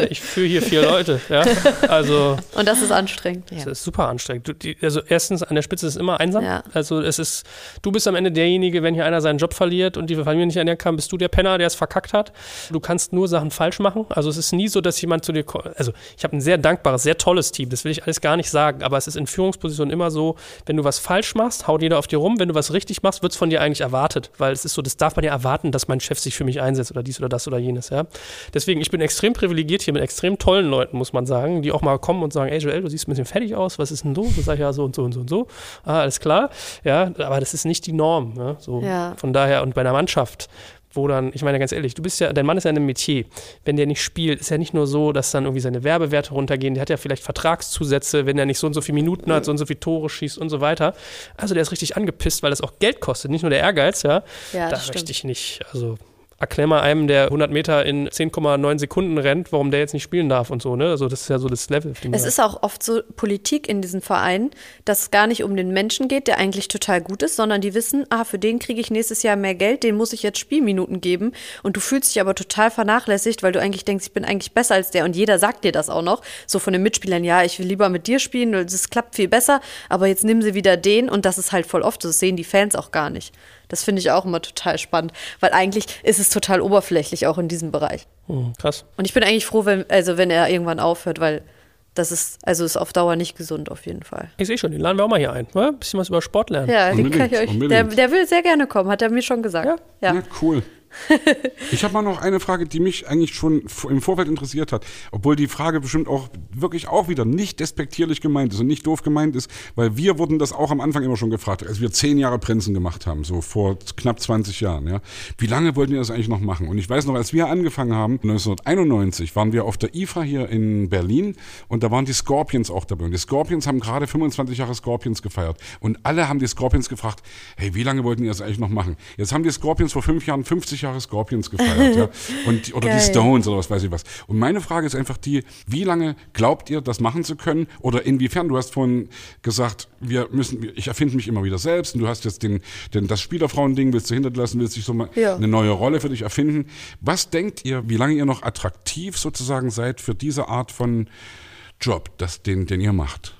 ich führe hier vier Leute, ja. Also und das ist anstrengend. Das ist super anstrengend. Du, die, also erstens, an der Spitze ist es immer einsam. Ja. Also es ist, du bist am Ende derjenige, wenn hier einer seinen Job verliert und die Familie nicht ernähren kann, bist du der Penner, der es verkackt hat. Du kannst nur Sachen falsch machen. Also es ist nie so, dass jemand zu dir kommt. Also ich habe ein sehr dankbares, sehr tolles Team. Das will ich alles gar nicht sagen. Aber es ist in Führungspositionen immer so, wenn du was falsch machst, haut jeder auf dir rum. Wenn du was richtig machst, wird es von dir eigentlich erwartet. Weil es ist so, das darf man ja erwarten, dass mein Chef sich für mich einsetzt oder dies oder das oder jenes. Ja. Deswegen, ich bin extrem privilegiert hier mit extrem tollen Leuten, muss man sagen, die auch mal kommen und sagen, ey Joel, du siehst ein bisschen fertig aus, was ist denn so? Das sag ich ja so und so und so und so. Ah, alles klar. Ja, aber das ist nicht die Norm. Ja, so. Ja. Von daher, und bei einer Mannschaft, wo dann, ich meine ganz ehrlich, du bist ja, dein Mann ist ja in einem Metier. Wenn der nicht spielt, ist ja nicht nur so, dass dann irgendwie seine Werbewerte runtergehen, der hat ja vielleicht Vertragszusätze, wenn er nicht so und so viele Minuten hat, so und so viele Tore schießt und so weiter. Also der ist richtig angepisst, weil das auch Geld kostet, nicht nur der Ehrgeiz, ja. Ja, da das möchte stimmt. ich nicht, also erklär mal einem, der 100 Meter in 10,9 Sekunden rennt, warum der jetzt nicht spielen darf und so, ne? Also das ist ja so das Level. Es ist auch oft so Politik in diesen Vereinen, dass es gar nicht um den Menschen geht, der eigentlich total gut ist, sondern die wissen, ah, für den kriege ich nächstes Jahr mehr Geld, den muss ich jetzt Spielminuten geben. Und du fühlst dich aber total vernachlässigt, weil du eigentlich denkst, ich bin eigentlich besser als der. Und jeder sagt dir das auch noch. So von den Mitspielern, ja, ich will lieber mit dir spielen, das klappt viel besser, aber jetzt nehmen sie wieder den und das ist halt voll oft so. Das sehen die Fans auch gar nicht. Das finde ich auch immer total spannend, weil eigentlich ist es total oberflächlich auch in diesem Bereich. Hm, krass. Und ich bin eigentlich froh, wenn, also wenn er irgendwann aufhört, weil das ist, also ist auf Dauer nicht gesund auf jeden Fall. Ich sehe schon, den laden wir auch mal hier ein. Ne? Ein bisschen was über Sport lernen. Ja, den kann ich euch. Der, der will sehr gerne kommen, hat er mir schon gesagt. Ja? Ja. Ja, cool. Ich habe mal noch eine Frage, die mich eigentlich schon im Vorfeld interessiert hat, obwohl die Frage bestimmt auch wirklich auch wieder nicht despektierlich gemeint ist und nicht doof gemeint ist, weil wir wurden das auch am Anfang immer schon gefragt, als wir zehn Jahre Prinzen gemacht haben, so vor knapp 20 Jahren. Ja, wie lange wollten wir das eigentlich noch machen? Und ich weiß noch, als wir angefangen haben, 1991, waren wir auf der IFA hier in Berlin und da waren die Scorpions auch dabei. Und die Scorpions haben gerade 25 Jahre Scorpions gefeiert und alle haben die Scorpions gefragt, hey, wie lange wollten ihr das eigentlich noch machen? Jetzt haben die Scorpions vor fünf Jahren 50 Jahre Scorpions gefeiert, ja. Und, die- oder die Geil. Stones oder was weiß ich was. Und meine Frage ist einfach die, wie lange glaubt ihr, das machen zu können? Oder inwiefern? Du hast vorhin gesagt, wir müssen, ich erfinde mich immer wieder selbst und du hast jetzt den, den, das Spielerfrauending, willst du hinter dir lassen, willst dich so mal Ja. eine neue Rolle für dich erfinden. Was denkt ihr, wie lange ihr noch attraktiv sozusagen seid für diese Art von Job, das, den, den ihr macht?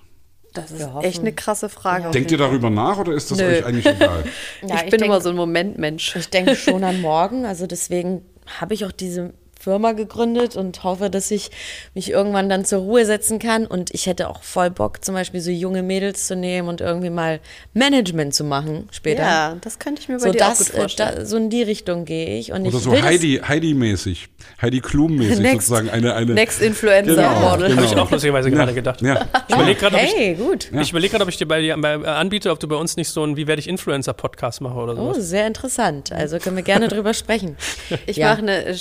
Das ist echt eine krasse Frage. Denkt ihr darüber nach oder ist das Nö. euch eigentlich egal? Ja, ich bin denk- immer so ein Momentmensch. Ich denke schon an morgen. Also deswegen habe ich auch diese Firma gegründet und hoffe, dass ich mich irgendwann dann zur Ruhe setzen kann. Und ich hätte auch voll Bock, zum Beispiel so junge Mädels zu nehmen und irgendwie mal Management zu machen später. Ja, das könnte ich mir bei So, dir das, auch gut äh, vorstellen. da, so in die Richtung gehe ich. Und Oder ich so will das- Heidi, Heidi-mäßig, Heidi Klum-mäßig Next- sozusagen eine, eine Next Influencer Genau, Model. genau. Habe ich auch lustigerweise gerade gedacht. Ja, Ich überlege gerade, ob ich, Hey, gut. ich überleg grad, ob ich dir bei, dir- bei, äh, anbiete, ob du bei uns nicht so ein Wie werde ich Influencer-Podcast mache oder Oh, sowas. sehr interessant. Also können wir gerne drüber sprechen. Ich Ja. mache eine äh,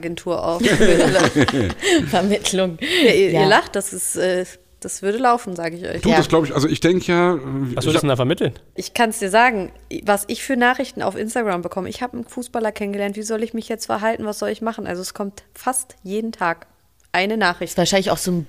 Spielerfrauenagentur auf. Vermittlung. Ja, ihr, Ja. ihr lacht, das ist, äh, das würde laufen, sage ich euch. Du, das glaube ich, also ich denke ja, Was würdest du denn da vermitteln? Ich kann es dir sagen, was ich für Nachrichten auf Instagram bekomme. Ich habe einen Fußballer kennengelernt. Wie soll ich mich jetzt verhalten? Was soll ich machen? Also es kommt fast jeden Tag eine Nachricht. Ist wahrscheinlich auch so ein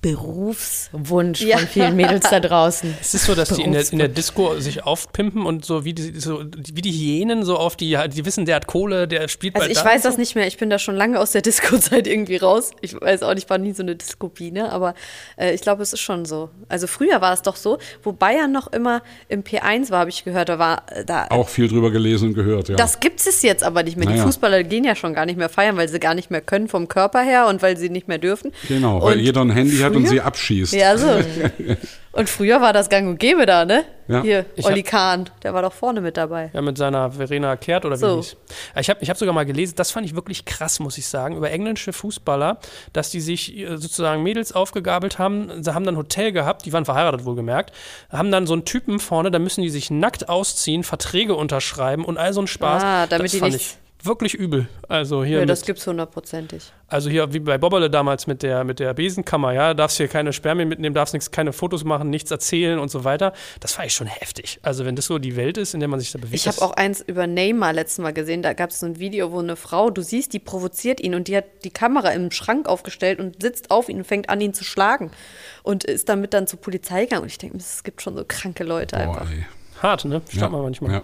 Berufswunsch Ja. von vielen Mädels da draußen. Es ist so, dass die in der, in der Disco sich aufpimpen und so wie die, so wie die Hyänen so auf die, die wissen, der hat Kohle, der spielt Also ich da weiß so. das nicht mehr. Ich bin da schon lange aus der Disco-Zeit irgendwie raus. Ich weiß auch nicht, ich war nie so eine Disco-Biene, aber äh, ich glaube, es ist schon so. Also früher war es doch so, wo Bayern noch immer im P1 war, habe ich gehört, da war äh, da. Auch viel drüber gelesen und gehört, ja. Das gibt es jetzt aber nicht mehr. Die Naja. Fußballer gehen ja schon gar nicht mehr feiern, weil sie gar nicht mehr können vom Körper her und weil sie nicht mehr dürfen. genau, weil Und jeder ein Handy hat und früher- sie abschießt. Ja, so. und früher war das gang und gäbe da, ne? Ja. Hier, Ich Olli hab- Kahn, der war doch vorne mit dabei. Ja, mit seiner Verena Kehrt oder wie So. hieß. Ich habe ich hab sogar mal gelesen, das fand ich wirklich krass, muss ich sagen, über englische Fußballer, dass die sich äh, sozusagen Mädels aufgegabelt haben. Sie haben dann ein Hotel gehabt, die waren verheiratet wohlgemerkt, haben dann so einen Typen vorne, da müssen die sich nackt ausziehen, Verträge unterschreiben und all so ein Spaß. Ah, damit das die fand nichts- ich wirklich übel. Also hier, Ja, das mit, gibt's hundertprozentig. also hier wie bei Bobberle damals mit der, mit der Besenkammer, ja, darfst hier keine Spermien mitnehmen, darfst nichts, keine Fotos machen, nichts erzählen und so weiter. Das fand ich schon heftig. Also wenn das so die Welt ist, in der man sich da bewegt. Ich habe auch eins über Neymar letztes Mal gesehen. Da gab es so ein Video, wo eine Frau, du siehst, die provoziert ihn und die hat die Kamera im Schrank aufgestellt und sitzt auf ihn und fängt an, ihn zu schlagen. Und ist damit dann zur Polizei gegangen. Und ich denke, es gibt schon so kranke Leute Boah, einfach. ey. Hart, ne? Staunt Ja, man manchmal. ja.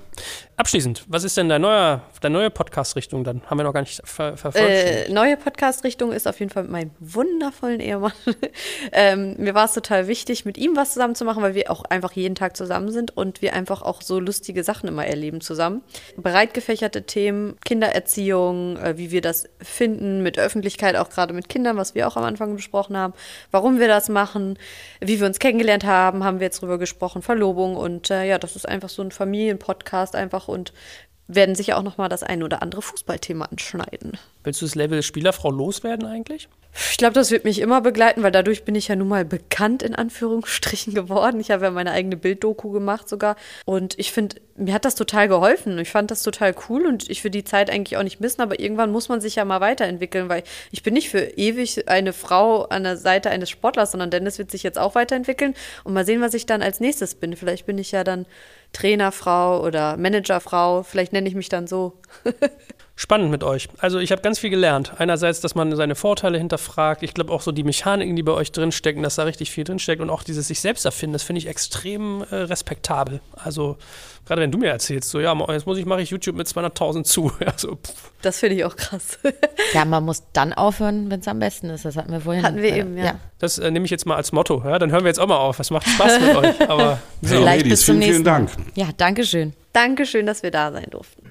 Abschließend, was ist denn deine neue, deine neue Podcast-Richtung dann? Haben wir noch gar nicht ver vervollständigt. Äh, neue Podcast-Richtung ist auf jeden Fall mit meinem wundervollen Ehemann. ähm, mir war es total wichtig, mit ihm was zusammen zu machen, weil wir auch einfach jeden Tag zusammen sind und wir einfach auch so lustige Sachen immer erleben zusammen. Breit gefächerte Themen, Kindererziehung, äh, wie wir das finden, mit Öffentlichkeit, auch gerade mit Kindern, was wir auch am Anfang besprochen haben, warum wir das machen, wie wir uns kennengelernt haben, haben wir jetzt drüber gesprochen, Verlobung und äh, ja, das ist einfach so ein Familienpodcast einfach und werden sicher auch noch mal das ein oder andere Fußballthema anschneiden. Willst du das Label Spielerfrau loswerden eigentlich? Ich glaube, das wird mich immer begleiten, weil dadurch bin ich ja nun mal bekannt in Anführungsstrichen geworden. Ich habe ja meine eigene Bilddoku gemacht sogar. Und ich finde, mir hat das total geholfen. Ich fand das total cool und ich will die Zeit eigentlich auch nicht missen, aber irgendwann muss man sich ja mal weiterentwickeln, weil ich bin nicht für ewig eine Frau an der Seite eines Sportlers, sondern Dennis wird sich jetzt auch weiterentwickeln und mal sehen, was ich dann als nächstes bin. Vielleicht bin ich ja dann Trainerfrau oder Managerfrau. Vielleicht nenne ich mich dann so. Spannend mit euch. Also ich habe ganz viel gelernt. Einerseits, dass man seine Vorteile hinterfragt. Ich glaube auch so die Mechaniken, die bei euch drinstecken, dass da richtig viel drinsteckt und auch dieses sich selbst erfinden, das finde ich extrem äh, respektabel. Also gerade wenn du mir erzählst, so ja, jetzt muss ich mache ich YouTube mit 200.000 zu. Ja, so, pff. Das finde ich auch krass. Ja, man muss dann aufhören, wenn es am besten ist. Das hatten wir vorhin. Hatten wir äh, eben, ja. Das äh, nehme ich jetzt mal als Motto. Ja, dann hören wir jetzt auch mal auf. Es macht Spaß mit euch. Aber so. Vielleicht Ladies, bis zum vielen, vielen nächsten Dank. Mal. Ja, danke schön. Dankeschön, dass wir da sein durften.